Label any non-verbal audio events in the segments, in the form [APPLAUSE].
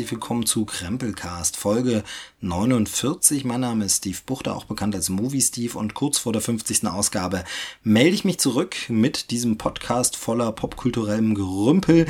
herzlich willkommen zu Krempelcast, Folge 49. Mein Name ist Steve Buchter, auch bekannt als Movie Steve und kurz vor der 50. Ausgabe melde ich mich zurück mit diesem Podcast voller popkulturellem Gerümpel.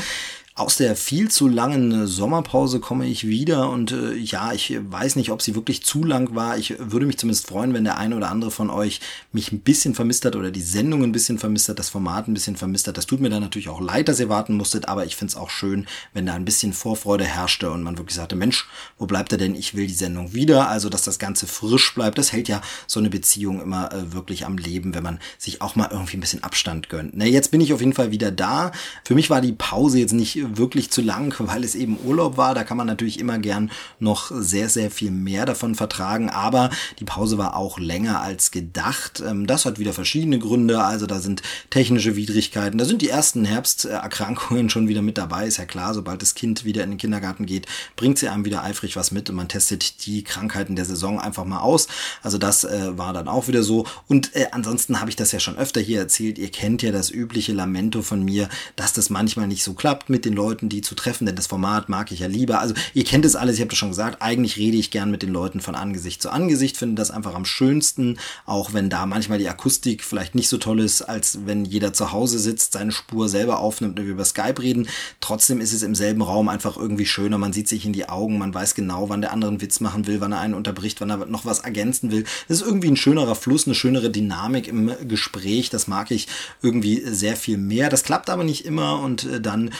Aus der viel zu langen Sommerpause komme ich wieder und äh, ja, ich weiß nicht, ob sie wirklich zu lang war. Ich würde mich zumindest freuen, wenn der eine oder andere von euch mich ein bisschen vermisst hat oder die Sendung ein bisschen vermisst hat, das Format ein bisschen vermisst hat. Das tut mir dann natürlich auch leid, dass ihr warten musstet, aber ich finde es auch schön, wenn da ein bisschen Vorfreude herrschte und man wirklich sagte, Mensch, wo bleibt er denn? Ich will die Sendung wieder. Also, dass das Ganze frisch bleibt, das hält ja so eine Beziehung immer äh, wirklich am Leben, wenn man sich auch mal irgendwie ein bisschen Abstand gönnt. Ne, jetzt bin ich auf jeden Fall wieder da. Für mich war die Pause jetzt nicht wirklich zu lang, [LAUGHS] weil es eben Urlaub war. Da kann man natürlich immer gern noch sehr, sehr viel mehr davon vertragen. Aber die Pause war auch länger als gedacht. Ähm, das hat wieder verschiedene Gründe. Also da sind technische Widrigkeiten. Da sind die ersten Herbsterkrankungen schon wieder mit dabei. Ist ja klar, sobald das Kind wieder in den Kindergarten geht, bringt sie einem wieder eifrig was mit und man testet die Krankheiten der Saison einfach mal aus. Also das äh, war dann auch wieder so. Und äh, ansonsten habe ich das ja schon öfter hier erzählt. Ihr kennt ja das übliche Lamento von mir, dass das manchmal nicht so klappt mit den Leuten, die zu treffen, denn das Format mag ich ja lieber. Also ihr kennt es alles, ich habe das schon gesagt, eigentlich rede ich gern mit den Leuten von Angesicht zu Angesicht, finde das einfach am schönsten, auch wenn da manchmal die Akustik vielleicht nicht so toll ist, als wenn jeder zu Hause sitzt, seine Spur selber aufnimmt und wir über Skype reden. Trotzdem ist es im selben Raum einfach irgendwie schöner, man sieht sich in die Augen, man weiß genau, wann der andere einen Witz machen will, wann er einen unterbricht, wann er noch was ergänzen will. Das ist irgendwie ein schönerer Fluss, eine schönere Dynamik im Gespräch, das mag ich irgendwie sehr viel mehr. Das klappt aber nicht immer und äh, dann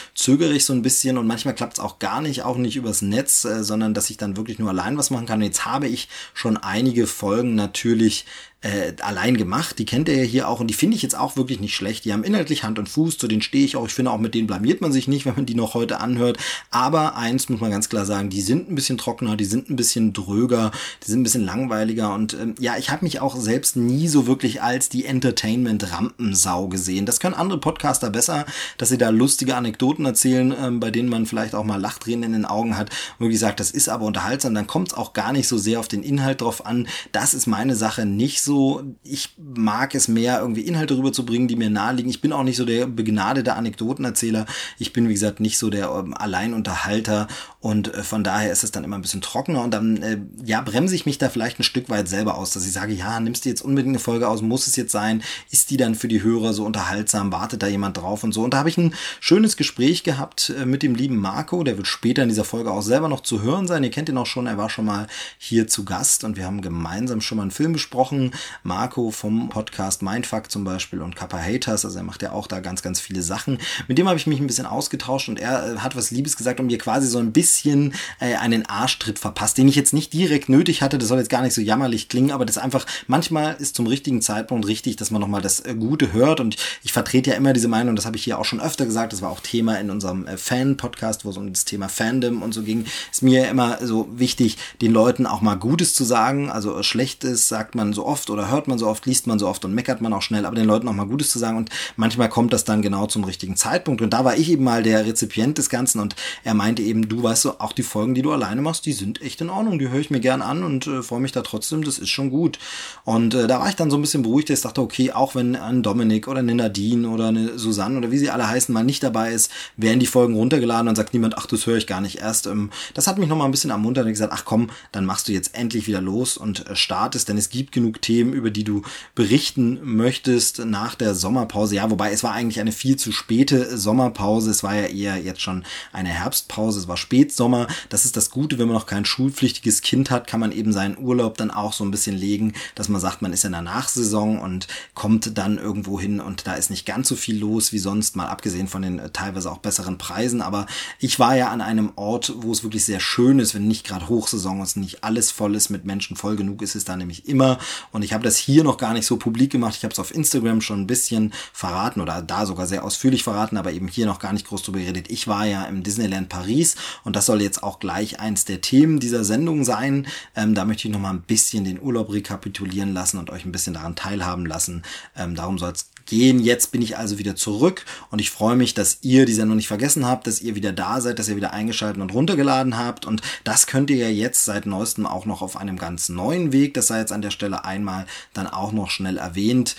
zögere so ein ein bisschen und manchmal klappt es auch gar nicht, auch nicht übers Netz, äh, sondern dass ich dann wirklich nur allein was machen kann. Und jetzt habe ich schon einige Folgen natürlich äh, allein gemacht. Die kennt ihr ja hier auch und die finde ich jetzt auch wirklich nicht schlecht. Die haben inhaltlich Hand und Fuß, zu denen stehe ich auch. Ich finde auch mit denen blamiert man sich nicht, [LAUGHS] wenn man die noch heute anhört. Aber eins muss man ganz klar sagen, die sind ein bisschen trockener, die sind ein bisschen dröger, die sind ein bisschen langweiliger und ähm, ja, ich habe mich auch selbst nie so wirklich als die Entertainment-Rampensau gesehen. Das können andere Podcaster besser, dass sie da lustige Anekdoten erzählen, ähm, bei denen man vielleicht auch mal Lachdrehen in den Augen hat und wirklich sagt, das ist aber unterhaltsam. Dann kommt es auch gar nicht so sehr auf den Inhalt drauf an. Das ist meine Sache nicht so so, ich mag es mehr, irgendwie Inhalte rüberzubringen, die mir naheliegen. Ich bin auch nicht so der begnadete Anekdotenerzähler. Ich bin, wie gesagt, nicht so der ähm, Alleinunterhalter und äh, von daher ist es dann immer ein bisschen trockener und dann, äh, ja, bremse ich mich da vielleicht ein Stück weit selber aus, dass ich sage, ja, nimmst du jetzt unbedingt eine Folge aus, muss es jetzt sein? Ist die dann für die Hörer so unterhaltsam? Wartet da jemand drauf und so? Und da habe ich ein schönes Gespräch gehabt äh, mit dem lieben Marco, der wird später in dieser Folge auch selber noch zu hören sein. Ihr kennt ihn auch schon, er war schon mal hier zu Gast und wir haben gemeinsam schon mal einen Film besprochen. Marco vom Podcast Mindfuck zum Beispiel und Kappa Haters, also er macht ja auch da ganz, ganz viele Sachen. Mit dem habe ich mich ein bisschen ausgetauscht und er äh, hat was Liebes gesagt und mir quasi so ein bisschen äh, einen Arschtritt verpasst, den ich jetzt nicht direkt nötig hatte. Das soll jetzt gar nicht so jammerlich klingen, aber das einfach, manchmal ist zum richtigen Zeitpunkt richtig, dass man nochmal das äh, Gute hört und ich vertrete ja immer diese Meinung, das habe ich hier auch schon öfter gesagt, das war auch Thema in unserem äh, Fan-Podcast, wo es um das Thema Fandom und so ging, ist mir immer so wichtig, den Leuten auch mal Gutes zu sagen, also Schlechtes sagt man so oft oder hört man so oft, liest man so oft und meckert man auch schnell, aber den Leuten auch mal Gutes zu sagen. Und manchmal kommt das dann genau zum richtigen Zeitpunkt. Und da war ich eben mal der Rezipient des Ganzen. Und er meinte eben, du weißt so, auch die Folgen, die du alleine machst, die sind echt in Ordnung, die höre ich mir gern an und äh, freue mich da trotzdem, das ist schon gut. Und äh, da war ich dann so ein bisschen beruhigt, ich dachte, okay, auch wenn ein Dominik oder eine Nadine oder eine Susanne oder wie sie alle heißen, mal nicht dabei ist, werden die Folgen runtergeladen und sagt niemand, ach, das höre ich gar nicht erst. Ähm, das hat mich nochmal ein bisschen ermuntert und gesagt, ach komm, dann machst du jetzt endlich wieder los und äh, startest, denn es gibt genug Themen, über die du berichten möchtest nach der Sommerpause. Ja, wobei es war eigentlich eine viel zu späte Sommerpause. Es war ja eher jetzt schon eine Herbstpause. Es war Spätsommer. Das ist das Gute, wenn man noch kein schulpflichtiges Kind hat, kann man eben seinen Urlaub dann auch so ein bisschen legen, dass man sagt, man ist in der Nachsaison und kommt dann irgendwo hin und da ist nicht ganz so viel los wie sonst, mal abgesehen von den äh, teilweise auch besseren Preisen. Aber ich war ja an einem Ort, wo es wirklich sehr schön ist, wenn nicht gerade Hochsaison ist, nicht alles voll ist mit Menschen, voll genug ist es da nämlich immer. Und ich habe das hier noch gar nicht so publik gemacht. Ich habe es auf Instagram schon ein bisschen verraten oder da sogar sehr ausführlich verraten, aber eben hier noch gar nicht groß drüber geredet. Ich war ja im Disneyland Paris und das soll jetzt auch gleich eins der Themen dieser Sendung sein. Ähm, da möchte ich noch mal ein bisschen den Urlaub rekapitulieren lassen und euch ein bisschen daran teilhaben lassen. Ähm, darum soll es gehen. Jetzt bin ich also wieder zurück und ich freue mich, dass ihr die Sendung nicht vergessen habt, dass ihr wieder da seid, dass ihr wieder eingeschaltet und runtergeladen habt. Und das könnt ihr ja jetzt seit neuestem auch noch auf einem ganz neuen Weg. Das sei jetzt an der Stelle einmal dann auch noch schnell erwähnt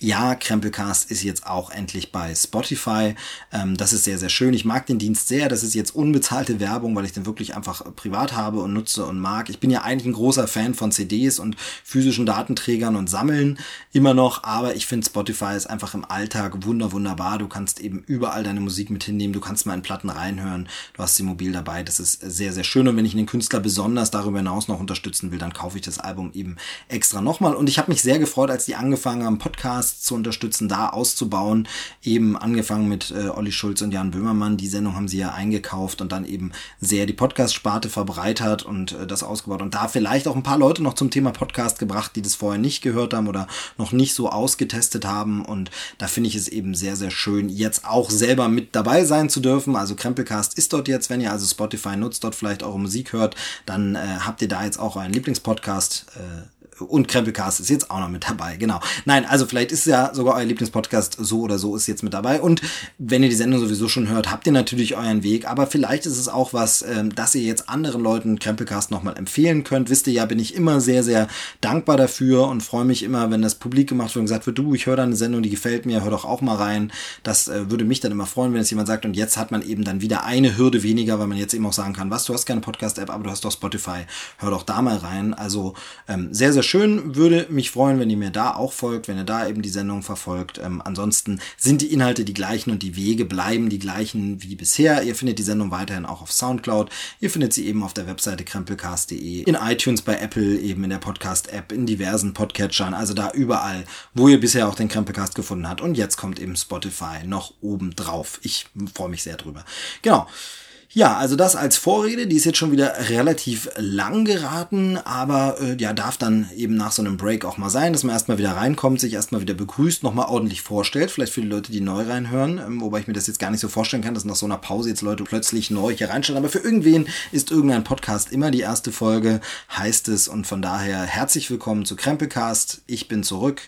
ja, Krempelcast ist jetzt auch endlich bei Spotify. Ähm, das ist sehr, sehr schön. Ich mag den Dienst sehr. Das ist jetzt unbezahlte Werbung, weil ich den wirklich einfach privat habe und nutze und mag. Ich bin ja eigentlich ein großer Fan von CDs und physischen Datenträgern und Sammeln immer noch, aber ich finde Spotify ist einfach im Alltag wunder, wunderbar. Du kannst eben überall deine Musik mit hinnehmen. Du kannst mal in Platten reinhören. Du hast sie mobil dabei. Das ist sehr, sehr schön. Und wenn ich einen Künstler besonders darüber hinaus noch unterstützen will, dann kaufe ich das Album eben extra nochmal. Und ich habe mich sehr gefreut, als die angefangen haben, Podcast Podcasts zu unterstützen, da auszubauen. Eben angefangen mit äh, Olli Schulz und Jan Böhmermann. Die Sendung haben sie ja eingekauft und dann eben sehr die Podcast-Sparte verbreitert und äh, das ausgebaut. Und da vielleicht auch ein paar Leute noch zum Thema Podcast gebracht, die das vorher nicht gehört haben oder noch nicht so ausgetestet haben. Und da finde ich es eben sehr, sehr schön, jetzt auch selber mit dabei sein zu dürfen. Also Krempelcast ist dort jetzt, wenn ihr also Spotify nutzt, dort vielleicht eure Musik hört, dann äh, habt ihr da jetzt auch euren Lieblingspodcast. Äh, und Krempelcast ist jetzt auch noch mit dabei, genau. Nein, also vielleicht ist ja sogar euer Lieblingspodcast so oder so ist jetzt mit dabei. Und wenn ihr die Sendung sowieso schon hört, habt ihr natürlich euren Weg. Aber vielleicht ist es auch was, ähm, dass ihr jetzt anderen Leuten Krempelcast nochmal empfehlen könnt. Wisst ihr ja, bin ich immer sehr, sehr dankbar dafür und freue mich immer, wenn das publik gemacht wird und gesagt wird, du, ich höre da eine Sendung, die gefällt mir, hör doch auch mal rein. Das äh, würde mich dann immer freuen, wenn es jemand sagt. Und jetzt hat man eben dann wieder eine Hürde weniger, weil man jetzt eben auch sagen kann, was, du hast keine Podcast-App, aber du hast doch Spotify, hör doch da mal rein. Also ähm, sehr, sehr schön. Würde mich freuen, wenn ihr mir da auch folgt, wenn ihr da eben die Sendung verfolgt. Ähm, ansonsten sind die Inhalte die gleichen und die Wege bleiben die gleichen wie bisher. Ihr findet die Sendung weiterhin auch auf Soundcloud. Ihr findet sie eben auf der Webseite krempelcast.de, in iTunes, bei Apple, eben in der Podcast-App, in diversen Podcatchern. Also da überall, wo ihr bisher auch den Krempelcast gefunden habt. Und jetzt kommt eben Spotify noch oben drauf. Ich freue mich sehr drüber. Genau. Ja, also das als Vorrede, die ist jetzt schon wieder relativ lang geraten, aber äh, ja, darf dann eben nach so einem Break auch mal sein, dass man erstmal wieder reinkommt, sich erstmal wieder begrüßt, nochmal ordentlich vorstellt, vielleicht für die Leute, die neu reinhören, ähm, wobei ich mir das jetzt gar nicht so vorstellen kann, dass nach so einer Pause jetzt Leute plötzlich neu hier reinschauen, aber für irgendwen ist irgendein Podcast immer die erste Folge, heißt es. Und von daher herzlich willkommen zu Krempelcast, ich bin zurück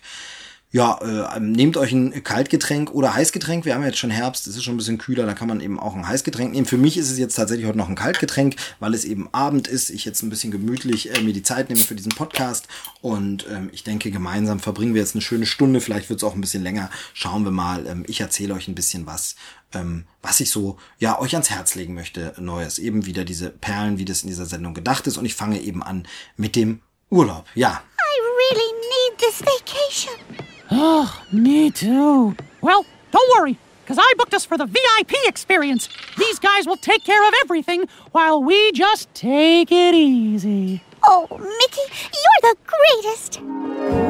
ja, äh, nehmt euch ein Kaltgetränk oder Heißgetränk. Wir haben jetzt schon Herbst, es ist schon ein bisschen kühler, da kann man eben auch ein Heißgetränk nehmen. Für mich ist es jetzt tatsächlich heute noch ein Kaltgetränk, weil es eben Abend ist. Ich jetzt ein bisschen gemütlich äh, mir die Zeit nehme für diesen Podcast und ähm, ich denke, gemeinsam verbringen wir jetzt eine schöne Stunde. Vielleicht wird es auch ein bisschen länger. Schauen wir mal. Ähm, ich erzähle euch ein bisschen was, ähm, was ich so ja euch ans Herz legen möchte. Neues, eben wieder diese Perlen, wie das in dieser Sendung gedacht ist. Und ich fange eben an mit dem Urlaub. Ja. I really need this vacation. Oh, me too. Well, don't worry, because I booked us for the VIP experience. These guys will take care of everything while we just take it easy. Oh, Mickey, you're the greatest.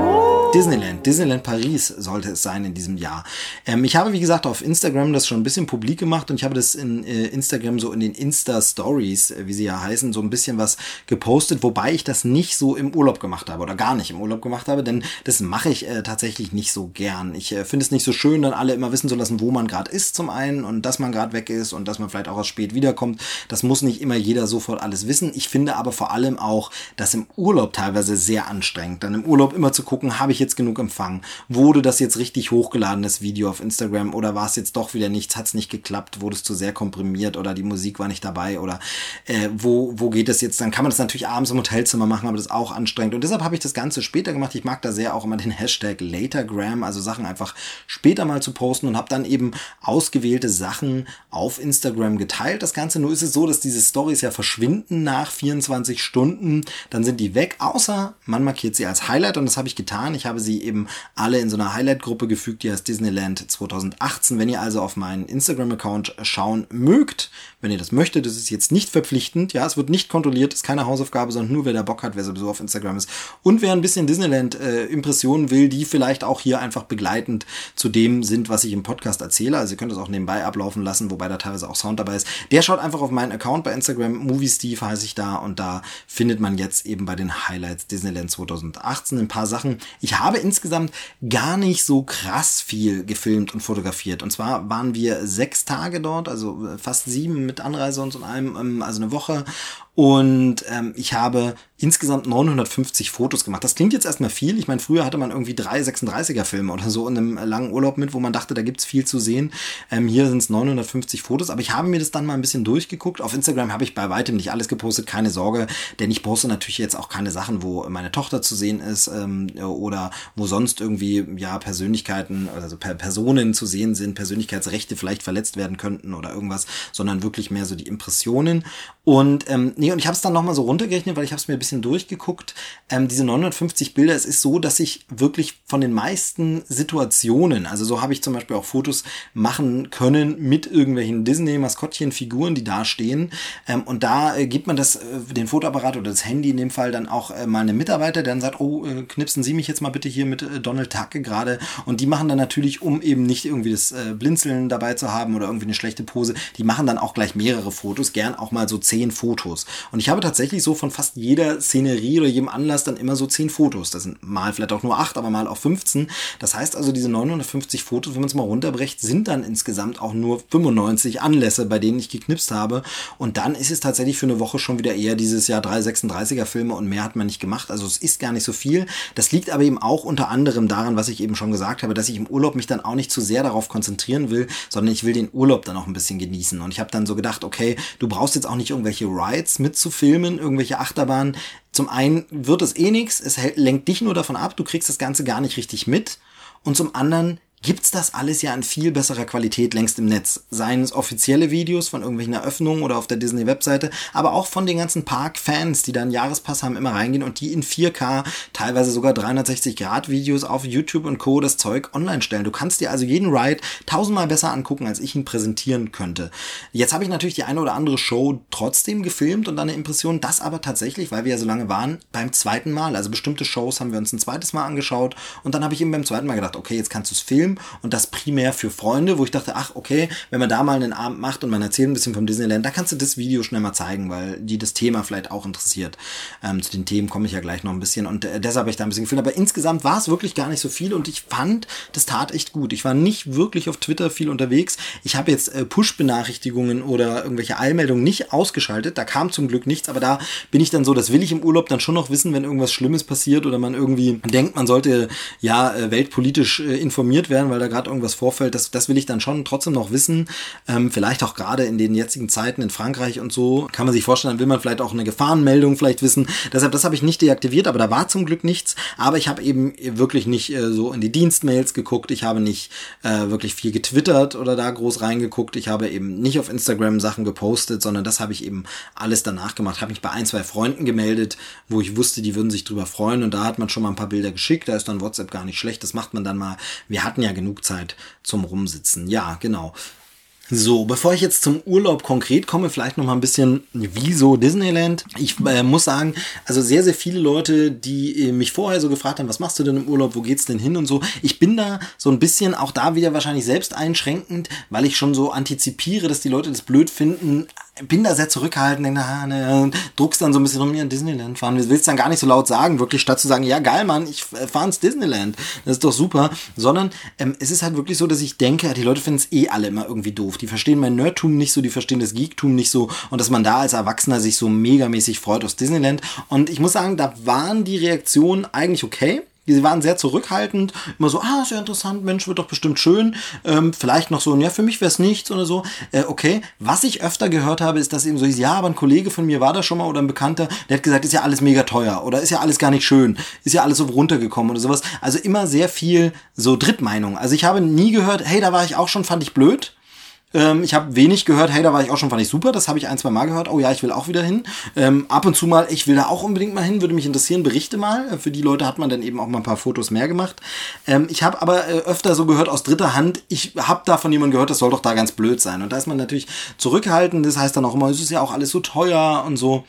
Disneyland, Disneyland Paris sollte es sein in diesem Jahr. Ähm, ich habe, wie gesagt, auf Instagram das schon ein bisschen publik gemacht und ich habe das in äh, Instagram so in den Insta-Stories, äh, wie sie ja heißen, so ein bisschen was gepostet, wobei ich das nicht so im Urlaub gemacht habe oder gar nicht im Urlaub gemacht habe, denn das mache ich äh, tatsächlich nicht so gern. Ich äh, finde es nicht so schön, dann alle immer wissen zu lassen, wo man gerade ist zum einen und dass man gerade weg ist und dass man vielleicht auch erst spät wiederkommt. Das muss nicht immer jeder sofort alles wissen. Ich finde aber vor allem auch, dass im Urlaub teilweise sehr anstrengend, dann im Urlaub immer zu gucken, habe ich jetzt genug Empfang? Wurde das jetzt richtig hochgeladen, das Video auf Instagram? Oder war es jetzt doch wieder nichts? Hat es nicht geklappt? Wurde es zu sehr komprimiert? Oder die Musik war nicht dabei? Oder äh, wo, wo geht es jetzt? Dann kann man das natürlich abends im Hotelzimmer machen, aber das ist auch anstrengend. Und deshalb habe ich das Ganze später gemacht. Ich mag da sehr auch immer den Hashtag Latergram, also Sachen einfach später mal zu posten und habe dann eben ausgewählte Sachen auf Instagram geteilt. Das Ganze nur ist es so, dass diese Stories ja verschwinden nach 24 Stunden. Dann sind die weg, außer man markiert sie als Highlight und das habe ich getan. Ich habe sie eben alle in so einer Highlight-Gruppe gefügt, die heißt Disneyland 2018. Wenn ihr also auf meinen Instagram-Account schauen mögt, wenn ihr das möchtet, das ist jetzt nicht verpflichtend, ja, es wird nicht kontrolliert, ist keine Hausaufgabe, sondern nur wer der Bock hat, wer sowieso auf Instagram ist. Und wer ein bisschen Disneyland-Impressionen äh, will, die vielleicht auch hier einfach begleitend zu dem sind, was ich im Podcast erzähle. Also ihr könnt das auch nebenbei ablaufen lassen, wobei da teilweise auch Sound dabei ist. Der schaut einfach auf meinen Account bei Instagram, Movie Steve heiße ich da und da findet man jetzt eben bei den Highlights Disneyland 2018 ein paar Sachen. Ich habe insgesamt gar nicht so krass viel gefilmt und fotografiert. Und zwar waren wir sechs Tage dort, also fast sieben mit Anreise und so allem, ähm, also eine Woche. Und ähm, ich habe insgesamt 950 Fotos gemacht. Das klingt jetzt erstmal viel. Ich meine, früher hatte man irgendwie drei 36er Filme oder so in einem langen Urlaub mit, wo man dachte, da gibt's viel zu sehen. Ähm, hier sind es 950 Fotos, aber ich habe mir das dann mal ein bisschen durchgeguckt. Auf Instagram habe ich bei weitem nicht alles gepostet, keine Sorge, denn ich poste natürlich jetzt auch keine Sachen, wo meine Tochter zu sehen ist ähm, oder wo sonst irgendwie ja Persönlichkeiten, also Personen zu sehen sind, Persönlichkeitsrechte vielleicht verletzt werden könnten oder irgendwas, sondern wirklich mehr so die Impressionen. Und ähm, nee, und ich habe es dann nochmal so runtergerechnet, weil ich habe es mir ein bisschen durchgeguckt. Ähm, diese 950 Bilder, es ist so, dass ich wirklich von den meisten Situationen, also so habe ich zum Beispiel auch Fotos machen können mit irgendwelchen Disney-Maskottchen-Figuren, die da stehen. Ähm, und da äh, gibt man das, äh, den Fotoapparat oder das Handy in dem Fall dann auch äh, mal einem Mitarbeiter, der dann sagt, oh, äh, knipsen Sie mich jetzt mal bitte hier mit äh, Donald Tuck gerade. Und die machen dann natürlich, um eben nicht irgendwie das äh, Blinzeln dabei zu haben oder irgendwie eine schlechte Pose, die machen dann auch gleich mehrere Fotos, gern auch mal so zehn Fotos. Und ich habe tatsächlich so von fast jeder Szenerie oder jedem Anlass dann immer so zehn Fotos. Das sind mal vielleicht auch nur acht, aber mal auch 15. Das heißt also, diese 950 Fotos, wenn man es mal runterbrecht, sind dann insgesamt auch nur 95 Anlässe, bei denen ich geknipst habe. Und dann ist es tatsächlich für eine Woche schon wieder eher dieses Jahr 336er Filme und mehr hat man nicht gemacht. Also es ist gar nicht so viel. Das liegt aber eben auch unter anderem daran, was ich eben schon gesagt habe, dass ich im Urlaub mich dann auch nicht zu sehr darauf konzentrieren will, sondern ich will den Urlaub dann auch ein bisschen genießen. Und ich habe dann so gedacht, okay, du brauchst jetzt auch nicht irgendwelche Rides mitzufilmen, irgendwelche Achterbahnen. Zum einen wird es eh nichts, es lenkt dich nur davon ab, du kriegst das Ganze gar nicht richtig mit. Und zum anderen gibt's das alles ja in viel besserer Qualität längst im Netz. Seien es offizielle Videos von irgendwelchen Eröffnungen oder auf der Disney-Webseite, aber auch von den ganzen Park-Fans, die da einen Jahrespass haben, immer reingehen und die in 4K, teilweise sogar 360-Grad-Videos auf YouTube und Co. das Zeug online stellen. Du kannst dir also jeden Ride tausendmal besser angucken, als ich ihn präsentieren könnte. Jetzt habe ich natürlich die eine oder andere Show trotzdem gefilmt und dann eine Impression, das aber tatsächlich, weil wir ja so lange waren, beim zweiten Mal. Also bestimmte Shows haben wir uns ein zweites Mal angeschaut und dann habe ich eben beim zweiten Mal gedacht, okay, jetzt kannst du es filmen Film und das primär für Freunde, wo ich dachte, ach, okay, wenn man da mal einen Abend macht und man erzählt ein bisschen vom Disneyland, da kannst du das Video schnell mal zeigen, weil die das Thema vielleicht auch interessiert. Ähm, zu den Themen komme ich ja gleich noch ein bisschen und äh, deshalb habe ich da ein bisschen gefilmt. Aber insgesamt war es wirklich gar nicht so viel und ich fand, das tat echt gut. Ich war nicht wirklich auf Twitter viel unterwegs. Ich habe jetzt äh, Push-Benachrichtigungen oder irgendwelche Eilmeldungen nicht ausgeschaltet. Da kam zum Glück nichts, aber da bin ich dann so, das will ich im Urlaub dann schon noch wissen, wenn irgendwas Schlimmes passiert oder man irgendwie denkt, man sollte ja äh, weltpolitisch äh, informiert werden werden, weil da gerade irgendwas vorfällt. Das, das will ich dann schon trotzdem noch wissen. Ähm, vielleicht auch gerade in den jetzigen Zeiten in Frankreich und so kann man sich vorstellen, dann will man vielleicht auch eine Gefahrenmeldung vielleicht wissen. Deshalb, das habe ich nicht deaktiviert, aber da war zum Glück nichts. Aber ich habe eben wirklich nicht äh, so in die Dienstmails geguckt. Ich habe nicht äh, wirklich viel getwittert oder da groß reingeguckt. Ich habe eben nicht auf Instagram Sachen gepostet, sondern das habe ich eben alles danach gemacht. Habe mich bei ein, zwei Freunden gemeldet, wo ich wusste, die würden sich drüber freuen und da hat man schon mal ein paar Bilder geschickt. Da ist dann WhatsApp gar nicht schlecht. Das macht man dann mal. Wir hatten ja genug Zeit zum Rumsitzen. Ja, genau. So, bevor ich jetzt zum Urlaub konkret komme, vielleicht noch mal ein bisschen, wieso Disneyland? Ich äh, muss sagen, also sehr, sehr viele Leute, die äh, mich vorher so gefragt haben, was machst du denn im Urlaub, wo geht's denn hin und so. Ich bin da so ein bisschen auch da wieder wahrscheinlich selbst einschränkend, weil ich schon so antizipiere, dass die Leute das blöd finden, bin da sehr zurückhaltend, denke, ah, ne, druckst dann so ein bisschen rum, ja, Disneyland fahren. Du willst dann gar nicht so laut sagen, wirklich, statt zu sagen, ja, geil, Mann, ich äh, fahre ins Disneyland. Das ist doch super. Sondern ähm, es ist halt wirklich so, dass ich denke, die Leute finden es eh alle immer irgendwie doof. Die verstehen mein Nerdtum nicht so, die verstehen das Geektum nicht so und dass man da als Erwachsener sich so megamäßig freut aus Disneyland. Und ich muss sagen, da waren die Reaktionen eigentlich okay. Sie waren sehr zurückhaltend, immer so, ah, sehr interessant, Mensch, wird doch bestimmt schön. Ähm, vielleicht noch so, ja, für mich wäre es nichts oder so. Äh, okay, was ich öfter gehört habe, ist, dass eben so ist, ja, aber ein Kollege von mir war da schon mal oder ein Bekannter, der hat gesagt, ist ja alles mega teuer oder ist ja alles gar nicht schön, ist ja alles so runtergekommen oder sowas. Also immer sehr viel so Drittmeinung. Also ich habe nie gehört, hey, da war ich auch schon, fand ich blöd. Ähm, ich habe wenig gehört, hey, da war ich auch schon, fand ich super. Das habe ich ein, zwei Mal gehört. Oh ja, ich will auch wieder hin. Ähm, ab und zu mal, ich will da auch unbedingt mal hin, würde mich interessieren, berichte mal. Für die Leute hat man dann eben auch mal ein paar Fotos mehr gemacht. Ähm, ich habe aber äh, öfter so gehört aus dritter Hand, ich habe da von jemandem gehört, das soll doch da ganz blöd sein. Und da ist man natürlich zurückhaltend. Das heißt dann auch immer, es ist ja auch alles so teuer und so.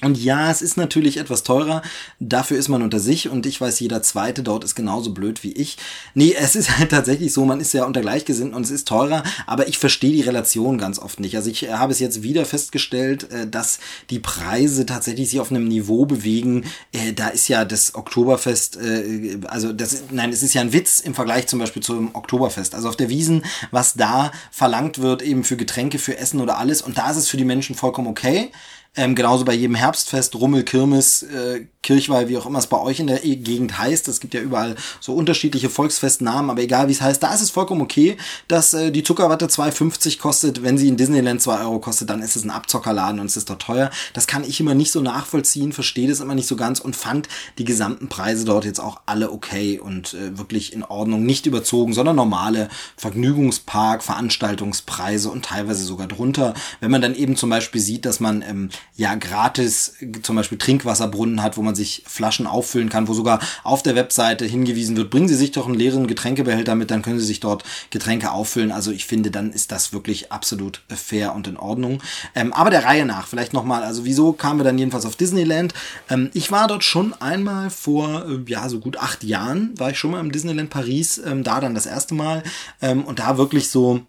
Und ja, es ist natürlich etwas teurer. Dafür ist man unter sich und ich weiß, jeder zweite dort ist genauso blöd wie ich. Nee, es ist halt tatsächlich so, man ist ja unter Gleichgesinnten und es ist teurer, aber ich verstehe die Relation ganz oft nicht. Also ich habe es jetzt wieder festgestellt, äh, dass die Preise tatsächlich sich auf einem Niveau bewegen. Äh, da ist ja das Oktoberfest, äh, also das, nein, es ist ja ein Witz im Vergleich zum Beispiel zum Oktoberfest. Also auf der Wiesen, was da verlangt wird, eben für Getränke, für Essen oder alles. Und da ist es für die Menschen vollkommen okay Ähm, genauso bei jedem Herbstfest, Rummel, Kirmes, äh, Kirchweih, wie auch immer es bei euch in der Gegend heißt. Es gibt ja überall so unterschiedliche Volksfestnamen, aber egal wie es heißt, da ist es vollkommen okay, dass äh, die Zuckerwatte 2,50 kostet. Wenn sie in Disneyland 2 Euro kostet, dann ist es ein Abzockerladen und es ist dort teuer. Das kann ich immer nicht so nachvollziehen, verstehe das immer nicht so ganz und fand die gesamten Preise dort jetzt auch alle okay und äh, wirklich in Ordnung. Nicht überzogen, sondern normale Vergnügungspark, Veranstaltungspreise und teilweise sogar drunter. Wenn man dann eben zum Beispiel sieht, dass man ähm, ja gratis äh, zum Beispiel Trinkwasserbrunnen hat, wo man sich Flaschen auffüllen kann, wo sogar auf der Webseite hingewiesen wird, bringen Sie sich doch einen leeren Getränkebehälter mit, dann können Sie sich dort Getränke auffüllen. Also ich finde, dann ist das wirklich absolut fair und in Ordnung. Ähm, aber der Reihe nach, vielleicht nochmal, also wieso kamen wir dann jedenfalls auf Disneyland? Ähm, ich war dort schon einmal vor, äh, ja, so gut acht Jahren, war ich schon mal im Disneyland Paris, ähm, da dann das erste Mal ähm, und da wirklich so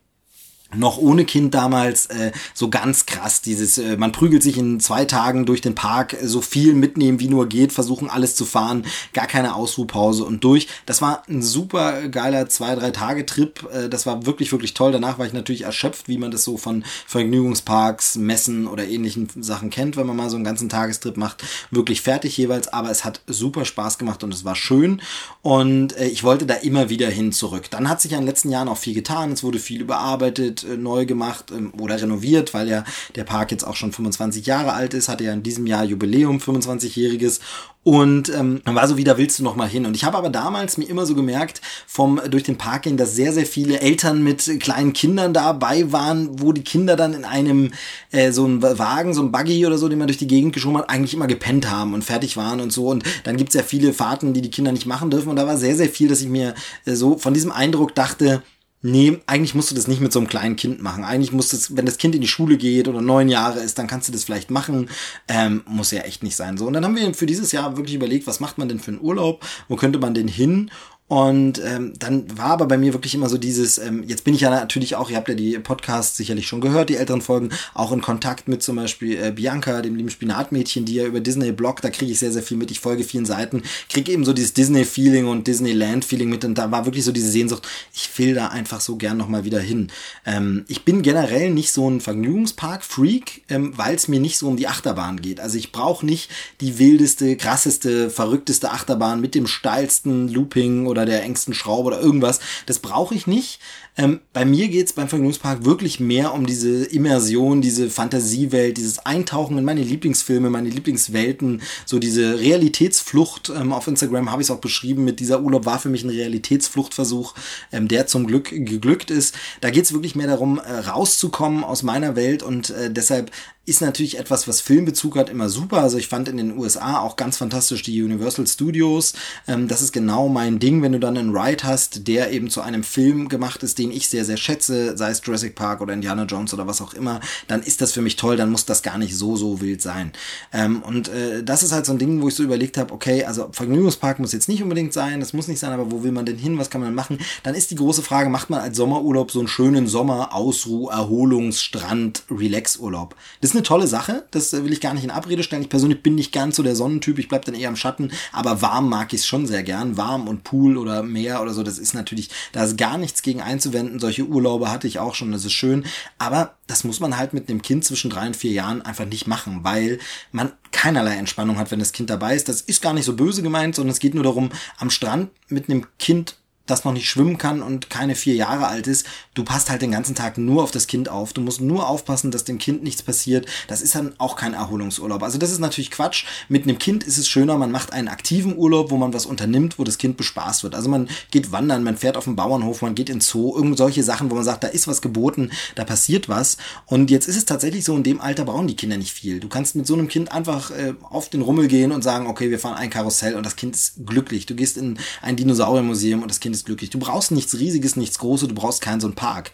noch ohne Kind damals äh, so ganz krass dieses äh, man prügelt sich in zwei Tagen durch den Park äh, so viel mitnehmen wie nur geht versuchen alles zu fahren gar keine Ausruhpause und durch. Das war ein super geiler zwei drei Tage Trip äh, das war wirklich wirklich toll. Danach war ich natürlich erschöpft wie man das so von Vergnügungsparks Messen oder ähnlichen Sachen kennt wenn man mal so einen ganzen Tagestrip macht wirklich fertig jeweils. Aber es hat super Spaß gemacht und es war schön. Und äh, ich wollte da immer wieder hin zurück. Dann hat sich ja in den letzten Jahren auch viel getan. Es wurde viel überarbeitet äh, neu gemacht ähm, oder renoviert, weil ja der Park jetzt auch schon 25 Jahre alt ist, hatte ja in diesem Jahr Jubiläum, 25-jähriges und ähm, war so, wie da willst du noch mal hin. Und ich habe aber damals mir immer so gemerkt, vom durch den Park gehen, dass sehr, sehr viele Eltern mit kleinen Kindern dabei waren, wo die Kinder dann in einem äh, so einem Wagen, so ein Buggy oder so, den man durch die Gegend geschoben hat, eigentlich immer gepennt haben und fertig waren und so. Und dann gibt's ja viele Fahrten, die die Kinder nicht machen dürfen. Und da war sehr, sehr viel, dass ich mir äh, so von diesem Eindruck dachte, Nee, eigentlich musst du das nicht mit so einem kleinen Kind machen. Eigentlich musst du es, wenn das Kind in die Schule geht oder neun Jahre ist, dann kannst du das vielleicht machen. Ähm, muss ja echt nicht sein. So. Und dann haben wir für dieses Jahr wirklich überlegt, was macht man denn für einen Urlaub? Wo könnte man denn hin? Und ähm, dann war aber bei mir wirklich immer so dieses, ähm, jetzt bin ich ja natürlich auch, ihr habt ja die Podcasts sicherlich schon gehört, die älteren Folgen, auch in Kontakt mit zum Beispiel äh, Bianca, dem lieben Spinatmädchen, die ja über Disney bloggt, da kriege ich sehr, sehr viel mit, ich folge vielen Seiten, kriege eben so dieses Disney-Feeling und Disneyland-Feeling mit und da war wirklich so diese Sehnsucht, ich will da einfach so gern nochmal wieder hin. Ähm, ich bin generell nicht so ein Vergnügungspark-Freak, ähm, weil es mir nicht so um die Achterbahn geht. Also ich brauche nicht die wildeste, krasseste, verrückteste Achterbahn mit dem steilsten Looping oder oder der engsten Schraube oder irgendwas. Das brauche ich nicht. Ähm, bei mir geht es beim Vergnügungspark wirklich mehr um diese Immersion, diese Fantasiewelt, dieses Eintauchen in meine Lieblingsfilme, meine Lieblingswelten, so diese Realitätsflucht. Ähm, auf Instagram habe ich es auch beschrieben, mit dieser Urlaub war für mich ein Realitätsfluchtversuch, ähm, der zum Glück geglückt ist. Da geht es wirklich mehr darum, äh, rauszukommen aus meiner Welt und äh, deshalb ist natürlich etwas, was Filmbezug hat, immer super. Also ich fand in den USA auch ganz fantastisch die Universal Studios. Ähm, das ist genau mein Ding, wenn du dann einen Ride hast, der eben zu einem Film gemacht ist, den ich sehr, sehr schätze, sei es Jurassic Park oder Indiana Jones oder was auch immer, dann ist das für mich toll, dann muss das gar nicht so, so wild sein. Ähm, und äh, das ist halt so ein Ding, wo ich so überlegt habe, okay, also Vergnügungspark muss jetzt nicht unbedingt sein, das muss nicht sein, aber wo will man denn hin, was kann man machen? Dann ist die große Frage, macht man als Sommerurlaub so einen schönen Sommer, Ausruh, Erholungs, Strand, Relax-Urlaub? Das ist eine tolle Sache, das will ich gar nicht in Abrede stellen. Ich persönlich bin nicht ganz so der Sonnentyp, ich bleibe dann eher im Schatten, aber warm mag ich es schon sehr gern. Warm und Pool oder Meer oder so, das ist natürlich, da ist gar nichts gegen einzuwenden. Solche Urlaube hatte ich auch schon, das ist schön. Aber das muss man halt mit einem Kind zwischen drei und vier Jahren einfach nicht machen, weil man keinerlei Entspannung hat, wenn das Kind dabei ist. Das ist gar nicht so böse gemeint, sondern es geht nur darum, am Strand mit einem Kind das noch nicht schwimmen kann und keine vier Jahre alt ist, du passt halt den ganzen Tag nur auf das Kind auf. Du musst nur aufpassen, dass dem Kind nichts passiert. Das ist dann auch kein Erholungsurlaub. Also das ist natürlich Quatsch. Mit einem Kind ist es schöner, man macht einen aktiven Urlaub, wo man was unternimmt, wo das Kind bespaßt wird. Also man geht wandern, man fährt auf den Bauernhof, man geht in Zoo, irgend solche Sachen, wo man sagt, da ist was geboten, da passiert was. Und jetzt ist es tatsächlich so, in dem Alter brauchen die Kinder nicht viel. Du kannst mit so einem Kind einfach äh, auf den Rummel gehen und sagen, okay, wir fahren ein Karussell und das Kind ist glücklich. Du gehst in ein Dinosauriermuseum und das Kind ist glücklich. Du brauchst nichts Riesiges, nichts Großes, du brauchst keinen so einen Park.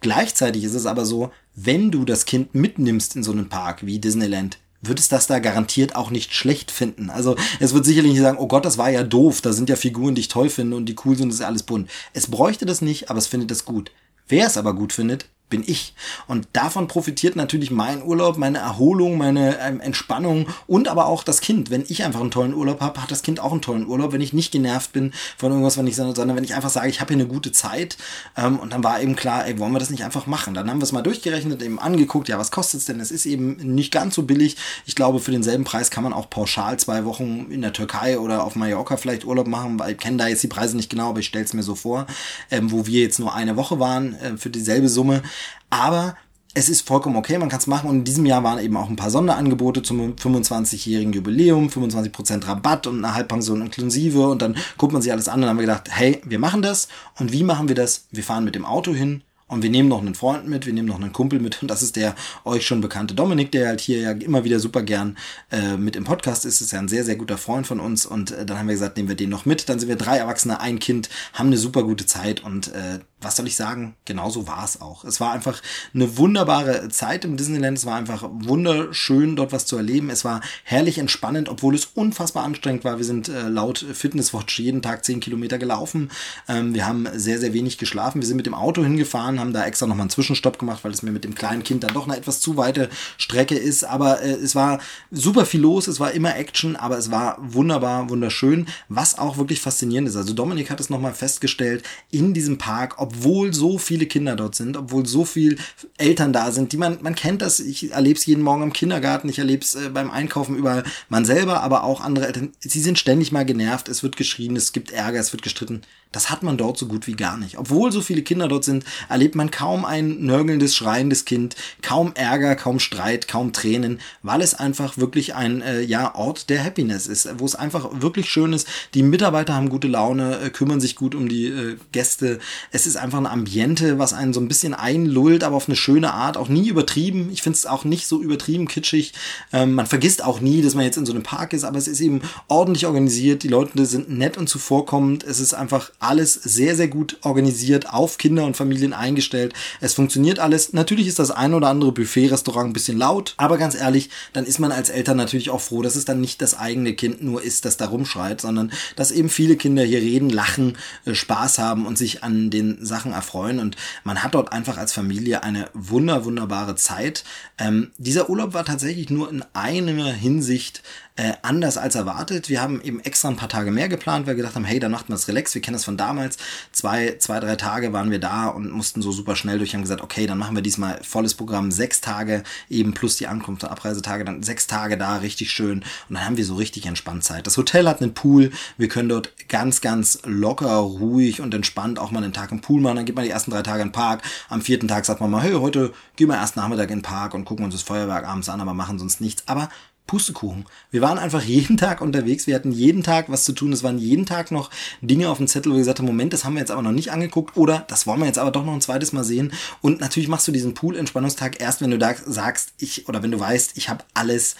Gleichzeitig ist es aber so, wenn du das Kind mitnimmst in so einen Park wie Disneyland, wird es das da garantiert auch nicht schlecht finden. Also es wird sicherlich nicht sagen, oh Gott, das war ja doof, da sind ja Figuren, die ich toll finde und die cool sind, das ist alles bunt. Es bräuchte das nicht, aber es findet es gut. Wer es aber gut findet, bin ich. Und davon profitiert natürlich mein Urlaub, meine Erholung, meine ähm, Entspannung und aber auch das Kind. Wenn ich einfach einen tollen Urlaub habe, hat das Kind auch einen tollen Urlaub. Wenn ich nicht genervt bin von irgendwas, wenn ich, sondern wenn ich einfach sage, ich habe hier eine gute Zeit. Ähm, und dann war eben klar, ey, wollen wir das nicht einfach machen? Dann haben wir es mal durchgerechnet, eben angeguckt, ja, was kostet es denn? Es ist eben nicht ganz so billig. Ich glaube, für denselben Preis kann man auch pauschal zwei Wochen in der Türkei oder auf Mallorca vielleicht Urlaub machen, weil ich kenne da jetzt die Preise nicht genau, aber ich stelle es mir so vor, ähm, wo wir jetzt nur eine Woche waren äh, für dieselbe Summe. Aber es ist vollkommen okay, man kann es machen. Und in diesem Jahr waren eben auch ein paar Sonderangebote zum 25-jährigen Jubiläum, 25% Rabatt und eine Halbpension inklusive. Und dann guckt man sich alles an und dann haben wir gedacht, hey, wir machen das. Und wie machen wir das? Wir fahren mit dem Auto hin, und wir nehmen noch einen Freund mit, wir nehmen noch einen Kumpel mit. Und das ist der euch schon bekannte Dominik, der halt hier ja immer wieder super gern äh, mit im Podcast ist. Ist ja ein sehr, sehr guter Freund von uns. Und äh, dann haben wir gesagt, nehmen wir den noch mit. Dann sind wir drei Erwachsene, ein Kind, haben eine super gute Zeit. Und äh, was soll ich sagen? Genauso war es auch. Es war einfach eine wunderbare Zeit im Disneyland. Es war einfach wunderschön, dort was zu erleben. Es war herrlich entspannend, obwohl es unfassbar anstrengend war. Wir sind äh, laut Fitnesswatch jeden Tag zehn Kilometer gelaufen. Ähm, wir haben sehr, sehr wenig geschlafen. Wir sind mit dem Auto hingefahren haben da extra nochmal einen Zwischenstopp gemacht, weil es mir mit dem kleinen Kind dann doch eine etwas zu weite Strecke ist. Aber äh, es war super viel los, es war immer Action, aber es war wunderbar, wunderschön, was auch wirklich faszinierend ist. Also Dominik hat es nochmal festgestellt, in diesem Park, obwohl so viele Kinder dort sind, obwohl so viele Eltern da sind, die man, man kennt das, ich erlebe es jeden Morgen im Kindergarten, ich erlebe es äh, beim Einkaufen über man selber, aber auch andere Eltern, sie sind ständig mal genervt, es wird geschrien, es gibt Ärger, es wird gestritten. Das hat man dort so gut wie gar nicht. Obwohl so viele Kinder dort sind, erlebt man kaum ein nörgelndes, schreiendes Kind, kaum Ärger, kaum Streit, kaum Tränen, weil es einfach wirklich ein äh, ja, Ort der Happiness ist, wo es einfach wirklich schön ist. Die Mitarbeiter haben gute Laune, äh, kümmern sich gut um die äh, Gäste. Es ist einfach ein Ambiente, was einen so ein bisschen einlullt, aber auf eine schöne Art, auch nie übertrieben. Ich finde es auch nicht so übertrieben kitschig. Ähm, man vergisst auch nie, dass man jetzt in so einem Park ist, aber es ist eben ordentlich organisiert. Die Leute sind nett und zuvorkommend. Es ist einfach alles sehr, sehr gut organisiert, auf Kinder und Familien eingestellt. Es funktioniert alles. Natürlich ist das ein oder andere Buffet-Restaurant ein bisschen laut, aber ganz ehrlich, dann ist man als Eltern natürlich auch froh, dass es dann nicht das eigene Kind nur ist, das da rumschreit, sondern dass eben viele Kinder hier reden, lachen, äh, Spaß haben und sich an den Sachen erfreuen. Und man hat dort einfach als Familie eine wunder, wunderbare Zeit. Ähm, dieser Urlaub war tatsächlich nur in einer Hinsicht äh, anders als erwartet. Wir haben eben extra ein paar Tage mehr geplant, weil wir gedacht haben, hey, dann macht man es relax. Wir kennen das von damals. Zwei, zwei, drei Tage waren wir da und mussten so super schnell durch. Haben gesagt, okay, dann machen wir diesmal volles Programm, sechs Tage eben plus die Ankunft- und Abreisetage, dann sechs Tage da, richtig schön. Und dann haben wir so richtig entspannt Zeit. Das Hotel hat einen Pool. Wir können dort ganz, ganz locker, ruhig und entspannt auch mal einen Tag im Pool machen. Dann geht man die ersten drei Tage in den Park. Am vierten Tag sagt man mal, hey, heute gehen wir erst Nachmittag in den Park und gucken uns das Feuerwerk abends an, aber machen sonst nichts. Aber Pustekuchen. Wir waren einfach jeden Tag unterwegs. Wir hatten jeden Tag was zu tun. Es waren jeden Tag noch Dinge auf dem Zettel, wo wir gesagt haben, Moment, das haben wir jetzt aber noch nicht angeguckt oder das wollen wir jetzt aber doch noch ein zweites Mal sehen. Und natürlich machst du diesen Pool-Entspannungstag erst, wenn du da sagst, ich oder wenn du weißt, ich habe alles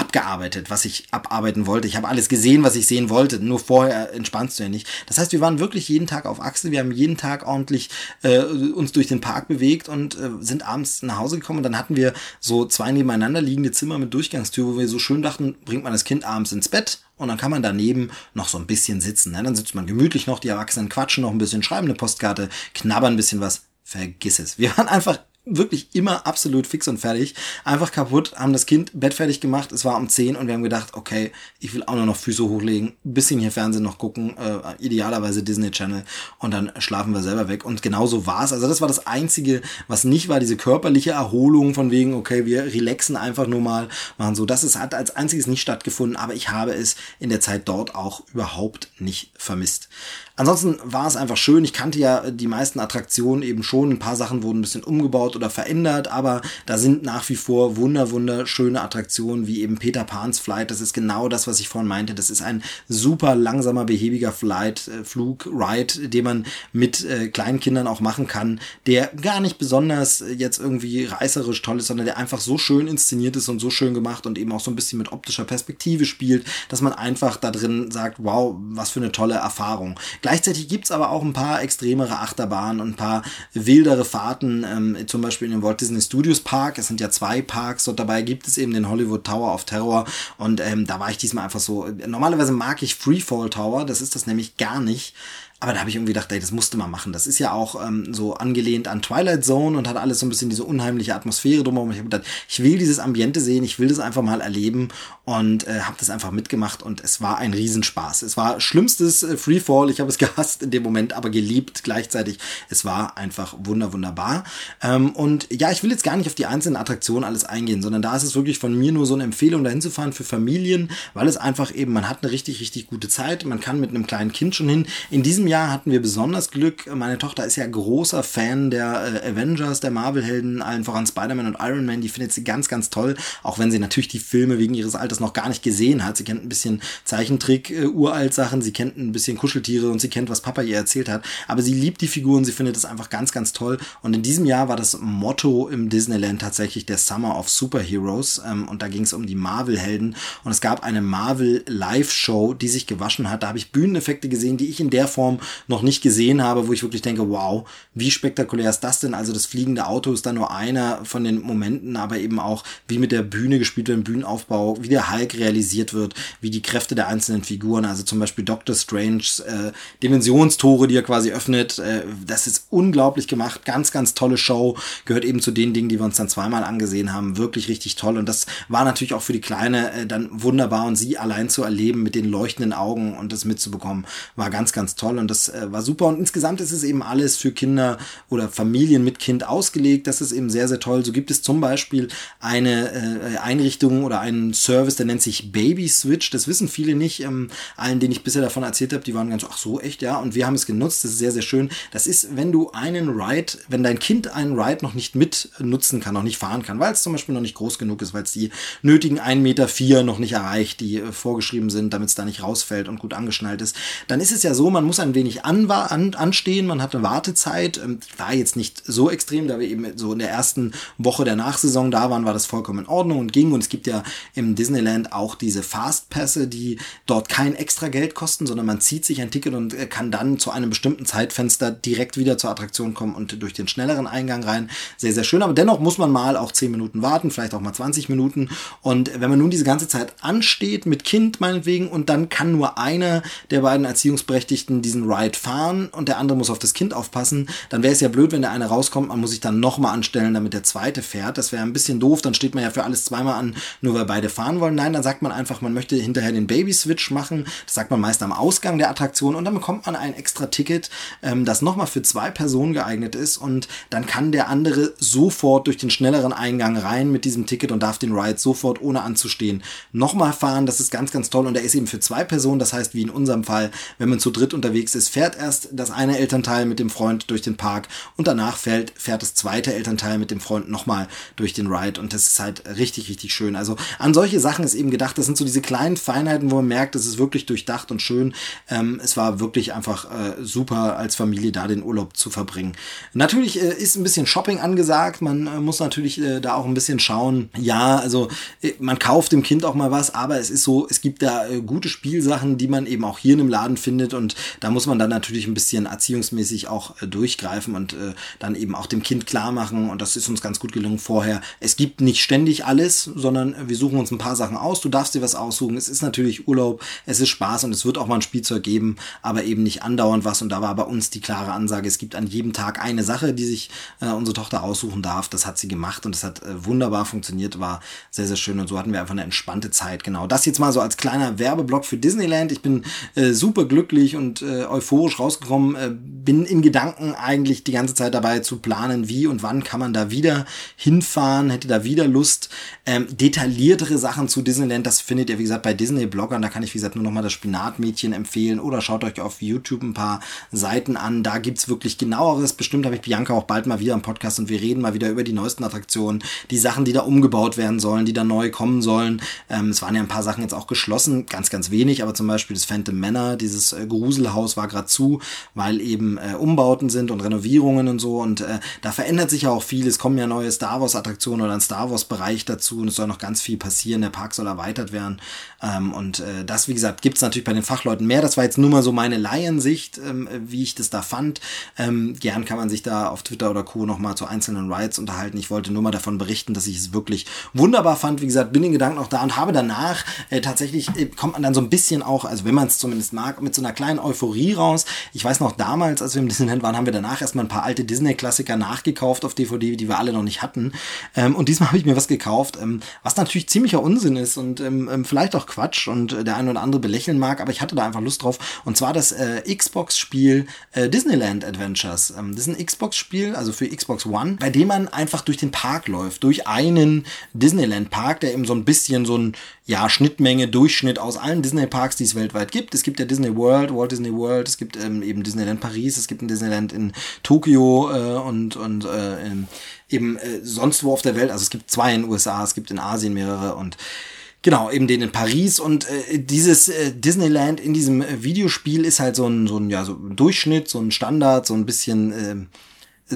abgearbeitet, was ich abarbeiten wollte. Ich habe alles gesehen, was ich sehen wollte. Nur vorher entspannst du ja nicht. Das heißt, wir waren wirklich jeden Tag auf Achse. Wir haben jeden Tag ordentlich äh, uns durch den Park bewegt und äh, sind abends nach Hause gekommen. Und dann hatten wir so zwei nebeneinander liegende Zimmer mit Durchgangstür, wo wir so schön dachten, bringt man das Kind abends ins Bett und dann kann man daneben noch so ein bisschen sitzen. Ne? Dann sitzt man gemütlich noch, die Erwachsenen quatschen noch ein bisschen, schreiben eine Postkarte, knabbern ein bisschen was. Vergiss es. Wir waren einfach wirklich immer absolut fix und fertig. Einfach kaputt, haben das Kind bettfertig gemacht. Es war um 10 und wir haben gedacht, okay, ich will auch nur noch Füße hochlegen, bisschen hier Fernsehen noch gucken, äh, idealerweise Disney Channel und dann schlafen wir selber weg. Und genauso war es. Also das war das Einzige, was nicht war, diese körperliche Erholung von wegen, okay, wir relaxen einfach nur mal, machen so. Das ist, hat als einziges nicht stattgefunden, aber ich habe es in der Zeit dort auch überhaupt nicht vermisst. Ansonsten war es einfach schön. Ich kannte ja die meisten Attraktionen eben schon. Ein paar Sachen wurden ein bisschen umgebaut oder verändert, aber da sind nach wie vor wunder, wunderschöne Attraktionen wie eben Peter Pan's Flight. Das ist genau das, was ich vorhin meinte. Das ist ein super langsamer, behäbiger Flight, äh, Flug, Ride, den man mit äh, kleinen Kindern auch machen kann, der gar nicht besonders jetzt irgendwie reißerisch toll ist, sondern der einfach so schön inszeniert ist und so schön gemacht und eben auch so ein bisschen mit optischer Perspektive spielt, dass man einfach da drin sagt, wow, was für eine tolle Erfahrung. Gleichzeitig gibt's aber auch ein paar extremere Achterbahnen und ein paar wildere Fahrten, ähm, zum Beispiel in dem Walt Disney Studios Park. Es sind ja zwei Parks dort dabei, gibt es eben den Hollywood Tower of Terror und ähm, da war ich diesmal einfach so. Normalerweise mag ich Freefall Tower, das ist das nämlich gar nicht. Aber da habe ich irgendwie gedacht, ey, das musste man machen. Das ist ja auch ähm, so angelehnt an Twilight Zone und hat alles so ein bisschen diese unheimliche Atmosphäre drumherum. Ich habe gedacht, ich will dieses Ambiente sehen, ich will das einfach mal erleben und äh, habe das einfach mitgemacht und es war ein Riesenspaß. Es war schlimmstes äh, Freefall, ich habe es [LAUGHS] gehasst in dem Moment, aber geliebt gleichzeitig. Es war einfach wunder wunderbar. Ähm, und ja, ich will jetzt gar nicht auf die einzelnen Attraktionen alles eingehen, sondern da ist es wirklich von mir nur so eine Empfehlung, dahin zu fahren für Familien, weil es einfach eben, man hat eine richtig, richtig gute Zeit. Man kann mit einem kleinen Kind schon hin. In diesem Jahr hatten wir besonders Glück. Meine Tochter ist ja großer Fan der äh, Avengers, der Marvel-Helden, allen voran Spider-Man und Iron Man. Die findet sie ganz, ganz toll, auch wenn sie natürlich die Filme wegen ihres Alters noch gar nicht gesehen hat. Sie kennt ein bisschen Zeichentrick, äh, uralt Sachen, sie kennt ein bisschen Kuscheltiere und sie kennt, was Papa ihr erzählt hat. Aber sie liebt die Figuren, sie findet es einfach ganz, ganz toll. Und in diesem Jahr war das Motto im Disneyland tatsächlich der Summer of Superheroes. Ähm, und da ging es um die Marvel-Helden. Und es gab eine Marvel Live-Show, die sich gewaschen hat. Da habe ich Bühneneffekte gesehen, die ich in der Form noch nicht gesehen habe, wo ich wirklich denke, wow, wie spektakulär ist das denn? Also das fliegende Auto ist da nur einer von den Momenten, aber eben auch, wie mit der Bühne gespielt wird, im Bühnenaufbau, wie der Hulk realisiert wird, wie die Kräfte der einzelnen Figuren, also zum Beispiel Doctor Strange äh, Dimensionstore, die er quasi öffnet, äh, das ist unglaublich gemacht, ganz, ganz tolle Show, gehört eben zu den Dingen, die wir uns dann zweimal angesehen haben, wirklich richtig toll und das war natürlich auch für die Kleine äh, dann wunderbar und sie allein zu erleben mit den leuchtenden Augen und das mitzubekommen, war ganz, ganz toll und das äh, war super. Und insgesamt ist es eben alles für Kinder oder Familien mit Kind ausgelegt, das ist eben sehr, sehr toll. So gibt es zum Beispiel eine äh, Einrichtung oder einen Service, der nennt sich Baby Switch, das wissen viele nicht, ähm, allen, denen ich bisher davon erzählt habe, die waren ganz, ach so, echt, ja, und wir haben es genutzt, das ist sehr, sehr schön. Das ist, wenn du einen Ride, wenn dein Kind einen Ride noch nicht mit nutzen kann, noch nicht fahren kann, weil es zum Beispiel noch nicht groß genug ist, weil es die nötigen 1,4 Meter noch nicht erreicht, die äh, vorgeschrieben sind, damit es da nicht rausfällt und gut angeschnallt ist, dann ist es ja so, man muss ein wenig an, an, anstehen, man hat eine Wartezeit, ähm, war jetzt nicht so extrem, da wir eben so in der ersten Woche der Nachsaison da waren, war das vollkommen in Ordnung und ging. Und es gibt ja im Disneyland auch diese Fastpässe, die dort kein extra Geld kosten, sondern man zieht sich ein Ticket und äh, kann dann zu einem bestimmten Zeitfenster direkt wieder zur Attraktion kommen und durch den schnelleren Eingang rein. Sehr, sehr schön, aber dennoch muss man mal auch 10 Minuten warten, vielleicht auch mal 20 Minuten. Und wenn man nun diese ganze Zeit ansteht mit Kind meinetwegen und dann kann nur einer der beiden Erziehungsberechtigten diesen Ride fahren und der andere muss auf das Kind aufpassen, dann wäre es ja blöd, wenn der eine rauskommt, man muss sich dann nochmal anstellen, damit der zweite fährt. Das wäre ein bisschen doof, dann steht man ja für alles zweimal an, nur weil beide fahren wollen. Nein, dann sagt man einfach, man möchte hinterher den Baby-Switch machen. Das sagt man meist am Ausgang der Attraktion und dann bekommt man ein extra Ticket, ähm, das nochmal für zwei Personen geeignet ist und dann kann der andere sofort durch den schnelleren Eingang rein mit diesem Ticket und darf den Ride sofort ohne anzustehen nochmal fahren. Das ist ganz, ganz toll und der ist eben für zwei Personen. Das heißt, wie in unserem Fall, wenn man zu dritt unterwegs ist, fährt erst das eine Elternteil mit dem Freund durch den Park und danach fährt, fährt das zweite Elternteil mit dem Freund nochmal durch den Ride und das ist halt richtig, richtig schön. Also an solche Sachen ist eben gedacht, das sind so diese kleinen Feinheiten, wo man merkt, es ist wirklich durchdacht und schön. Ähm, es war wirklich einfach äh, super, als Familie da den Urlaub zu verbringen. Natürlich äh, ist ein bisschen Shopping angesagt, man äh, muss natürlich äh, da auch ein bisschen schauen. Ja, also äh, man kauft dem Kind auch mal was, aber es ist so, es gibt da äh, gute Spielsachen, die man eben auch hier in einem Laden findet und da muss man dann natürlich ein bisschen erziehungsmäßig auch durchgreifen und dann eben auch dem Kind klar machen und das ist uns ganz gut gelungen vorher. Es gibt nicht ständig alles, sondern wir suchen uns ein paar Sachen aus. Du darfst dir was aussuchen. Es ist natürlich Urlaub, es ist Spaß und es wird auch mal ein Spielzeug geben, aber eben nicht andauernd was. Und da war bei uns die klare Ansage, es gibt an jedem Tag eine Sache, die sich äh, unsere Tochter aussuchen darf. Das hat sie gemacht und es hat äh, wunderbar funktioniert, war sehr, sehr schön und so hatten wir einfach eine entspannte Zeit. Genau, das jetzt mal so als kleiner Werbeblock für Disneyland. Ich bin äh, super glücklich und äh, euphorisch rausgekommen, äh, bin in Gedanken eigentlich die ganze Zeit dabei zu planen, wie und wann kann man da wieder hinfahren, hätte da wieder Lust. Ähm, detailliertere Sachen zu Disneyland, das findet ihr, wie gesagt, bei Disney-Bloggern. Da kann ich, wie gesagt, nur noch mal das Spinatmädchen empfehlen oder schaut euch auf YouTube ein paar Seiten an. Da gibt's wirklich genaueres. Bestimmt habe ich Bianca auch bald mal wieder im Podcast und wir reden mal wieder über die neuesten Attraktionen, die Sachen, die da umgebaut werden sollen, die da neu kommen sollen. Ähm, es waren ja ein paar Sachen jetzt auch geschlossen, ganz, ganz wenig, aber zum Beispiel das Phantom Manor, dieses äh, Gruselhaus war gerade zu, weil eben äh, Umbauten sind und Renovierungen und so und äh, da verändert sich ja auch viel. Es kommen ja neue Star Wars Attraktionen oder ein Star Wars Bereich dazu und es soll noch ganz viel passieren. Der Park soll erweitert werden ähm, und äh, das, wie gesagt, gibt's natürlich bei den Fachleuten mehr. Das war jetzt nur mal so meine Laiensicht, ähm, wie ich das da fand. Ähm, gern kann man sich da auf Twitter oder Co. nochmal zu einzelnen Rides unterhalten. Ich wollte nur mal davon berichten, dass ich es wirklich wunderbar fand. Wie gesagt, bin in Gedanken auch da und habe danach äh, tatsächlich, äh, kommt man dann so ein bisschen auch, also wenn man es zumindest mag, mit so einer kleinen Euphorie DVD raus. Ich weiß noch, damals, als wir im Disneyland waren, haben wir danach erstmal ein paar alte Disney-Klassiker nachgekauft auf DVD, die wir alle noch nicht hatten. Ähm, und diesmal [LAUGHS] habe ich mir was gekauft, ähm, was natürlich ziemlicher Unsinn ist und ähm, ähm vielleicht auch Quatsch und äh, der eine oder andere belächeln mag, aber ich hatte da einfach Lust drauf. Und zwar das äh, Xbox-Spiel äh, Disneyland Adventures. Ähm, das ist ein Xbox-Spiel, also für Xbox One, bei dem man einfach durch den Park läuft, durch einen Disneyland-Park, der eben so ein bisschen so ein ja, Schnittmenge, Durchschnitt aus allen Disney-Parks, die es weltweit gibt. Es gibt ja Disney World, Walt Disney World, es gibt ähm, eben Disneyland Paris, es gibt ein Disneyland in Tokio äh, und, und äh, eben äh, sonst wo auf der Welt. Also es gibt zwei in den USA, es gibt in Asien mehrere und Genau, eben den in Paris und äh, dieses äh, Disneyland in diesem äh, Videospiel ist halt so ein, so ein, ja, so Durchschnitt, so ein Standard, so ein bisschen äh,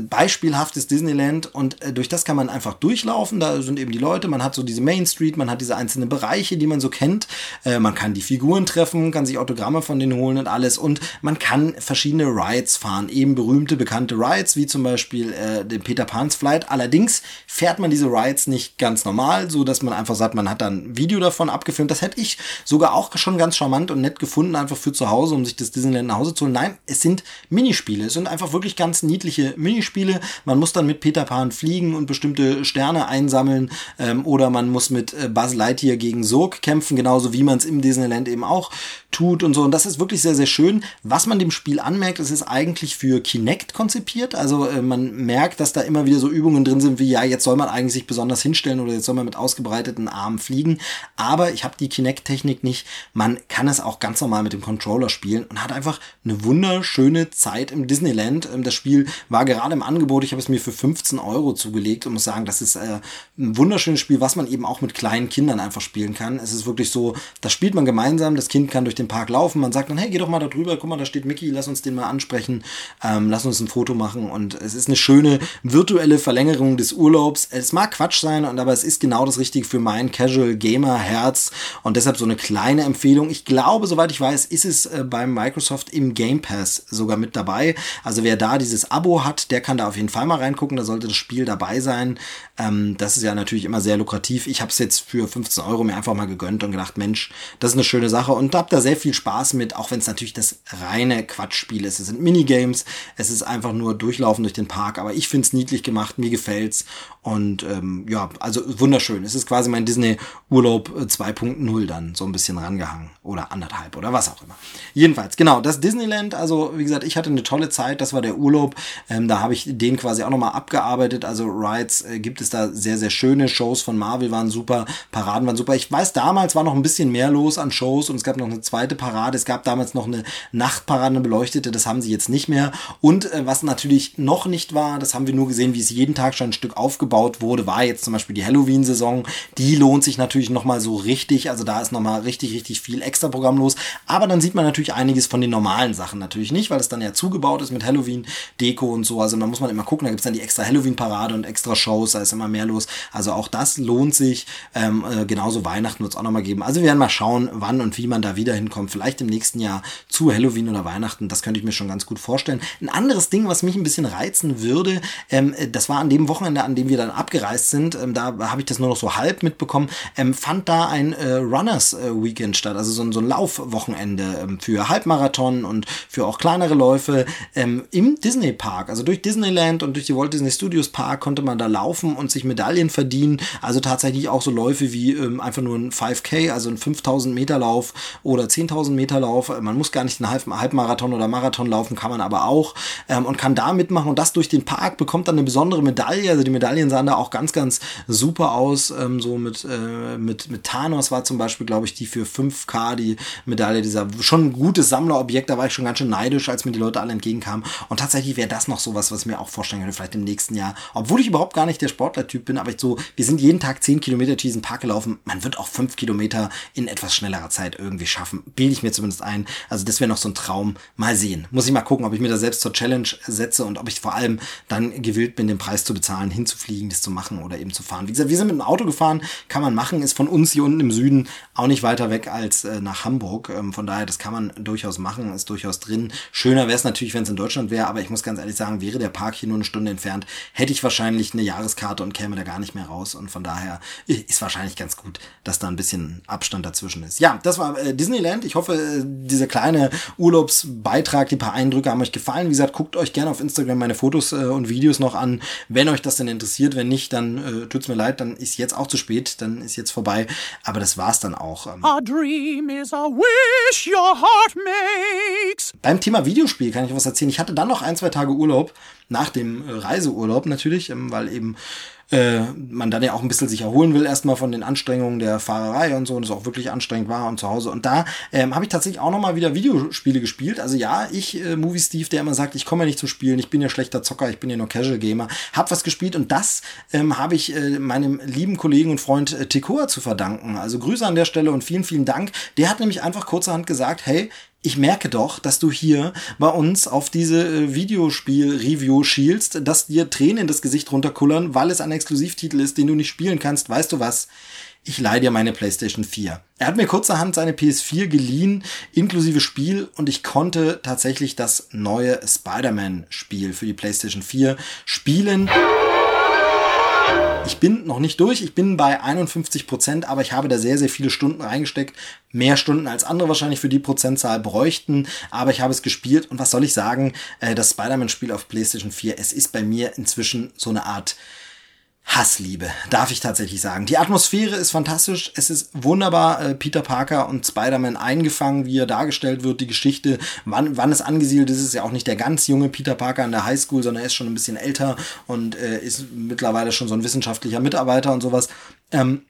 beispielhaftes Disneyland und äh, durch das kann man einfach durchlaufen. Da sind eben die Leute, man hat so diese Main Street, man hat diese einzelnen Bereiche, die man so kennt. Äh, man kann die Figuren treffen, kann sich Autogramme von denen holen und alles und man kann verschiedene Rides fahren, eben berühmte, bekannte Rides, wie zum Beispiel äh, den Peter Pan's Flight. Allerdings fährt man diese Rides nicht ganz normal, so dass man einfach sagt, man hat dann ein Video davon abgefilmt. Das hätte ich sogar auch schon ganz charmant und nett gefunden, einfach für zu Hause, um sich das Disneyland nach Hause zu holen. Nein, es sind Minispiele. Es sind einfach wirklich ganz niedliche Minispiele Minispiele. Man muss dann mit Peter Pan fliegen und bestimmte Sterne einsammeln ähm, oder man muss mit äh, Buzz Lightyear gegen Sog kämpfen, genauso wie man es im Disneyland eben auch tut und so. Und das ist wirklich sehr, sehr schön. Was man dem Spiel anmerkt, es ist eigentlich für Kinect konzipiert. Also äh, man merkt, dass da immer wieder so Übungen drin sind, wie ja, jetzt soll man eigentlich sich besonders hinstellen oder jetzt soll man mit ausgebreiteten Armen fliegen. Aber ich habe die Kinect-Technik nicht. Man kann es auch ganz normal mit dem Controller spielen und hat einfach eine wunderschöne Zeit im Disneyland. Ähm, das Spiel war gerade im Angebot. Ich habe es mir für 15 Euro zugelegt und muss sagen, das ist äh, ein wunderschönes Spiel, was man eben auch mit kleinen Kindern einfach spielen kann. Es ist wirklich so, das spielt man gemeinsam. Das Kind kann durch den Park laufen. Man sagt dann, hey, geh doch mal da drüber. Guck mal, da steht Mickey. Lass uns den mal ansprechen. Ähm, lass uns ein Foto machen. Und es ist eine schöne virtuelle Verlängerung des Urlaubs. Es mag Quatsch sein, aber es ist genau das Richtige für mein Casual Gamer Herz. Und deshalb so eine kleine Empfehlung. Ich glaube, soweit ich weiß, ist es äh, beim Microsoft im Game Pass sogar mit dabei. Also wer da dieses Abo hat, der kann da auf jeden Fall mal reingucken, da sollte das Spiel dabei sein. Ähm, das ist ja natürlich immer sehr lukrativ. Ich habe es jetzt für 15 Euro mir einfach mal gegönnt und gedacht, Mensch, das ist eine schöne Sache und habe da sehr viel Spaß mit, auch wenn es natürlich das reine Quatschspiel ist. Es sind Minigames, es ist einfach nur durchlaufen durch den Park, aber ich finde es niedlich gemacht, mir gefällt's und ähm, ja, also wunderschön. Es ist quasi mein Disney Urlaub 2.0 dann so ein bisschen rangehangen oder anderthalb oder was auch immer. Jedenfalls, genau, das Disneyland, also wie gesagt, ich hatte eine tolle Zeit, das war der Urlaub. Ähm, da habe ich den quasi auch nochmal abgearbeitet. Also Rides äh, gibt es da sehr, sehr schöne Shows von Marvel waren super, Paraden waren super. Ich weiß, damals war noch ein bisschen mehr los an Shows und es gab noch eine zweite Parade. Es gab damals noch eine Nachtparade, eine beleuchtete, das haben sie jetzt nicht mehr. Und äh, was natürlich noch nicht war, das haben wir nur gesehen, wie es jeden Tag schon ein Stück aufgebaut wurde, war jetzt zum Beispiel die Halloween-Saison. Die lohnt sich natürlich nochmal so richtig. Also da ist nochmal richtig, richtig viel extra Programm los. Aber dann sieht man natürlich einiges von den normalen Sachen natürlich nicht, weil es dann ja zugebaut ist mit Halloween-Deko und so. Also da muss man immer gucken, da gibt es dann die extra Halloween-Parade und extra Shows, da ist immer mehr los. Also auch das lohnt sich. Ähm, äh, genauso Weihnachten wird es auch nochmal geben. Also wir werden mal schauen, wann und wie man da wieder hinkommt. Vielleicht im nächsten Jahr zu Halloween oder Weihnachten. Das könnte ich mir schon ganz gut vorstellen. Ein anderes Ding, was mich ein bisschen reizen würde, ähm, das war an dem Wochenende, an dem wir dann abgereist sind. Ähm, da habe ich das nur noch so halb mitbekommen. Ähm, fand da ein äh, Runners äh, Weekend statt, also so, ein, so ein Laufwochenende ähm, für Halbmarathon und für auch kleinere Läufe ähm, im Disney Park, also durch Disneyland und durch die Walt Disney Studios Park konnte man da laufen und sich Medaillen verdienen. Also tatsächlich auch so Läufe wie ähm, einfach nur ein 5K, also ein 5000 Meter Lauf oder 10.000 Meter Lauf. Man muss gar nicht einen Halb Halbmarathon oder Marathon laufen, kann man aber auch ähm, und kann da mitmachen und das durch den Park bekommt dann eine besondere Medaille. Also die Medaillen sahen da auch ganz, ganz super aus. Ähm, so mit, äh, mit, mit Thanos war zum Beispiel, glaube ich, die für 5K die Medaille, dieser schon ein gutes Sammlerobjekt. Da war ich schon ganz schön neidisch, als mir die Leute alle entgegenkamen. Und tatsächlich wäre das noch sowas, was ich mir auch vorstellen könnte, vielleicht im nächsten Jahr. Obwohl ich überhaupt gar nicht der Sportlertyp bin, aber ich so, wir sind jeden Tag 10 Kilometer durch diesen Park gelaufen. Man wird auch 5 Kilometer in etwas schnellerer Zeit irgendwie schaffen. Bilde ich mir zumindest ein. Also das wäre noch so ein Traum. Mal sehen. Muss ich mal gucken, ob ich mir da selbst zur Challenge setze und ob ich vor allem dann gewillt bin, den Preis zu bezahlen, hinzufliegen, das zu machen oder eben zu fahren. Wie gesagt, wir sind mit dem Auto gefahren, kann man machen, ist von uns hier unten im Süden auch nicht weiter weg als äh, nach Hamburg. Ähm, von daher, das kann man durchaus machen, ist durchaus drin. Schöner wäre es natürlich, wenn es in Deutschland wäre, aber ich muss ganz ehrlich sagen, wäre der Park hier nur eine Stunde entfernt, hätte ich wahrscheinlich eine Jahreskarte und käme da gar nicht mehr raus. Und von daher ist wahrscheinlich ganz gut, dass da ein bisschen Abstand dazwischen ist. Ja, das war äh, Disneyland. Ich hoffe, äh, dieser kleine Urlaubsbeitrag, die paar Eindrücke haben euch gefallen. Wie gesagt, guckt euch gerne auf Instagram meine Fotos äh, und Videos noch an, wenn euch das denn interessiert. Wenn nicht, dann äh, tut's mir leid, dann ist jetzt auch zu spät, dann ist jetzt vorbei. Aber das war's dann auch. Ähm. A dream is a wish your heart makes. Beim Thema Videospiel kann ich was erzählen. Ich hatte dann noch ein, zwei Tage Urlaub, nach dem äh, Reiseurlaub natürlich, ähm, weil eben äh, man dann ja auch ein bisschen sich erholen will, erstmal von den Anstrengungen der Fahrerei und so, und es auch wirklich anstrengend war und zu Hause. Und da ähm, habe ich tatsächlich auch nochmal wieder Videospiele gespielt. Also ja, ich, äh, Movie Steve, der immer sagt, ich komme ja nicht zum Spielen, ich bin ja schlechter Zocker, ich bin ja nur Casual Gamer, habe was gespielt und das ähm, habe ich äh, meinem lieben Kollegen und Freund äh, Tekoa zu verdanken. Also Grüße an der Stelle und vielen, vielen Dank. Der hat nämlich einfach kurzerhand gesagt, hey, ich merke doch, dass du hier bei uns auf diese äh, Videospiel-Review schielst, dass dir Tränen in das Gesicht runterkullern, weil es ein Exklusivtitel ist, den du nicht spielen kannst. Weißt du was? Ich leih dir meine PlayStation 4. Er hat mir kurzerhand seine PS4 geliehen, inklusive Spiel, und ich konnte tatsächlich das neue Spider-Man-Spiel für die PlayStation 4 spielen. Ich bin noch nicht durch, ich bin bei 51 Prozent, aber ich habe da sehr, sehr viele Stunden reingesteckt. Mehr Stunden als andere wahrscheinlich für die Prozentzahl bräuchten, aber ich habe es gespielt und was soll ich sagen, äh, das Spider-Man-Spiel auf PlayStation 4, es ist bei mir inzwischen so eine Art Hassliebe, darf ich tatsächlich sagen. Die Atmosphäre ist fantastisch, es ist wunderbar, äh, Peter Parker und Spider-Man eingefangen, wie er dargestellt wird, die Geschichte, wann, wann es angesiedelt ist, ist ja auch nicht der ganz junge Peter Parker in der Highschool, sondern er ist schon ein bisschen älter und äh, ist mittlerweile schon so ein wissenschaftlicher Mitarbeiter und sowas. Ähm,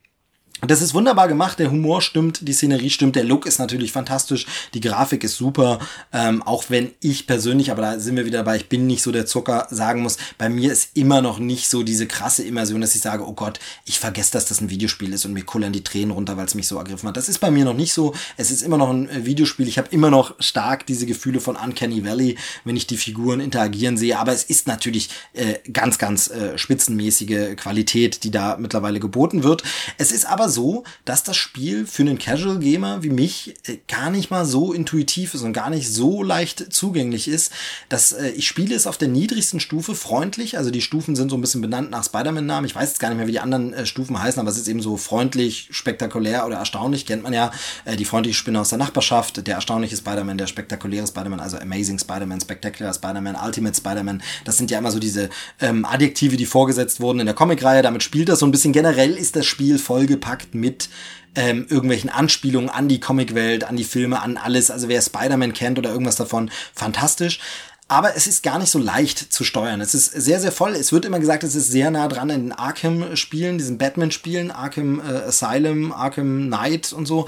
das ist wunderbar gemacht, der Humor stimmt, die Szenerie stimmt, der Look ist natürlich fantastisch, die Grafik ist super, ähm, auch wenn ich persönlich, aber da sind wir wieder dabei, ich bin nicht so der Zucker, sagen muss, bei mir ist immer noch nicht so diese krasse Immersion, dass ich sage, oh Gott, ich vergesse, dass das ein Videospiel ist und mir kullern die Tränen runter, weil es mich so ergriffen hat. Das ist bei mir noch nicht so, es ist immer noch ein äh, Videospiel, ich habe immer noch stark diese Gefühle von Uncanny Valley, wenn ich die Figuren interagieren sehe, aber es ist natürlich äh, ganz, ganz äh, spitzenmäßige Qualität, die da mittlerweile geboten wird. Es ist aber so, dass das Spiel für einen Casual Gamer wie mich äh, gar nicht mal so intuitiv ist und gar nicht so leicht zugänglich ist. Dass, äh, ich spiele es auf der niedrigsten Stufe freundlich, also die Stufen sind so ein bisschen benannt nach Spider-Man-Namen. Ich weiß jetzt gar nicht mehr, wie die anderen äh, Stufen heißen, aber es ist eben so freundlich, spektakulär oder erstaunlich, kennt man ja. Äh, die freundliche Spinne aus der Nachbarschaft, der erstaunliche Spider-Man, der spektakuläre Spider-Man, also Amazing Spider-Man, Spectacular Spider-Man, Ultimate Spider-Man. Das sind ja immer so diese ähm, Adjektive, die vorgesetzt wurden in der Comicreihe. Damit spielt das so ein bisschen. Generell ist das Spiel vollgepackt gepackt mit ähm, irgendwelchen Anspielungen an die Comicwelt, an die Filme, an alles. Also wer Spider-Man kennt oder irgendwas davon, fantastisch. Aber es ist gar nicht so leicht zu steuern. Es ist sehr, sehr voll. Es wird immer gesagt, es ist sehr nah dran in den Arkham-Spielen, diesen Batman-Spielen, Arkham äh, Asylum, Arkham Knight und so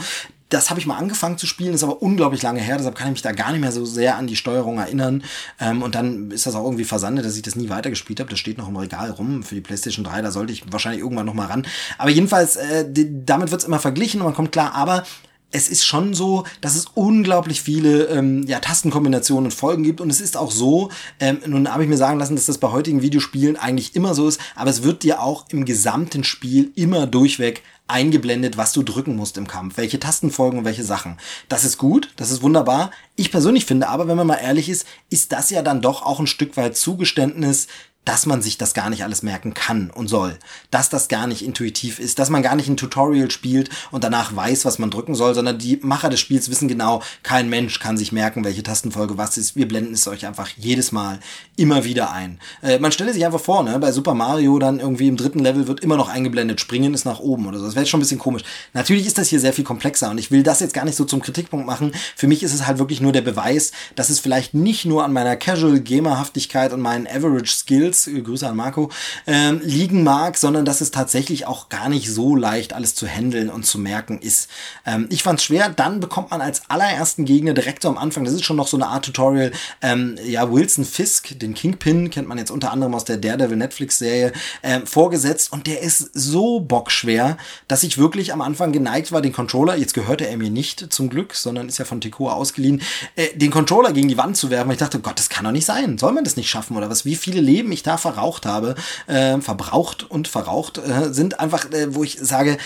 das habe ich mal angefangen zu spielen, ist aber unglaublich lange her, deshalb kann ich mich da gar nicht mehr so sehr an die Steuerung erinnern. Ähm, und dann ist das auch irgendwie versandet, dass ich das nie weitergespielt habe. Das steht noch im Regal rum für die PlayStation 3, da sollte ich wahrscheinlich irgendwann noch mal ran. Aber jedenfalls, äh, damit wird's immer verglichen und man kommt klar, aber es ist schon so, dass es unglaublich viele ähm, ja, Tastenkombinationen und Folgen gibt. Und es ist auch so, ähm, nun habe ich mir sagen lassen, dass das bei heutigen Videospielen eigentlich immer so ist, aber es wird dir auch im gesamten Spiel immer durchweg eingeblendet, was du drücken musst im Kampf, welche Tastenfolgen und welche Sachen. Das ist gut, das ist wunderbar. Ich persönlich finde aber, wenn man mal ehrlich ist, ist das ja dann doch auch ein Stück weit Zugeständnis dass man sich das gar nicht alles merken kann und soll, dass das gar nicht intuitiv ist, dass man gar nicht ein Tutorial spielt und danach weiß, was man drücken soll, sondern die Macher des Spiels wissen genau, kein Mensch kann sich merken, welche Tastenfolge was ist. Wir blenden es euch einfach jedes Mal immer wieder ein. Äh, man stelle sich einfach vor, ne, bei Super Mario dann irgendwie im dritten Level wird immer noch eingeblendet, springen ist nach oben oder so. Das wäre schon ein bisschen komisch. Natürlich ist das hier sehr viel komplexer und ich will das jetzt gar nicht so zum Kritikpunkt machen. Für mich ist es halt wirklich nur der Beweis, dass es vielleicht nicht nur an meiner Casual Gamerhaftigkeit und meinen Average Skills Äh, Grüße an Marco, ähm, liegen mag, sondern dass es tatsächlich auch gar nicht so leicht alles zu handeln und zu merken ist. Ähm, ich fand es schwer, dann bekommt man als allerersten Gegner direkt so am Anfang, das ist schon noch so eine Art Tutorial, ähm, ja, Wilson Fisk, den Kingpin, kennt man jetzt unter anderem aus der Daredevil Netflix-Serie, ähm, vorgesetzt und der ist so bockschwer, dass ich wirklich am Anfang geneigt war, den Controller, jetzt gehörte er mir nicht zum Glück, sondern ist ja von Tekoa ausgeliehen, äh, den Controller gegen die Wand zu werfen. Ich dachte, Gott, das kann doch nicht sein. Soll man das nicht schaffen oder was? Wie viele Leben ich da verraucht habe, äh, verbraucht und verraucht, äh, sind einfach, äh, wo ich sage,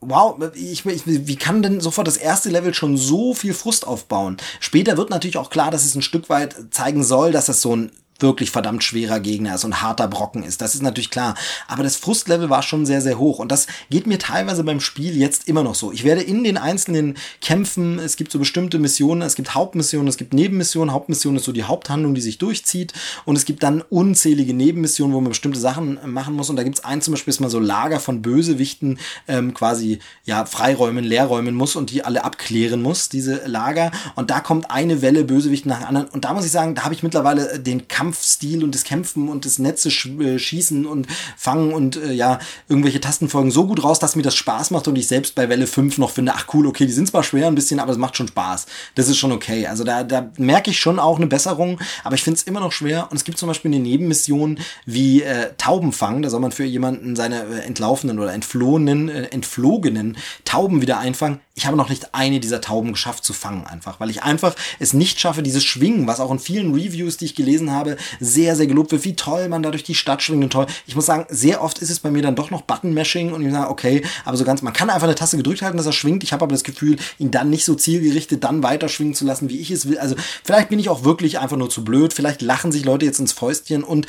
wow, ich, ich, wie kann denn sofort das erste Level schon so viel Frust aufbauen? Später wird natürlich auch klar, dass es ein Stück weit zeigen soll, dass es so ein wirklich verdammt schwerer Gegner ist und harter Brocken ist. Das ist natürlich klar. Aber das Frustlevel war schon sehr, sehr hoch. Und das geht mir teilweise beim Spiel jetzt immer noch so. Ich werde in den einzelnen Kämpfen, es gibt so bestimmte Missionen, es gibt Hauptmissionen, es gibt Nebenmissionen. Hauptmission ist so die Haupthandlung, die sich durchzieht. Und es gibt dann unzählige Nebenmissionen, wo man bestimmte Sachen machen muss. Und da gibt es ein zum Beispiel, ist mal so Lager von Bösewichten ähm, quasi ja freiräumen, leerräumen muss und die alle abklären muss, diese Lager. Und da kommt eine Welle Bösewichten nach der anderen. Und da muss ich sagen, da habe ich mittlerweile den Kampf Kampfstil und das Kämpfen und das Netze äh, schießen und fangen und äh, ja, irgendwelche Tastenfolgen so gut raus, dass mir das Spaß macht und ich selbst bei Welle 5 noch finde, ach cool, okay, die sind zwar schwer ein bisschen, aber es macht schon Spaß. Das ist schon okay. Also da, da merke ich schon auch eine Besserung, aber ich finde es immer noch schwer. Und es gibt zum Beispiel eine Nebenmission wie äh, Taubenfang. Da soll man für jemanden seine äh, entlaufenen oder entflohenen, äh, entflogenen Tauben wieder einfangen. Ich habe noch nicht eine dieser Tauben geschafft zu fangen, einfach, weil ich einfach es nicht schaffe, dieses Schwingen, was auch in vielen Reviews, die ich gelesen habe, sehr, sehr gelobt wird, wie toll man da durch die Stadt schwingt und toll. Ich muss sagen, sehr oft ist es bei mir dann doch noch Button-Mashing und ich sage, okay, aber so ganz, man kann einfach eine Taste gedrückt halten, dass er schwingt. Ich habe aber das Gefühl, ihn dann nicht so zielgerichtet dann weiter schwingen zu lassen, wie ich es will. Also vielleicht bin ich auch wirklich einfach nur zu blöd. Vielleicht lachen sich Leute jetzt ins Fäustchen und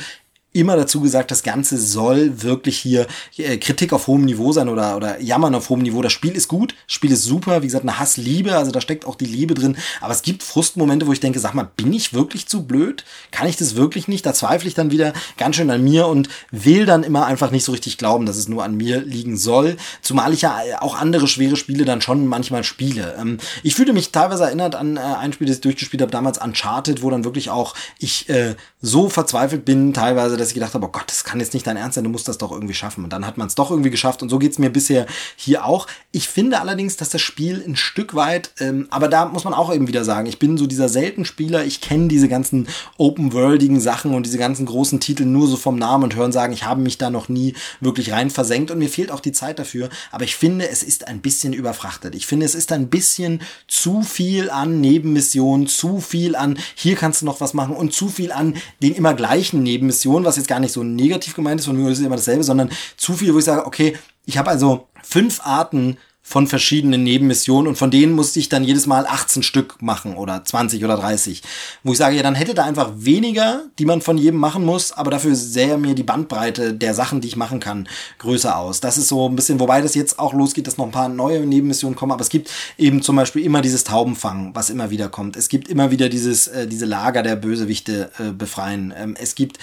immer dazu gesagt, das Ganze soll wirklich hier äh, Kritik auf hohem Niveau sein oder, oder Jammern auf hohem Niveau. Das Spiel ist gut, das Spiel ist super, wie gesagt, eine Hassliebe, also da steckt auch die Liebe drin. Aber es gibt Frustmomente, wo ich denke, sag mal, bin ich wirklich zu blöd? Kann ich das wirklich nicht? Da zweifle ich dann wieder ganz schön an mir und will dann immer einfach nicht so richtig glauben, dass es nur an mir liegen soll. Zumal ich ja auch andere schwere Spiele dann schon manchmal spiele. Ähm, ich fühle mich teilweise erinnert an äh, ein Spiel, das ich durchgespielt habe, damals Uncharted, wo dann wirklich auch ich äh, so verzweifelt bin, teilweise, dass ich gedacht habe, oh Gott, das kann jetzt nicht dein Ernst sein, du musst das doch irgendwie schaffen. Und dann hat man es doch irgendwie geschafft und so geht's mir bisher hier auch. Ich finde allerdings, dass das Spiel ein Stück weit, ähm, aber da muss man auch eben wieder sagen, ich bin so dieser selten Spieler, ich kenne diese ganzen open-worldigen Sachen und diese ganzen großen Titel nur so vom Namen und hören sagen, ich habe mich da noch nie wirklich rein versenkt und mir fehlt auch die Zeit dafür. Aber ich finde, es ist ein bisschen überfrachtet. Ich finde, es ist ein bisschen zu viel an Nebenmissionen, zu viel an, hier kannst du noch was machen und zu viel an den immer gleichen Nebenmissionen, was jetzt gar nicht so negativ gemeint ist, von mir ist immer dasselbe, sondern zu viel, wo ich sage, okay, ich habe also fünf Arten von verschiedenen Nebenmissionen und von denen musste ich dann jedes Mal 18 Stück machen oder 20 oder 30. Wo ich sage, ja, dann hätte da einfach weniger, die man von jedem machen muss, aber dafür sähe mir die Bandbreite der Sachen, die ich machen kann, größer aus. Das ist so ein bisschen, wobei das jetzt auch losgeht, dass noch ein paar neue Nebenmissionen kommen, aber es gibt eben zum Beispiel immer dieses Taubenfangen, was immer wieder kommt. Es gibt immer wieder dieses, äh, diese Lager der Bösewichte äh, befreien. Ähm, es gibt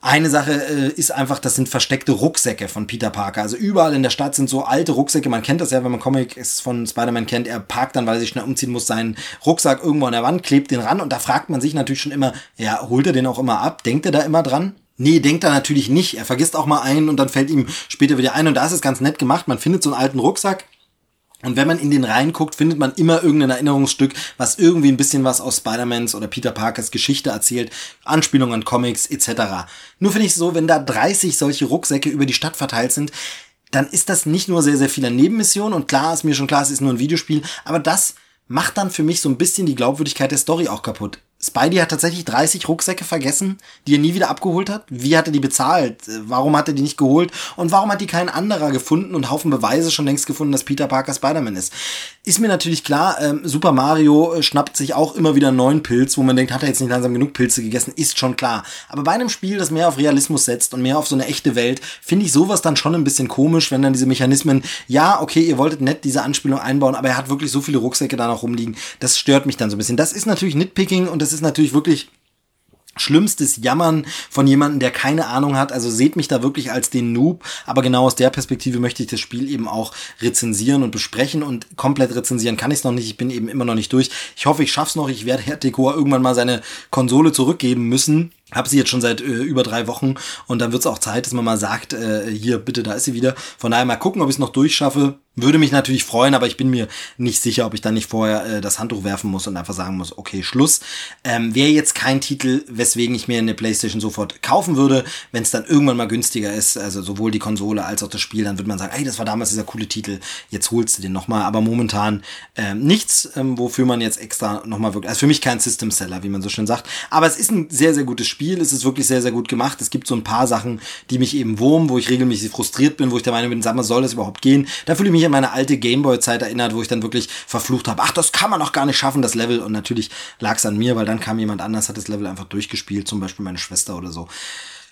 eine Sache äh, ist einfach, das sind versteckte Rucksäcke von Peter Parker. Also überall in der Stadt sind so alte Rucksäcke. Man kennt das ja, wenn man Comics von Spider-Man kennt. Er parkt dann, weil er sich schnell umziehen muss, seinen Rucksack irgendwo an der Wand, klebt den ran. Und da fragt man sich natürlich schon immer, ja, holt er den auch immer ab? Denkt er da immer dran? Nee, denkt er natürlich nicht. Er vergisst auch mal einen und dann fällt ihm später wieder ein. Und da ist es ganz nett gemacht. Man findet so einen alten Rucksack und wenn man in den reinguckt, findet man immer irgendein Erinnerungsstück, was irgendwie ein bisschen was aus Spider-Mans oder Peter Parkers Geschichte erzählt, Anspielungen an Comics etc. Nur finde ich so, wenn da 30 solche Rucksäcke über die Stadt verteilt sind, dann ist das nicht nur sehr, sehr viele Nebenmissionen und klar ist mir schon klar, es ist nur ein Videospiel, aber das macht dann für mich so ein bisschen die Glaubwürdigkeit der Story auch kaputt. Spidey hat tatsächlich 30 Rucksäcke vergessen, die er nie wieder abgeholt hat. Wie hat er die bezahlt? Warum hat er die nicht geholt? Und warum hat die kein anderer gefunden und Haufen Beweise schon längst gefunden, dass Peter Parker Spider-Man ist? Ist mir natürlich klar, ähm, Super Mario äh, schnappt sich auch immer wieder einen neuen Pilz, wo man denkt, hat er jetzt nicht langsam genug Pilze gegessen? Ist schon klar. Aber bei einem Spiel, das mehr auf Realismus setzt und mehr auf so eine echte Welt, finde ich sowas dann schon ein bisschen komisch, wenn dann diese Mechanismen, ja, okay, ihr wolltet nett diese Anspielung einbauen, aber er hat wirklich so viele Rucksäcke da noch rumliegen. Das stört mich dann so ein bisschen. Das ist natürlich Nitpicking und das das ist natürlich wirklich schlimmstes Jammern von jemandem, der keine Ahnung hat. Also seht mich da wirklich als den Noob. Aber genau aus der Perspektive möchte ich das Spiel eben auch rezensieren und besprechen. Und komplett rezensieren kann ich es noch nicht. Ich bin eben immer noch nicht durch. Ich hoffe, ich schaff's noch. Ich werde Herr Dekor irgendwann mal seine Konsole zurückgeben müssen. Hab sie jetzt schon seit äh, über drei Wochen und dann wird es auch Zeit, dass man mal sagt, äh, hier bitte, da ist sie wieder. Von daher mal gucken, ob ich es noch durchschaffe. Würde mich natürlich freuen, aber ich bin mir nicht sicher, ob ich dann nicht vorher äh, das Handtuch werfen muss und einfach sagen muss, okay, Schluss. Ähm, Wäre jetzt kein Titel, weswegen ich mir eine Playstation sofort kaufen würde, wenn es dann irgendwann mal günstiger ist, also sowohl die Konsole als auch das Spiel, dann würde man sagen, ey, das war damals dieser coole Titel, jetzt holst du den nochmal. Aber momentan ähm, nichts, ähm, wofür man jetzt extra nochmal wirklich, also für mich kein System Seller, wie man so schön sagt. Aber es ist ein sehr, sehr gutes Spiel, es ist wirklich sehr, sehr gut gemacht. Es gibt so ein paar Sachen, die mich eben wurmen, wo ich regelmäßig frustriert bin, wo ich der Meinung bin, sag mal, soll das überhaupt gehen? Da fühle ich mich an meine alte Gameboy-Zeit erinnert, wo ich dann wirklich verflucht habe, ach, das kann man doch gar nicht schaffen, das Level. Und natürlich lag es an mir, weil dann kam jemand anders, hat das Level einfach durchgespielt, zum Beispiel meine Schwester oder so.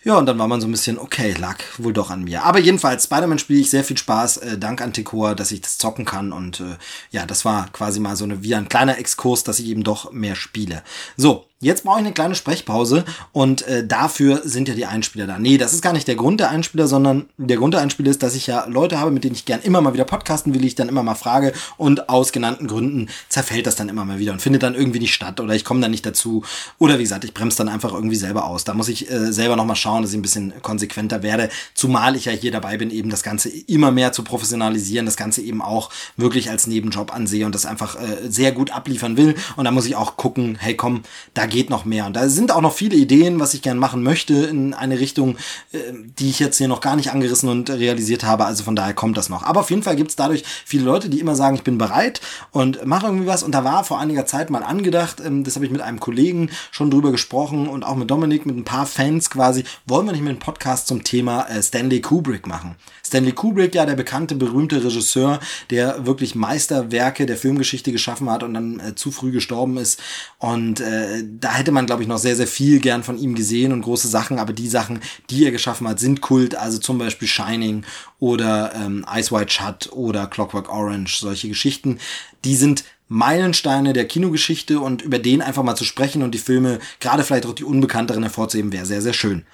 Ja, und dann war man so ein bisschen, okay, lag wohl doch an mir. Aber jedenfalls, Spider-Man spiele ich sehr viel Spaß. Äh, dank Antiquor, dass ich das zocken kann. Und äh, ja, das war quasi mal so eine, wie ein kleiner Exkurs, dass ich eben doch mehr spiele. So, Jetzt brauche ich eine kleine Sprechpause und äh, dafür sind ja die Einspieler da. Nee, das ist gar nicht der Grund der Einspieler, sondern der Grund der Einspieler ist, dass ich ja Leute habe, mit denen ich gern immer mal wieder podcasten will, ich dann immer mal frage und aus genannten Gründen zerfällt das dann immer mal wieder und findet dann irgendwie nicht statt oder ich komme dann nicht dazu oder wie gesagt, ich bremse dann einfach irgendwie selber aus. Da muss ich äh, selber nochmal schauen, dass ich ein bisschen konsequenter werde, zumal ich ja hier dabei bin, eben das Ganze immer mehr zu professionalisieren, das Ganze eben auch wirklich als Nebenjob ansehe und das einfach äh, sehr gut abliefern will und da muss ich auch gucken, hey komm, da geht noch mehr. Und da sind auch noch viele Ideen, was ich gern machen möchte in eine Richtung, äh, die ich jetzt hier noch gar nicht angerissen und realisiert habe. Also von daher kommt das noch. Aber auf jeden Fall gibt es dadurch viele Leute, die immer sagen, ich bin bereit und mache irgendwie was. Und da war vor einiger Zeit mal angedacht, ähm, das habe ich mit einem Kollegen schon drüber gesprochen und auch mit Dominik, mit ein paar Fans quasi, wollen wir nicht mit einem Podcast zum Thema äh, Stanley Kubrick machen. Stanley Kubrick, ja, der bekannte, berühmte Regisseur, der wirklich Meisterwerke der Filmgeschichte geschaffen hat und dann äh, zu früh gestorben ist. Und äh, da hätte man, glaube ich, noch sehr, sehr viel gern von ihm gesehen und große Sachen, aber die Sachen, die er geschaffen hat, sind Kult, also zum Beispiel Shining oder ähm, Ice White Shut oder Clockwork Orange, solche Geschichten, die sind Meilensteine der Kinogeschichte und über den einfach mal zu sprechen und die Filme, gerade vielleicht auch die unbekannteren hervorzuheben, wäre sehr, sehr schön.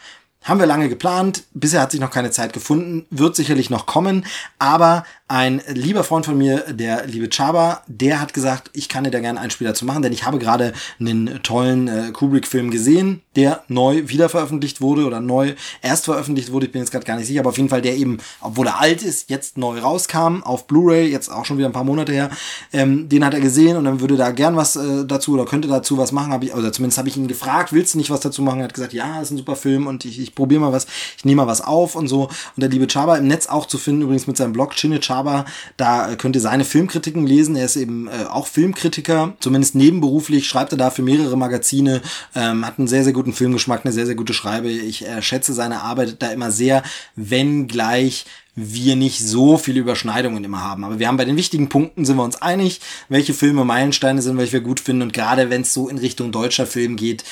Haben wir lange geplant, bisher hat sich noch keine Zeit gefunden, wird sicherlich noch kommen, aber ein lieber Freund von mir, der liebe Chaba, der hat gesagt, ich kann dir da gerne einen Spieler zu machen, denn ich habe gerade einen tollen äh, Kubrick-Film gesehen, der neu wiederveröffentlicht wurde oder neu erst veröffentlicht wurde. Ich bin jetzt gerade gar nicht sicher, aber auf jeden Fall der eben, obwohl er alt ist, jetzt neu rauskam auf Blu-ray, jetzt auch schon wieder ein paar Monate her. Ähm, den hat er gesehen und dann würde da gern was äh, dazu oder könnte dazu was machen. Hab ich, oder zumindest habe ich ihn gefragt, willst du nicht was dazu machen? Er hat gesagt, ja, ist ein super Film und ich, ich probiere mal was, ich nehme mal was auf und so. Und der liebe Chaba im Netz auch zu finden, übrigens mit seinem Blog Chinne Chaba aber da könnt ihr seine Filmkritiken lesen. Er ist eben äh, auch Filmkritiker, zumindest nebenberuflich, schreibt er da für mehrere Magazine, ähm, hat einen sehr, sehr guten Filmgeschmack, eine sehr, sehr gute Schreibe. Ich äh, schätze seine Arbeit da immer sehr, wenngleich wir nicht so viele Überschneidungen immer haben. Aber wir haben bei den wichtigen Punkten sind wir uns einig, welche Filme Meilensteine sind, welche wir gut finden. Und gerade wenn es so in Richtung deutscher Film geht,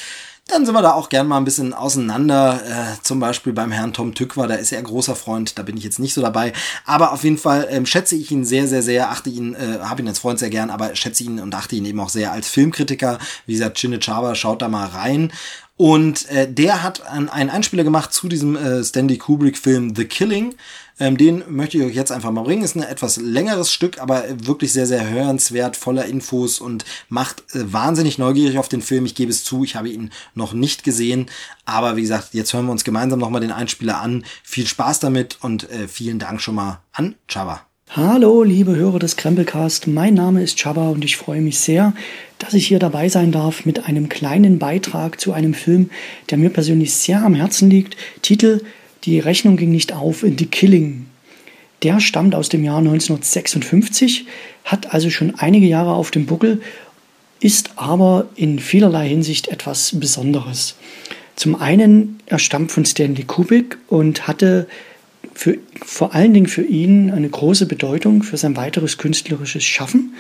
dann sind wir da auch gern mal ein bisschen auseinander. Äh, zum Beispiel beim Herrn Tom Tückwer, da ist er großer Freund, da bin ich jetzt nicht so dabei. Aber auf jeden Fall ähm, schätze ich ihn sehr, sehr, sehr, achte ihn, äh, habe ihn als Freund sehr gern, aber schätze ihn und achte ihn eben auch sehr als Filmkritiker. Wie gesagt, Chinne Chaba, schaut da mal rein. Und äh, der hat einen Einspieler gemacht zu diesem äh, Stanley Kubrick-Film The Killing. Ähm, den möchte ich euch jetzt einfach mal bringen. Ist ein etwas längeres Stück, aber wirklich sehr, sehr hörenswert, voller Infos und macht äh, wahnsinnig neugierig auf den Film. Ich gebe es zu, ich habe ihn noch nicht gesehen. Aber wie gesagt, jetzt hören wir uns gemeinsam nochmal den Einspieler an. Viel Spaß damit und äh, vielen Dank schon mal an Chava. Hallo, liebe Hörer des Krempelcast. Mein Name ist Chaba und ich freue mich sehr, dass ich hier dabei sein darf mit einem kleinen Beitrag zu einem Film, der mir persönlich sehr am Herzen liegt. Titel die Rechnung ging nicht auf in The Killing. Der stammt aus dem Jahr 1956, hat also schon einige Jahre auf dem Buckel, ist aber in vielerlei Hinsicht etwas Besonderes. Zum einen, er stammt von Stanley Kubrick und hatte für, vor allen Dingen für ihn eine große Bedeutung für sein weiteres künstlerisches Schaffen.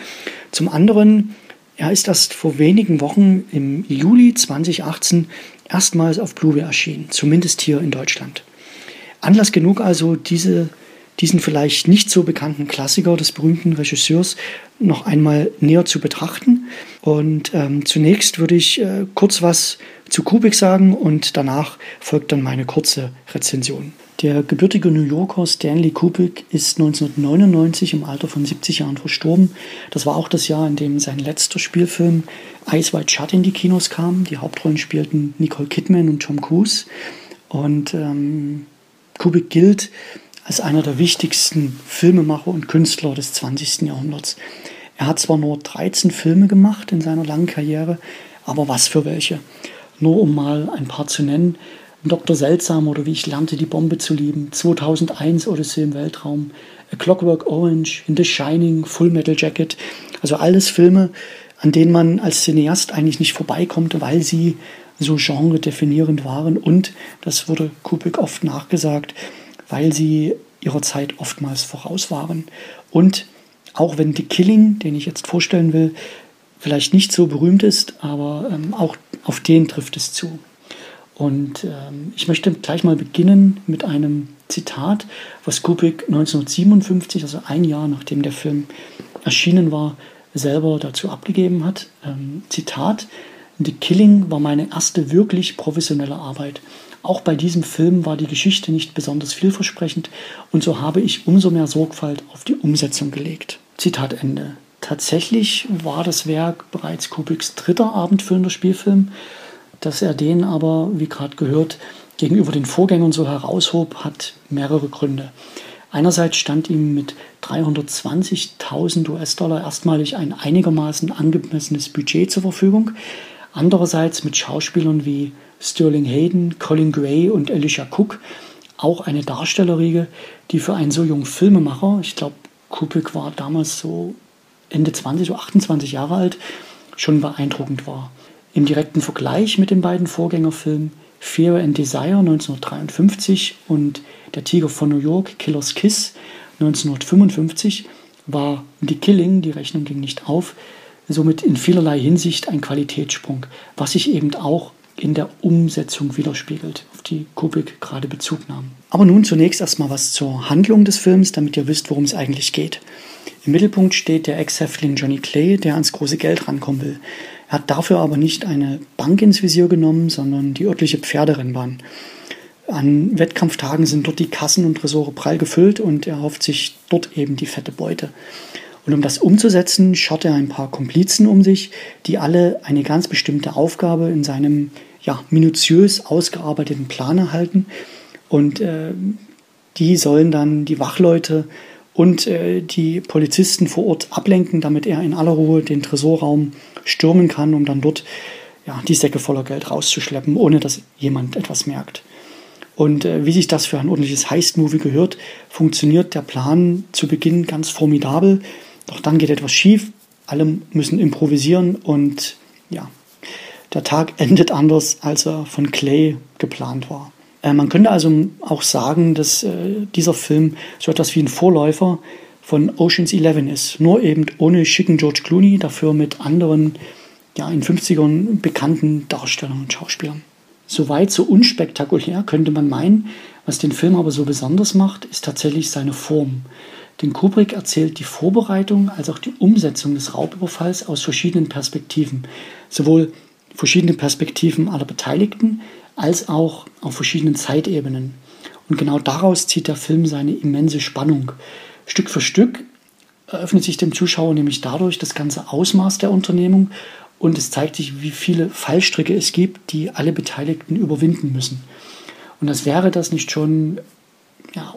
Zum anderen, er ist erst vor wenigen Wochen im Juli 2018 erstmals auf Blu-ray erschienen, zumindest hier in Deutschland. Anlass genug also, diese, diesen vielleicht nicht so bekannten Klassiker des berühmten Regisseurs noch einmal näher zu betrachten. Und ähm, zunächst würde ich äh, kurz was zu Kubik sagen und danach folgt dann meine kurze Rezension. Der gebürtige New Yorker Stanley Kubrick ist 1999 im Alter von 70 Jahren verstorben. Das war auch das Jahr, in dem sein letzter Spielfilm Ice White Shut in die Kinos kam. Die Hauptrollen spielten Nicole Kidman und Tom Cruise. Und ähm, Kubrick gilt als einer der wichtigsten Filmemacher und Künstler des 20. Jahrhunderts. Er hat zwar nur 13 Filme gemacht in seiner langen Karriere, aber was für welche. Nur um mal ein paar zu nennen. Dr. Seltsam oder Wie ich lernte, die Bombe zu lieben, 2001 Odyssee im Weltraum, A Clockwork Orange, In The Shining, Full Metal Jacket. Also alles Filme, an denen man als Cineast eigentlich nicht vorbeikommt, weil sie so genredefinierend waren und, das wurde Kubrick oft nachgesagt, weil sie ihrer Zeit oftmals voraus waren. Und auch wenn The Killing, den ich jetzt vorstellen will, vielleicht nicht so berühmt ist, aber ähm, auch auf den trifft es zu. Und ähm, ich möchte gleich mal beginnen mit einem Zitat, was Kubrick 1957, also ein Jahr nachdem der Film erschienen war, selber dazu abgegeben hat. Ähm, Zitat, The Killing war meine erste wirklich professionelle Arbeit. Auch bei diesem Film war die Geschichte nicht besonders vielversprechend und so habe ich umso mehr Sorgfalt auf die Umsetzung gelegt. Zitat Ende. Tatsächlich war das Werk bereits Kubricks dritter abendfüllender Spielfilm. Dass er den aber, wie gerade gehört, gegenüber den Vorgängern so heraushob, hat mehrere Gründe. Einerseits stand ihm mit 320.000 US-Dollar erstmalig ein einigermaßen angemessenes Budget zur Verfügung. Andererseits mit Schauspielern wie Sterling Hayden, Colin Gray und Alicia Cook auch eine Darstellerriege, die für einen so jungen Filmemacher, ich glaube, Kubrick war damals so Ende 20, so 28 Jahre alt, schon beeindruckend war. Im direkten Vergleich mit den beiden Vorgängerfilmen Fear and Desire 1953 und Der Tiger von New York, Killer's Kiss 1955 war The Killing, die Rechnung ging nicht auf, somit in vielerlei Hinsicht ein Qualitätssprung, was sich eben auch in der Umsetzung widerspiegelt, auf die Kubrick gerade Bezug nahm. Aber nun zunächst erstmal was zur Handlung des Films, damit ihr wisst, worum es eigentlich geht. Im Mittelpunkt steht der Ex-Häftling Johnny Clay, der ans große Geld rankommen will. Er hat dafür aber nicht eine Bank ins Visier genommen, sondern die örtliche Pferderennbahn. An Wettkampftagen sind dort die Kassen und Tresore prall gefüllt und er hofft sich dort eben die fette Beute. Und um das umzusetzen, schaut er ein paar Komplizen um sich, die alle eine ganz bestimmte Aufgabe in seinem ja, minutiös ausgearbeiteten Plan erhalten. Und äh, die sollen dann die Wachleute und äh, die Polizisten vor Ort ablenken, damit er in aller Ruhe den Tresorraum stürmen kann, um dann dort ja, die Säcke voller Geld rauszuschleppen, ohne dass jemand etwas merkt. Und äh, wie sich das für ein ordentliches Heist-Movie gehört, funktioniert der Plan zu Beginn ganz formidabel. Doch dann geht etwas schief, alle müssen improvisieren und ja, der Tag [LAUGHS] endet anders, als er von Clay geplant war. Äh, man könnte also auch sagen, dass äh, dieser Film so etwas wie ein Vorläufer von Oceans 11 ist. Nur eben ohne schicken George Clooney, dafür mit anderen, ja, in 50ern bekannten Darstellern und Schauspielern. Soweit so unspektakulär könnte man meinen, was den Film aber so besonders macht, ist tatsächlich seine Form. Denn Kubrick erzählt die Vorbereitung als auch die Umsetzung des Raubüberfalls aus verschiedenen Perspektiven. Sowohl verschiedene Perspektiven aller Beteiligten, als auch auf verschiedenen Zeitebenen. Und genau daraus zieht der Film seine immense Spannung. Stück für Stück eröffnet sich dem Zuschauer nämlich dadurch das ganze Ausmaß der Unternehmung und es zeigt sich, wie viele Fallstricke es gibt, die alle Beteiligten überwinden müssen. Und das wäre das nicht schon ja,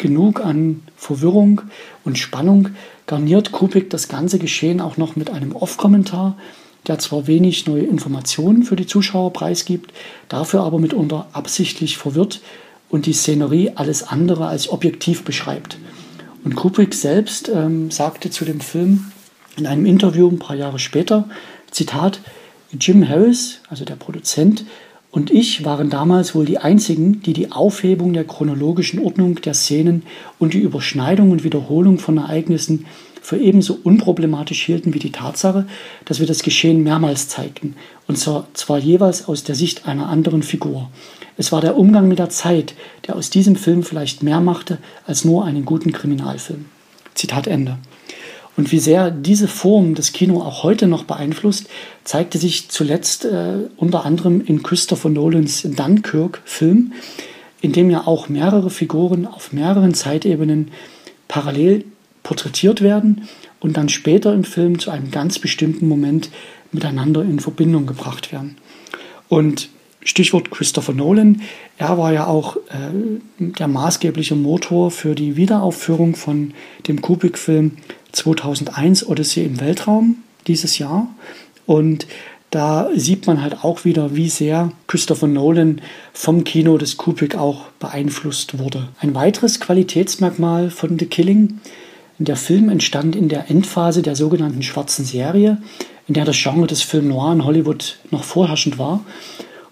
genug an Verwirrung und Spannung, garniert Kubik das ganze Geschehen auch noch mit einem Off-Kommentar, der zwar wenig neue Informationen für die Zuschauer preisgibt, dafür aber mitunter absichtlich verwirrt und die Szenerie alles andere als objektiv beschreibt. Und Kubrick selbst ähm, sagte zu dem Film in einem Interview ein paar Jahre später, Zitat, Jim Harris, also der Produzent, und ich waren damals wohl die einzigen, die die Aufhebung der chronologischen Ordnung der Szenen und die Überschneidung und Wiederholung von Ereignissen für ebenso unproblematisch hielten wie die Tatsache, dass wir das Geschehen mehrmals zeigten, und zwar, jeweils aus der Sicht einer anderen Figur. Es war der Umgang mit der Zeit, der aus diesem Film vielleicht mehr machte als nur einen guten Kriminalfilm. Zitat Ende. Und wie sehr diese Form das Kino auch heute noch beeinflusst, zeigte sich zuletzt äh, unter anderem in Christopher Nolans Dunkirk-Film, in dem ja auch mehrere Figuren auf mehreren Zeitebenen parallel porträtiert werden und dann später im Film zu einem ganz bestimmten Moment miteinander in Verbindung gebracht werden. Und Stichwort Christopher Nolan, er war ja auch äh, der maßgebliche Motor für die Wiederaufführung von dem Kubrick-Film 2001 Odyssee im Weltraum dieses Jahr. Und da sieht man halt auch wieder, wie sehr Christopher Nolan vom Kino des Kubrick auch beeinflusst wurde. Ein weiteres Qualitätsmerkmal von The Killing der Film entstand in der Endphase der sogenannten schwarzen Serie, in der das Genre des Film Noir in Hollywood noch vorherrschend war.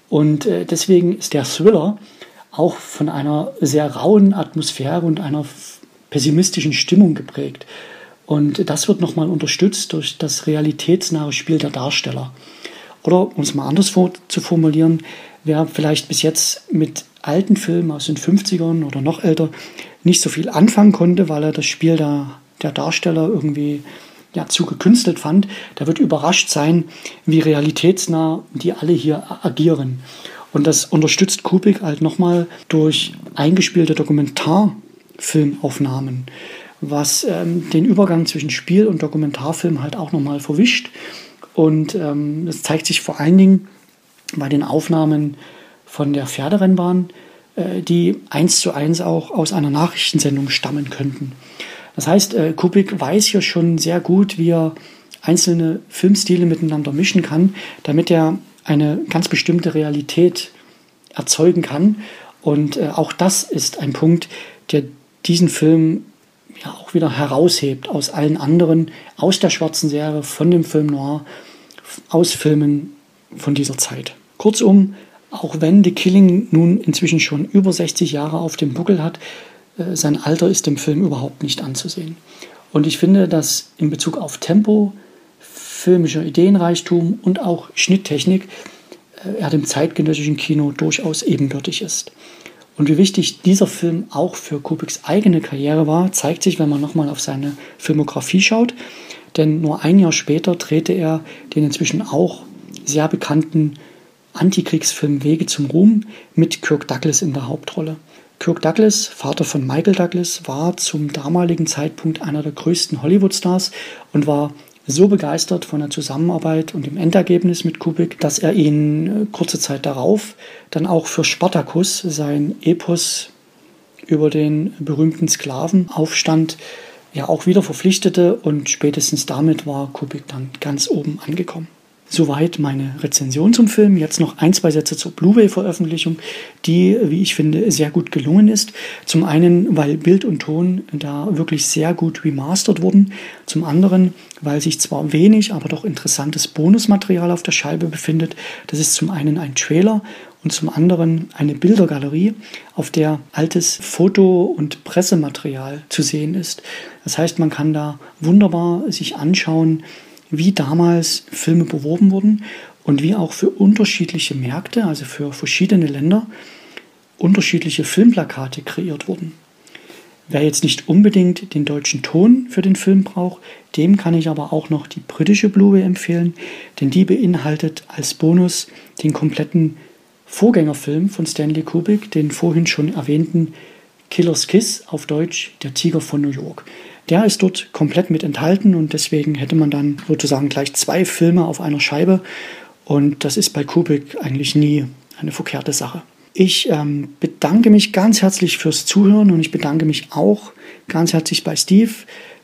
Und äh, deswegen ist der Thriller auch von einer sehr rauen Atmosphäre und einer pessimistischen Stimmung geprägt. Und das wird nochmal unterstützt durch das realitätsnahe Spiel der Darsteller. Oder um es mal anders zu formulieren, wer vielleicht bis jetzt mit alten Filmen aus den 50ern oder noch älter nicht so viel anfangen konnte, weil er das Spiel der, der Darsteller irgendwie ja, zu gekünstelt fand, der wird überrascht sein, wie realitätsnah die alle hier agieren. Und das unterstützt Kubik halt nochmal durch eingespielte Dokumentarfilmaufnahmen, was ähm, den Übergang zwischen Spiel und Dokumentarfilm halt auch nochmal verwischt. Und ähm, das zeigt sich vor allen Dingen bei den Aufnahmen von der Pferderennbahn, äh, die eins zu eins auch aus einer Nachrichtensendung stammen könnten. Das heißt, äh, Kubik weiß hier schon sehr gut, wie er einzelne Filmstile miteinander mischen kann, damit er eine ganz bestimmte Realität erzeugen kann. Und äh, auch das ist ein Punkt, der diesen Film ja auch wieder heraushebt aus allen anderen, aus der schwarzen Serie, von dem Film Noir, aus Filmen von dieser Zeit. Kurzum, auch wenn The Killing nun inzwischen schon über 60 Jahre auf dem Buckel hat, sein Alter ist dem Film überhaupt nicht anzusehen. Und ich finde, dass in Bezug auf Tempo, filmischer Ideenreichtum und auch Schnitttechnik äh, er dem zeitgenössischen Kino durchaus ebenbürtig ist. Und wie wichtig dieser Film auch für Kubricks eigene Karriere war, zeigt sich, wenn man nochmal auf seine Filmografie schaut. Denn nur ein Jahr später drehte er den inzwischen auch sehr bekannten Antikriegsfilm Wege zum Ruhm mit Kirk Douglas in der Hauptrolle. Kirk Douglas, Vater von Michael Douglas, war zum damaligen Zeitpunkt einer der größten Hollywood-Stars und war so begeistert von der Zusammenarbeit und dem Endergebnis mit Kubik, dass er ihn äh, kurze Zeit darauf dann auch für Spartacus, sein Epos über den berühmten Sklavenaufstand, ja auch wieder verpflichtete und spätestens damit war Kubik dann ganz oben angekommen. Soweit meine Rezension zum Film. Jetzt noch ein, zwei Sätze zur Blu-ray-Veröffentlichung, die, wie ich finde, sehr gut gelungen ist. Zum einen, weil Bild und Ton da wirklich sehr gut remastert wurden. Zum anderen, weil sich zwar wenig, aber doch interessantes Bonusmaterial auf der Scheibe befindet. Das ist zum einen ein Trailer und zum anderen eine Bildergalerie, auf der altes Foto- und Pressematerial zu sehen ist. Das heißt, man kann da wunderbar sich anschauen, wie damals Filme beworben wurden und wie auch für unterschiedliche Märkte, also für verschiedene Länder, unterschiedliche Filmplakate kreiert wurden. Wer jetzt nicht unbedingt den deutschen Ton für den Film braucht, dem kann ich aber auch noch die britische Blu-ray empfehlen, denn die beinhaltet als Bonus den kompletten Vorgängerfilm von Stanley Kubrick, den vorhin schon erwähnten Killer's Kiss auf Deutsch, Der Tiger von New York der ist dort komplett mit enthalten und deswegen hätte man dann sozusagen gleich zwei Filme auf einer Scheibe und das ist bei Kubrick eigentlich nie eine verkehrte Sache. Ich ähm, bedanke mich ganz herzlich fürs Zuhören und ich bedanke mich auch ganz herzlich bei Steve,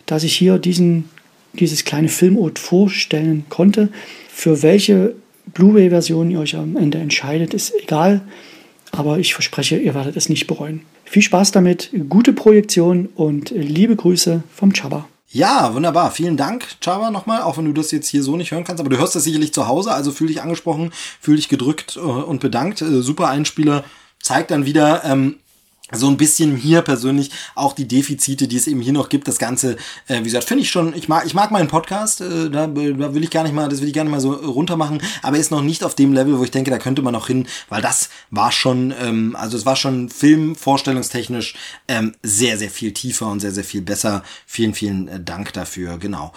dass ich hier diesen, dieses kleine Filmort vorstellen konnte. Für welche Blu-ray-Version ihr euch am Ende entscheidet, ist egal, aber ich verspreche, ihr werdet es nicht bereuen. Viel Spaß damit, gute Projektion und liebe Grüße vom Chaba. Ja, wunderbar. Vielen Dank, Chaba, nochmal, auch wenn du das jetzt hier so nicht hören kannst. Aber du hörst das sicherlich zu Hause, also fühl dich angesprochen, fühl dich gedrückt äh, und bedankt. Äh, super Einspieler. Zeigt dann wieder, ähm, so ein bisschen hier persönlich auch die Defizite, die es eben hier noch gibt. Das Ganze, äh, wie gesagt, finde ich schon, ich mag, ich mag meinen Podcast, äh, da, da will ich gar nicht mal, das will ich gerne mal so runter machen, aber er ist noch nicht auf dem Level, wo ich denke, da könnte man noch hin, weil das war schon, ähm, also es war schon filmvorstellungstechnisch ähm, sehr, sehr viel tiefer und sehr, sehr viel besser. Vielen, vielen äh, Dank dafür, genau.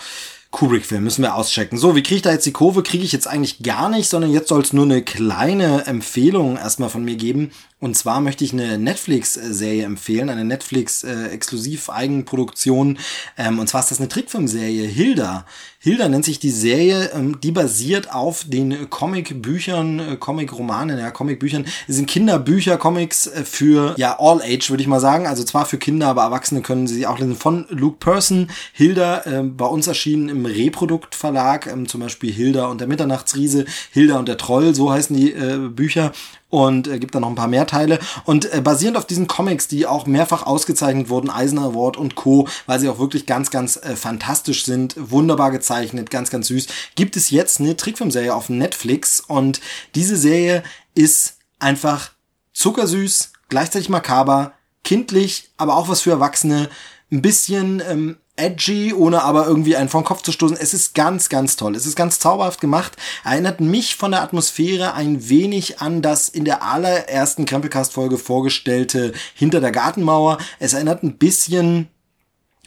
Kubrick-Film müssen wir auschecken. So, wie kriege ich da jetzt die Kurve? Kriege ich jetzt eigentlich gar nicht, sondern jetzt soll es nur eine kleine Empfehlung erstmal von mir geben. Und zwar möchte ich eine Netflix-Serie empfehlen, eine Netflix-exklusiv-Eigenproduktion. Ähm, und zwar ist das eine Trickfilmserie, Hilda. Hilda nennt sich die Serie, ähm, die basiert auf den Comic-Büchern, äh, Comic-Romanen, ja, Comic-Büchern. Das sind Kinderbücher, Comics äh, für, ja, All Age, würde ich mal sagen. Also zwar für Kinder, aber Erwachsene können sie auch lesen. Von Luke Person, Hilda, äh, bei uns erschienen im Reprodukt Verlag, ähm, zum Beispiel Hilda und der Mitternachtsriese, Hilda und der Troll, so heißen die äh, Bücher und äh, gibt dann noch ein paar mehr Teile. Und äh, basierend auf diesen Comics, die auch mehrfach ausgezeichnet wurden, Eisner Award und Co., weil sie auch wirklich ganz, ganz äh, fantastisch sind, wunderbar gezeichnet, ganz, ganz süß, gibt es jetzt eine Trickfilmserie auf Netflix und diese Serie ist einfach zuckersüß, gleichzeitig makaber, kindlich, aber auch was für Erwachsene, ein bisschen ähm, edgy, ohne aber irgendwie einen vom Kopf zu stoßen. Es ist ganz, ganz toll. Es ist ganz zauberhaft gemacht. Erinnert mich von der Atmosphäre ein wenig an das in der allerersten Krempelcast-Folge vorgestellte Hinter der Gartenmauer. Es erinnert ein bisschen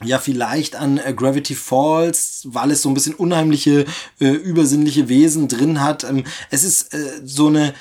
ja vielleicht an äh, Gravity Falls, weil es so ein bisschen unheimliche, äh, übersinnliche Wesen drin hat. Ähm, es ist äh, so eine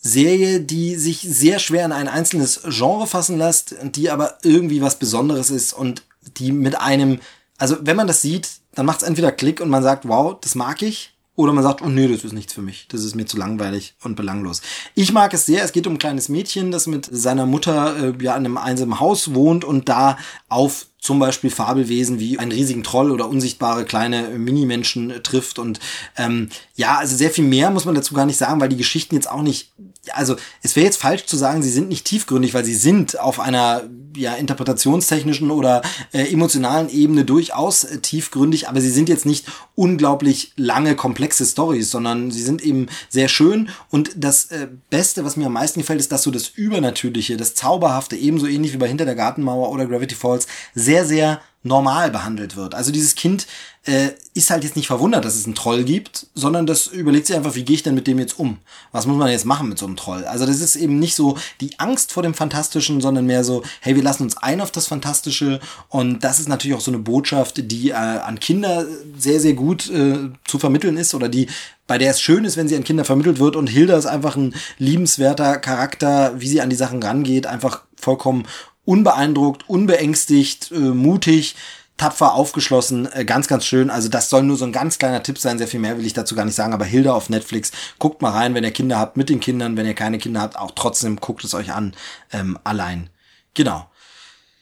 Serie, die sich sehr schwer in ein einzelnes Genre fassen lässt, die aber irgendwie was Besonderes ist und die mit einem, also wenn man das sieht, dann macht es entweder Klick und man sagt, wow, das mag ich, oder man sagt, oh nee, das ist nichts für mich. Das ist mir zu langweilig und belanglos. Ich mag es sehr. Es geht um ein kleines Mädchen, das mit seiner Mutter äh, ja in einem einsamen Haus wohnt und da auf zum Beispiel Fabelwesen wie einen riesigen Troll oder unsichtbare kleine Minimenschen trifft. Und ähm, ja, also sehr viel mehr muss man dazu gar nicht sagen, weil die Geschichten jetzt auch nicht, also es wäre jetzt falsch zu sagen, sie sind nicht tiefgründig, weil sie sind auf einer ja, interpretationstechnischen oder äh, emotionalen Ebene durchaus äh, tiefgründig, aber sie sind jetzt nicht unglaublich lange, komplexe Stories, sondern sie sind eben sehr schön. Und das äh, Beste, was mir am meisten gefällt, ist, dass so das Übernatürliche, das Zauberhafte, ebenso ähnlich wie bei Hinter der Gartenmauer oder Gravity Falls, sehr, sehr normal behandelt wird. Also dieses Kind äh, ist halt jetzt nicht verwundert, dass es einen Troll gibt, sondern das überlegt sich einfach, wie gehe ich denn mit dem jetzt um? Was muss man jetzt machen mit so einem Troll? Also das ist eben nicht so die Angst vor dem Fantastischen, sondern mehr so, hey, wir lassen uns ein auf das Fantastische und das ist natürlich auch so eine Botschaft, die äh, an Kinder sehr, sehr gut äh, zu vermitteln ist oder die bei der es schön ist, wenn sie an Kinder vermittelt wird und Hilda ist einfach ein liebenswerter Charakter, wie sie an die Sachen rangeht, einfach vollkommen unbeeindruckt, unbeängstigt, äh, mutig, tapfer aufgeschlossen, äh, ganz, ganz schön. Also das soll nur so ein ganz kleiner Tipp sein, sehr viel mehr will ich dazu gar nicht sagen, aber Hilda auf Netflix, guckt mal rein, wenn ihr Kinder habt, mit den Kindern, wenn ihr keine Kinder habt, auch trotzdem guckt es euch an, ähm, allein. Genau.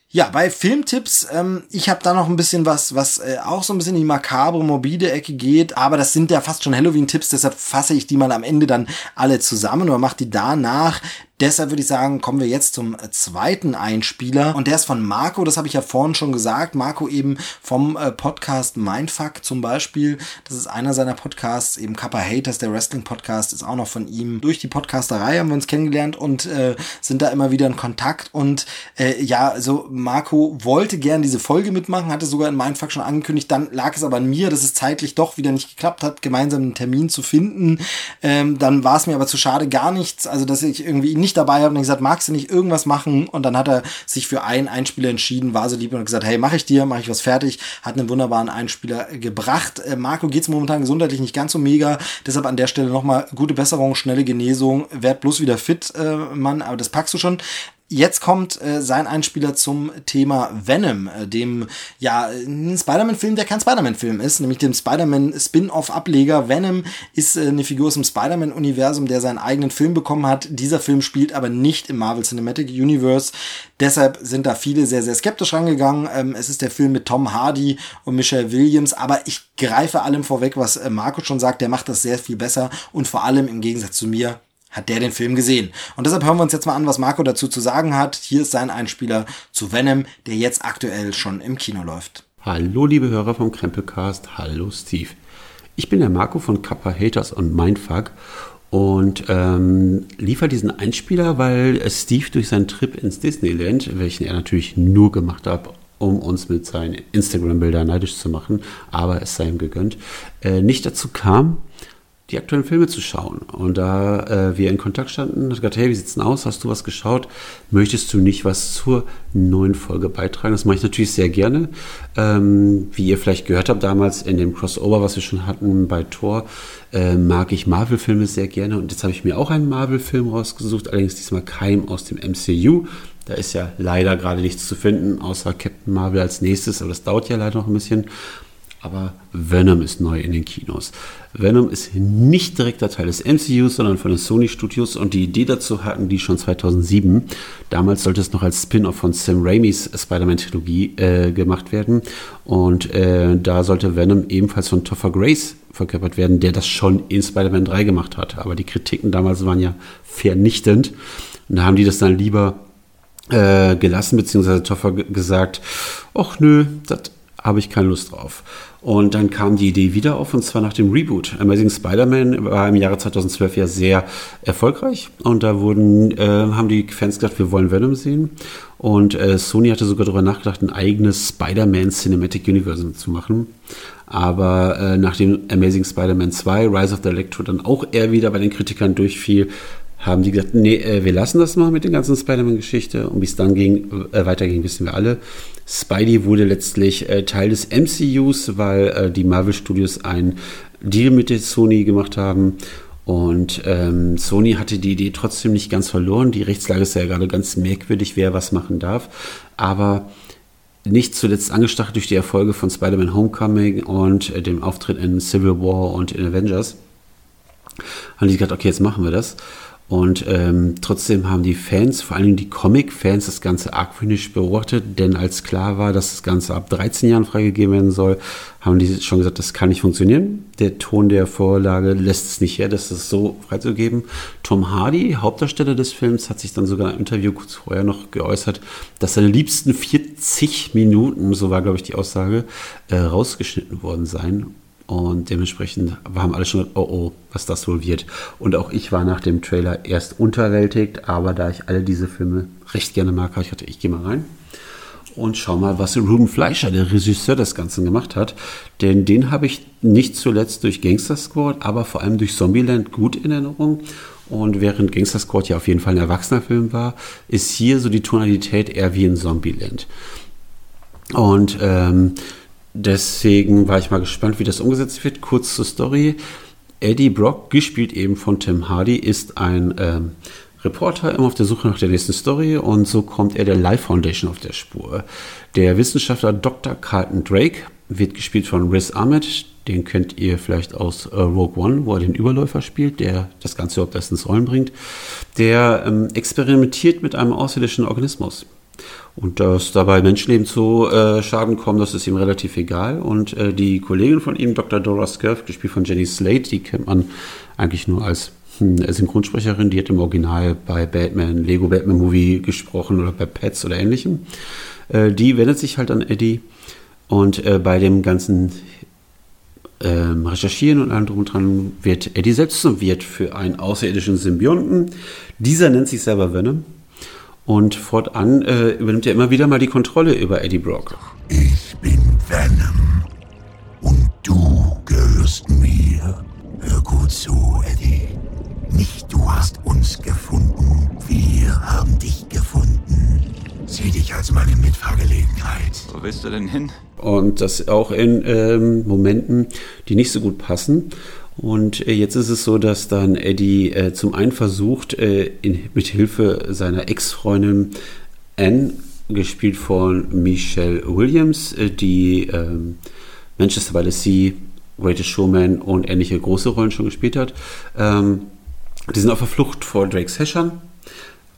Ja, bei Filmtipps, ähm, ich habe da noch ein bisschen was, was äh, auch so ein bisschen in die makabre, morbide Ecke geht, aber das sind ja fast schon Halloween-Tipps, deshalb fasse ich die mal am Ende dann alle zusammen oder mache die danach. Deshalb würde ich sagen, kommen wir jetzt zum äh, zweiten Einspieler. Und der ist von Marco, das habe ich ja vorhin schon gesagt. Marco eben vom äh, Podcast Mindfuck zum Beispiel. Das ist einer seiner Podcasts, eben Kappa Haters, der Wrestling-Podcast, ist auch noch von ihm. Durch die Podcasterei haben wir uns kennengelernt und äh, sind da immer wieder in Kontakt. Und äh, ja, also Marco wollte gern diese Folge mitmachen, hatte sogar in Mindfuck schon angekündigt. Dann lag es aber an mir, dass es zeitlich doch wieder nicht geklappt hat, gemeinsam einen Termin zu finden. Ähm, dann war es mir aber zu schade, gar nichts. Also, dass ich irgendwie nicht nicht dabei habe und gesagt, magst du nicht irgendwas machen? Und dann hat er sich für einen Einspieler entschieden, war so lieb und gesagt, hey, mache ich dir, mache ich was fertig, hat einen wunderbaren Einspieler gebracht. Äh, Marco geht's momentan gesundheitlich nicht ganz so mega, deshalb an der Stelle nochmal gute Besserung, schnelle Genesung, werd bloß wieder fit, äh, Mann, aber das packst du schon. Jetzt kommt äh, sein Einspieler zum Thema Venom, äh, dem ja Spider-Man-Film, der kein Spider-Man-Film ist, nämlich dem Spider-Man-Spin-off-Ableger. Venom ist äh, eine Figur aus dem Spider-Man-Universum, der seinen eigenen Film bekommen hat. Dieser Film spielt aber nicht im Marvel Cinematic Universe. Deshalb sind da viele sehr, sehr skeptisch rangegangen. Ähm, es ist der Film mit Tom Hardy und Michelle Williams, aber ich greife allem vorweg, was äh, Marco schon sagt. Der macht das sehr viel besser und vor allem im Gegensatz zu mir hat der den Film gesehen. Und deshalb hören wir uns jetzt mal an, was Marco dazu zu sagen hat. Hier ist sein Einspieler zu Venom, der jetzt aktuell schon im Kino läuft. Hallo liebe Hörer vom Krempelcast, hallo Steve. Ich bin der Marco von Kappa Haters und Mindfuck und ähm, liefere diesen Einspieler, weil Steve durch seinen Trip ins Disneyland, welchen er natürlich nur gemacht hat, um uns mit seinen Instagram-Bildern neidisch zu machen, aber es sei ihm gegönnt, äh, nicht dazu kam, die aktuellen Filme zu schauen. Und da äh, wir in Kontakt standen, hat gesagt, hey, wie sieht's denn aus? Hast du was geschaut? Möchtest du nicht was zur neuen Folge beitragen? Das mache ich natürlich sehr gerne. Ähm, wie ihr vielleicht gehört habt damals in dem Crossover, was wir schon hatten bei Thor, äh, mag ich Marvel-Filme sehr gerne. Und jetzt habe ich mir auch einen Marvel-Film rausgesucht, allerdings diesmal kein aus dem MCU. Da ist ja leider gerade nichts zu finden, außer Captain Marvel als nächstes, aber das dauert ja leider noch ein bisschen aber Venom ist neu in den Kinos. Venom ist nicht direkter Teil des MCUs, sondern von den Sony Studios und die Idee dazu hatten die schon 2007. Damals sollte es noch als Spin-off von Sam Raimis Spider-Man-Trilogie äh, gemacht werden und äh, da sollte Venom ebenfalls von Topher Grace verkörpert werden, der das schon in Spider-Man 3 gemacht hat. Aber die Kritiken damals waren ja vernichtend und da haben die das dann lieber äh, gelassen, beziehungsweise Toffer gesagt, ach nö, das habe ich keine Lust drauf. Und dann kam die Idee wieder auf, und zwar nach dem Reboot. Amazing Spider-Man war im Jahre 2012 ja sehr erfolgreich. Und da wurden, äh, haben die Fans gesagt, wir wollen Venom sehen. Und äh, Sony hatte sogar darüber nachgedacht, ein eigenes Spider-Man Cinematic Universe zu machen. Aber äh, nachdem Amazing Spider-Man 2, Rise of the Electro, dann auch eher wieder bei den Kritikern durchfiel, haben die gesagt, nee, äh, wir lassen das mal mit der ganzen Spider-Man-Geschichte. Und wie es dann ging, äh, weiterging, wissen wir alle. Spidey wurde letztlich äh, Teil des MCUs, weil äh, die Marvel Studios einen Deal mit der Sony gemacht haben. Und ähm, Sony hatte die Idee trotzdem nicht ganz verloren. Die Rechtslage ist ja gerade ganz merkwürdig, wer was machen darf. Aber nicht zuletzt angestachelt durch die Erfolge von Spider-Man Homecoming und äh, dem Auftritt in Civil War und in Avengers, haben die gesagt, okay, jetzt machen wir das. Und ähm, trotzdem haben die Fans, vor allem die Comic-Fans, das Ganze argwöhnisch beobachtet, denn als klar war, dass das Ganze ab 13 Jahren freigegeben werden soll, haben die schon gesagt, das kann nicht funktionieren. Der Ton der Vorlage lässt es nicht her, das ist so freizugeben. Tom Hardy, Hauptdarsteller des Films, hat sich dann sogar im Interview kurz vorher noch geäußert, dass seine liebsten 40 Minuten, so war glaube ich die Aussage, äh, rausgeschnitten worden seien. Und dementsprechend haben alle schon oh oh, was das wohl wird. Und auch ich war nach dem Trailer erst unterwältigt, aber da ich alle diese Filme recht gerne mag, habe ich gedacht, ich gehe mal rein und schau mal, was Ruben Fleischer, der Regisseur des Ganzen, gemacht hat. Denn den habe ich nicht zuletzt durch Gangster Squad, aber vor allem durch Zombieland gut in Erinnerung. Und während Gangster Squad ja auf jeden Fall ein erwachsener Film war, ist hier so die Tonalität eher wie in Zombieland. Und ähm, Deswegen war ich mal gespannt, wie das umgesetzt wird. Kurz zur Story. Eddie Brock, gespielt eben von Tim Hardy, ist ein ähm, Reporter immer auf der Suche nach der nächsten Story und so kommt er der Life Foundation auf der Spur. Der Wissenschaftler Dr. Carlton Drake wird gespielt von Riz Ahmed. Den kennt ihr vielleicht aus äh, Rogue One, wo er den Überläufer spielt, der das Ganze überhaupt erst ins Rollen bringt. Der ähm, experimentiert mit einem außerirdischen Organismus. Und dass dabei Menschenleben zu äh, Schaden kommen, das ist ihm relativ egal. Und äh, die Kollegin von ihm, Dr. Dora Scurf, gespielt von Jenny Slate, die kennt man eigentlich nur als hm, Synchronsprecherin. Die hat im Original bei Batman, Lego Batman Movie gesprochen oder bei Pets oder ähnlichem. Äh, die wendet sich halt an Eddie. Und äh, bei dem ganzen ähm, Recherchieren und allem drum und dran wird Eddie selbst zum Wirt für einen außerirdischen Symbionten. Dieser nennt sich selber Venom und fortan äh, übernimmt er immer wieder mal die Kontrolle über Eddie Brock. Ich bin Venom. Und du gehörst mir. Hör gut zu, Eddie. Nicht du hast uns gefunden, wir haben dich gefunden. Sieh dich als meine Mitfahrgelegenheit. Wo willst du denn hin? Und das auch in ähm, Momenten, die nicht so gut passen. Und äh, jetzt ist es so, dass dann Eddie äh, zum einen versucht, äh, in, mit Hilfe seiner Ex-Freundin Anne, gespielt von Michelle Williams, äh, die ähm, Manchester by the Sea, Greatest Showman und ähnliche große Rollen schon gespielt hat. Ähm, die sind auf der Flucht vor Drakes Häschern,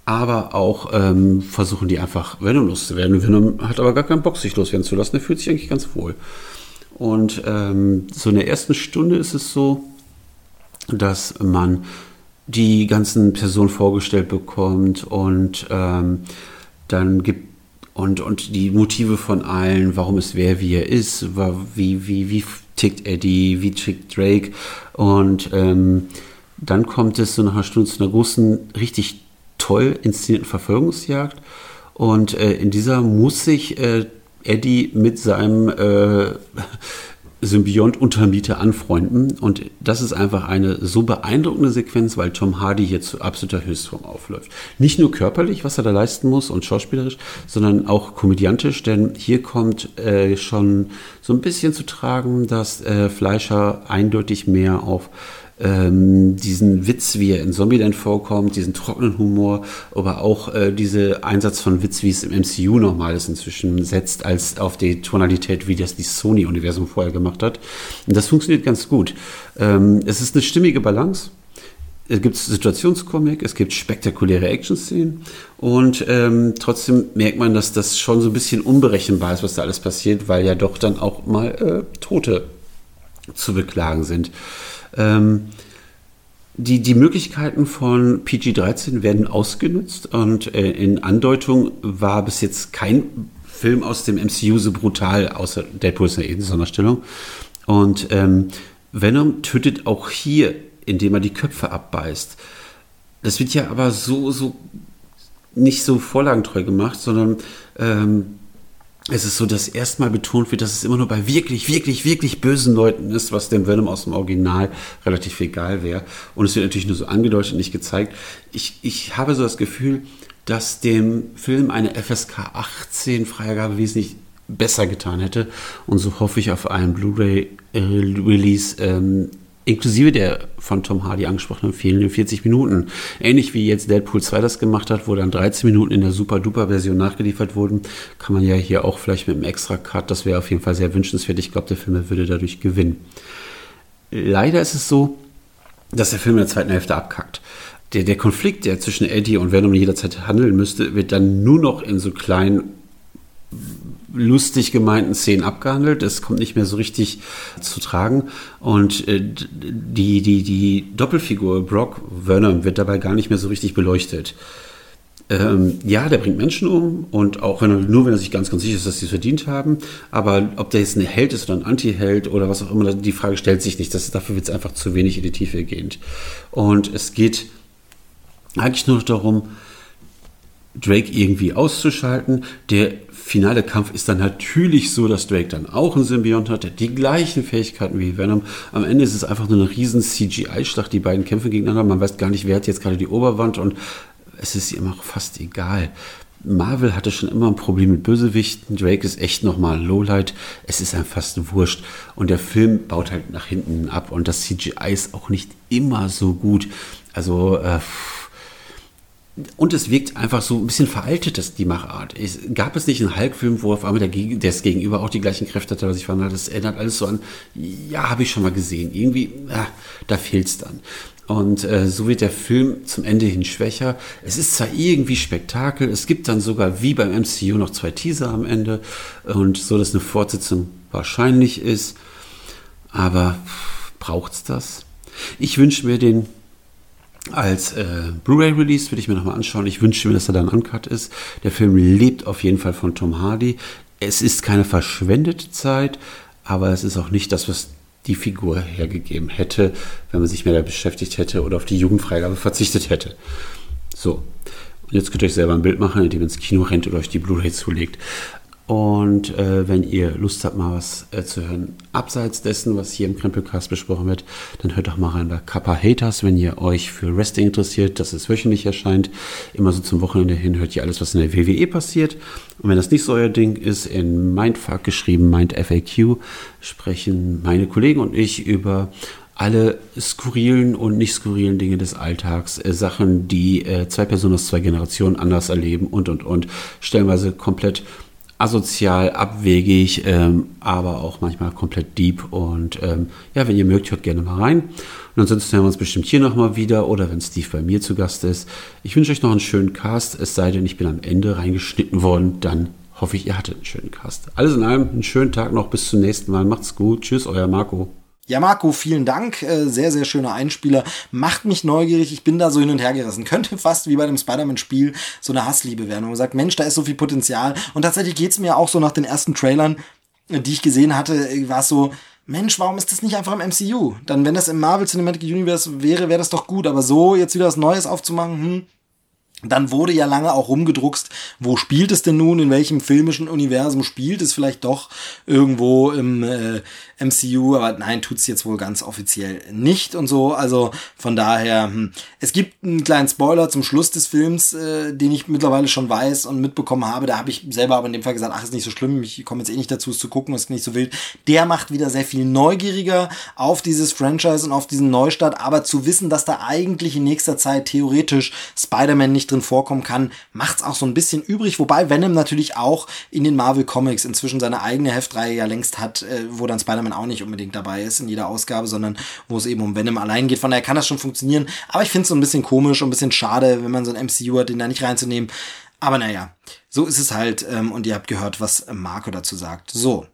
aber auch ähm, versuchen die einfach Venom loszuwerden. Venom hat aber gar keinen Bock, sich loswerden zu lassen. Er fühlt sich eigentlich ganz wohl. Und ähm, so in der ersten Stunde ist es so, dass man die ganzen Personen vorgestellt bekommt und ähm, dann gibt und, und die Motive von allen, warum ist wer wie er ist, wie, wie, wie tickt Eddie, wie tickt Drake. Und ähm, dann kommt es so nach einer Stunde zu einer großen, richtig toll inszenierten Verfolgungsjagd. Und äh, in dieser muss sich äh, Eddie mit seinem äh, Symbiont-Untermieter anfreunden. Und das ist einfach eine so beeindruckende Sequenz, weil Tom Hardy hier zu absoluter Höchstform aufläuft. Nicht nur körperlich, was er da leisten muss und schauspielerisch, sondern auch komödiantisch, denn hier kommt äh, schon so ein bisschen zu tragen, dass äh, Fleischer eindeutig mehr auf ähm, diesen Witz, wie er in Zombieland vorkommt, diesen trockenen Humor, aber auch äh, diese Einsatz von Witz, wie es im MCU nochmal ist, inzwischen setzt, als auf die Tonalität, wie das die Sony-Universum vorher gemacht hat. Und das funktioniert ganz gut. Ähm, es ist eine stimmige Balance. Es gibt Situationskomik, es gibt spektakuläre Action-Szenen und ähm, trotzdem merkt man, dass das schon so ein bisschen unberechenbar ist, was da alles passiert, weil ja doch dann auch mal äh, Tote zu beklagen sind. Ähm, die, die Möglichkeiten von PG-13 werden ausgenutzt und äh, in Andeutung war bis jetzt kein Film aus dem MCU so brutal, außer Deadpool ist ja eh eine Sonderstellung. Und ähm, Venom tötet auch hier, indem er die Köpfe abbeißt. Das wird ja aber so, so nicht so vorlagentreu gemacht, sondern ähm, es ist so, dass erstmal betont wird, dass es immer nur bei wirklich, wirklich, wirklich bösen Leuten ist, was dem Venom aus dem Original relativ egal wäre. Und es wird natürlich nur so angedeutet, nicht gezeigt. Ich, ich habe so das Gefühl, dass dem Film eine FSK 18 Freigabe wesentlich besser getan hätte. Und so hoffe ich auf einen Blu-ray-Release ähm, inklusive der von Tom Hardy angesprochenen fehlenden 40 Minuten. Ähnlich wie jetzt Deadpool 2 das gemacht hat, wo dann 13 Minuten in der Super-Duper-Version nachgeliefert wurden, kann man ja hier auch vielleicht mit einem Extra-Cut, das wäre auf jeden Fall sehr wünschenswert. Ich glaube, der Film würde dadurch gewinnen. Leider ist es so, dass der Film in der zweiten Hälfte abkackt. Der, der Konflikt, der zwischen Eddie und Venom jederzeit handeln müsste, wird dann nur noch in so kleinen lustig gemeinten Szenen abgehandelt. Es kommt nicht mehr so richtig zu tragen. Und äh, die, die, die Doppelfigur Brock Werner wird dabei gar nicht mehr so richtig beleuchtet. Ähm, ja, der bringt Menschen um und auch wenn nur wenn er sich ganz, ganz sicher ist, dass sie es verdient haben. Aber ob der jetzt ein Held ist oder ein Anti-Held oder was auch immer, die Frage stellt sich nicht. Das, dafür wird es einfach zu wenig in die Tiefe gehend. Und es geht eigentlich nur darum, Drake irgendwie auszuschalten. Der finale Kampf ist dann natürlich so, dass Drake dann auch einen Symbiont hat, der die gleichen Fähigkeiten wie Venom. Am Ende ist es einfach nur eine riesen CGI-Schlacht, die beiden kämpfen gegeneinander. Man weiß gar nicht, wer hat jetzt gerade die Oberwand und es ist immer fast egal. Marvel hatte schon immer ein Problem mit Bösewichten. Drake ist echt nochmal Lowlight. Es ist einem fast wurscht. Und der Film baut halt nach hinten ab. Und das CGI ist auch nicht immer so gut. Also, äh, und es wirkt einfach so ein bisschen veraltet, das, die Machart. Es, gab es nicht einen Hulk-Film, wo auf einmal der, das Gegenüber auch die gleichen Kräfte hatte, was ich fand? Das erinnert alles so an, ja, habe ich schon mal gesehen. Irgendwie, ja, da fehlt es dann. Und äh, so wird der Film zum Ende hin schwächer. Es ist zwar irgendwie Spektakel, es gibt dann sogar wie beim MCU noch zwei Teaser am Ende und so, dass eine Fortsetzung wahrscheinlich ist. Aber braucht es das? Ich wünsche mir den als äh, Blu-ray-Release würde ich mir nochmal anschauen. Ich wünsche mir, dass er dann uncut ist. Der Film lebt auf jeden Fall von Tom Hardy. Es ist keine verschwendete Zeit, aber es ist auch nicht das, was die Figur hergegeben hätte, wenn man sich mehr damit beschäftigt hätte oder auf die Jugendfreigabe verzichtet hätte. So, und jetzt könnt ihr euch selber ein Bild machen, indem ihr ins Kino rennt oder euch die Blu-ray zulegt. Und äh, wenn ihr Lust habt, mal was äh, zu hören, abseits dessen, was hier im Krempelcast besprochen wird, dann hört doch mal rein bei Kappa Haters, wenn ihr euch für Wrestling interessiert, dass es wöchentlich erscheint. Immer so zum Wochenende hin hört ihr alles, was in der WWE passiert. Und wenn das nicht so euer Ding ist, in Mindfuck geschrieben, MindFAQ, sprechen meine Kollegen und ich über alle skurrilen und nicht skurrilen Dinge des Alltags, äh, Sachen, die äh, zwei Personen aus zwei Generationen anders erleben und und und, stellenweise komplett asozial, abwegig, ähm, aber auch manchmal komplett deep. Und ähm, ja, wenn ihr mögt, hört gerne mal rein. Und ansonsten hören wir uns bestimmt hier nochmal wieder oder wenn Steve bei mir zu Gast ist. Ich wünsche euch noch einen schönen Cast, es sei denn, ich bin am Ende reingeschnitten worden, dann hoffe ich, ihr hattet einen schönen Cast. Alles in allem, einen schönen Tag noch, bis zum nächsten Mal. Macht's gut. Tschüss, euer Marco. Ja, Marco, vielen Dank. Äh, sehr, sehr schöner Einspieler. Macht mich neugierig. Ich bin da so hin und her gerissen. [LAUGHS] Könnte fast wie bei dem Spider-Man-Spiel so eine Hassliebe werden, wo man sagt, Mensch, da ist so viel Potenzial. Und tatsächlich geht's mir auch so nach den ersten Trailern, die ich gesehen hatte, war es so, Mensch, warum ist das nicht einfach im MCU? Dann, wenn das im Marvel Cinematic Universe wäre, wäre das doch gut. Aber so jetzt wieder was Neues aufzumachen, hm, dann wurde ja lange auch rumgedruckst, wo spielt es denn nun, in welchem filmischen Universum spielt es vielleicht doch irgendwo im äh, MCU, aber nein, tut's jetzt wohl ganz offiziell nicht und so. Also von daher, hm. es gibt einen kleinen Spoiler zum Schluss des Films, äh, den ich mittlerweile schon weiß und mitbekommen habe. Da habe ich selber aber in dem Fall gesagt, ach, ist nicht so schlimm, ich komme jetzt eh nicht dazu, es zu gucken, ist nicht so wild. Der macht wieder sehr viel neugieriger auf dieses Franchise und auf diesen Neustart, aber zu wissen, dass da eigentlich in nächster Zeit theoretisch Spider-Man nicht drin vorkommen kann, macht's auch so ein bisschen übrig, wobei Venom natürlich auch in den Marvel Comics inzwischen seine eigene Heftreihe ja längst hat, äh, wo dann Spider-Man auch nicht unbedingt dabei ist in jeder Ausgabe, sondern wo es eben um Venom allein geht. Von daher kann das schon funktionieren, aber ich finde es so ein bisschen komisch und ein bisschen schade, wenn man so ein MCU hat, den da nicht reinzunehmen. Aber naja, so ist es halt ähm, und ihr habt gehört, was Marco dazu sagt. So,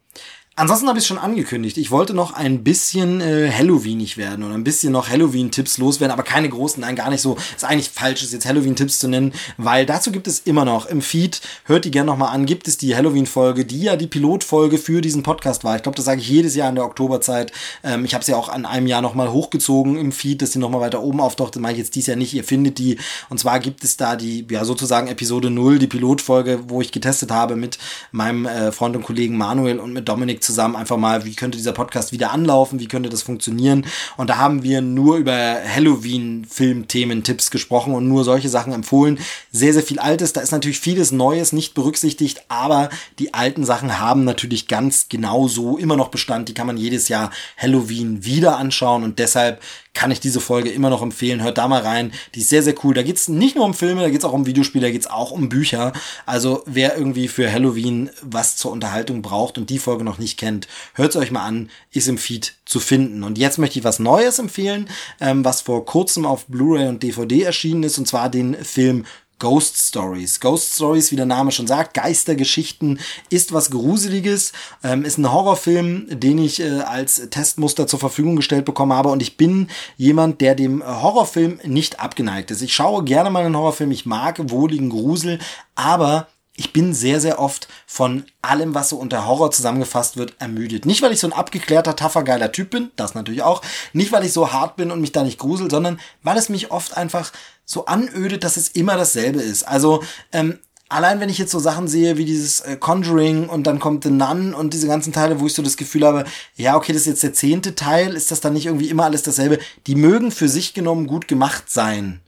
Ansonsten habe ich es schon angekündigt. Ich wollte noch ein bisschen äh, Halloweenig werden oder ein bisschen noch Halloween-Tipps loswerden, aber keine großen, nein, gar nicht so. Ist eigentlich falsch, es jetzt Halloween-Tipps zu nennen, weil dazu gibt es immer noch im Feed, hört die gerne nochmal an, gibt es die Halloween-Folge, die ja die Pilotfolge für diesen Podcast war. Ich glaube, das sage ich jedes Jahr in der Oktoberzeit. Ähm, ich habe sie ja auch an einem Jahr nochmal hochgezogen im Feed, dass sie nochmal weiter oben auftaucht. Das mache ich jetzt dies Jahr nicht. Ihr findet die. Und zwar gibt es da die, ja, sozusagen Episode 0, die Pilotfolge, wo ich getestet habe mit meinem äh, Freund und Kollegen Manuel und mit Dominik zusammen einfach mal, wie könnte dieser Podcast wieder anlaufen, wie könnte das funktionieren. Und da haben wir nur über Halloween-Filmthemen, Tipps gesprochen und nur solche Sachen empfohlen. Sehr, sehr viel Altes. Da ist natürlich vieles Neues nicht berücksichtigt, aber die alten Sachen haben natürlich ganz genau so immer noch Bestand. Die kann man jedes Jahr Halloween wieder anschauen und deshalb kann ich diese Folge immer noch empfehlen. Hört da mal rein. Die ist sehr, sehr cool. Da geht's nicht nur um Filme, da geht's auch um Videospiele, da geht's auch um Bücher. Also wer irgendwie für Halloween was zur Unterhaltung braucht und die Folge noch nicht kennt, hört's euch mal an. Ist im Feed zu finden. Und jetzt möchte ich was Neues empfehlen, ähm, was vor kurzem auf Blu-ray und DVD erschienen ist, und zwar den Film Ghost Stories. Ghost Stories, wie der Name schon sagt, Geistergeschichten, ist was Gruseliges, ähm, ist ein Horrorfilm, den ich äh, als Testmuster zur Verfügung gestellt bekommen habe und ich bin jemand, der dem Horrorfilm nicht abgeneigt ist. Ich schaue gerne mal einen Horrorfilm, ich mag wohligen Grusel, aber ich bin sehr, sehr oft von allem, was so unter Horror zusammengefasst wird, ermüdet. Nicht, weil ich so ein abgeklärter, taffer, geiler Typ bin, das natürlich auch. Nicht, weil ich so hart bin und mich da nicht grusel, sondern weil es mich oft einfach so anödet, dass es immer dasselbe ist. Also, ähm, allein wenn ich jetzt so Sachen sehe wie dieses äh, Conjuring und dann kommt The Nun und diese ganzen Teile, wo ich so das Gefühl habe, ja, okay, das ist jetzt der zehnte Teil, ist das dann nicht irgendwie immer alles dasselbe? Die mögen für sich genommen gut gemacht sein.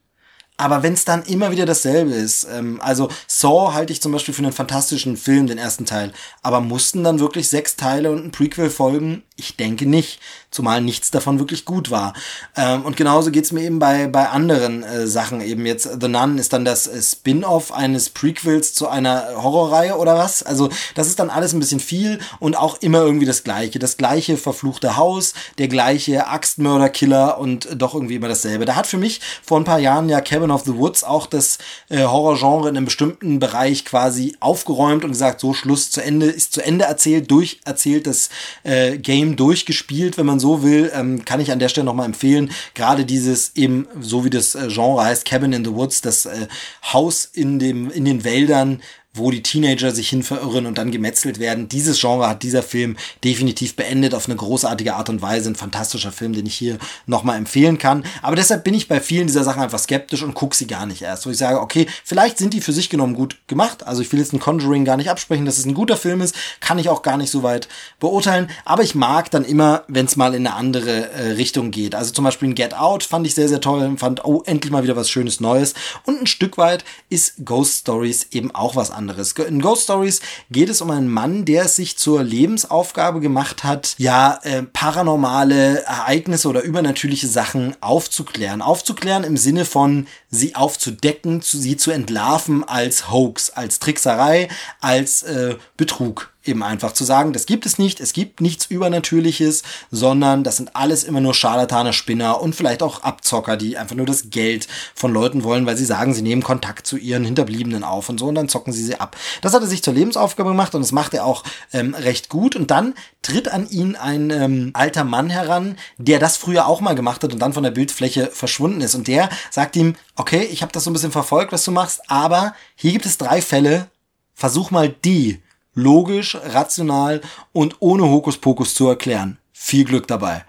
Aber wenn es dann immer wieder dasselbe ist, ähm, also Saw halte ich zum Beispiel für einen fantastischen Film, den ersten Teil, aber mussten dann wirklich sechs Teile und ein Prequel folgen? Ich denke nicht, zumal nichts davon wirklich gut war. Ähm, und genauso geht's mir eben bei, bei anderen äh, Sachen. Eben jetzt The Nun ist dann das äh, Spin-off eines Prequels zu einer Horrorreihe oder was? Also das ist dann alles ein bisschen viel und auch immer irgendwie das gleiche. Das gleiche verfluchte Haus, der gleiche Axtmörder-Killer und doch irgendwie immer dasselbe. Da hat für mich vor ein paar Jahren ja Kevin Cabin of the Woods auch das äh, Horrorgenre in einem bestimmten Bereich quasi aufgeräumt und gesagt, so Schluss zu Ende, ist zu Ende erzählt, durcherzählt, das äh, Game durchgespielt, wenn man so will, ähm, kann ich an der Stelle nochmal empfehlen. Gerade dieses eben, so wie das äh, Genre heißt, Cabin in the Woods, das äh, Haus in dem, in den Wäldern, wo die Teenager sich hin verirren und dann gemetzelt werden. Dieses Genre hat dieser Film definitiv beendet auf eine großartige Art und Weise. Ein fantastischer Film, den ich hier nochmal empfehlen kann. Aber deshalb bin ich bei vielen dieser Sachen einfach skeptisch und gucke sie gar nicht erst. Wo ich sage, okay, vielleicht sind die für sich genommen gut gemacht. Also ich will jetzt ein Conjuring gar nicht absprechen, dass es ein guter Film ist. Kann ich auch gar nicht so weit beurteilen. Aber ich mag dann immer, wenn es mal in eine andere äh, Richtung geht. Also zum Beispiel ein Get Out fand ich sehr, sehr toll. Fand, oh, endlich mal wieder was Schönes Neues. Und ein Stück weit ist Ghost Stories eben auch was anderes anderes. In Ghost Stories geht es um einen Mann, der es sich zur Lebensaufgabe gemacht hat, ja, äh, paranormale Ereignisse oder übernatürliche Sachen aufzuklären. Aufzuklären im Sinne von sie aufzudecken, zu, sie zu entlarven als Hoax, als Trickserei, als äh, Betrug eben einfach zu sagen, das gibt es nicht, es gibt nichts Übernatürliches, sondern das sind alles immer nur Scharlatane, Spinner und vielleicht auch Abzocker, die einfach nur das Geld von Leuten wollen, weil sie sagen, sie nehmen Kontakt zu ihren Hinterbliebenen auf und so und dann zocken sie sie ab. Das hat er sich zur Lebensaufgabe gemacht und das macht er auch ähm, recht gut. Und dann tritt an ihn ein ähm, alter Mann heran, der das früher auch mal gemacht hat und dann von der Bildfläche verschwunden ist. Und der sagt ihm, okay, ich habe das so ein bisschen verfolgt, was du machst, aber hier gibt es drei Fälle, versuch mal die logisch, rational und ohne Hokuspokus zu erklären. Viel Glück dabei.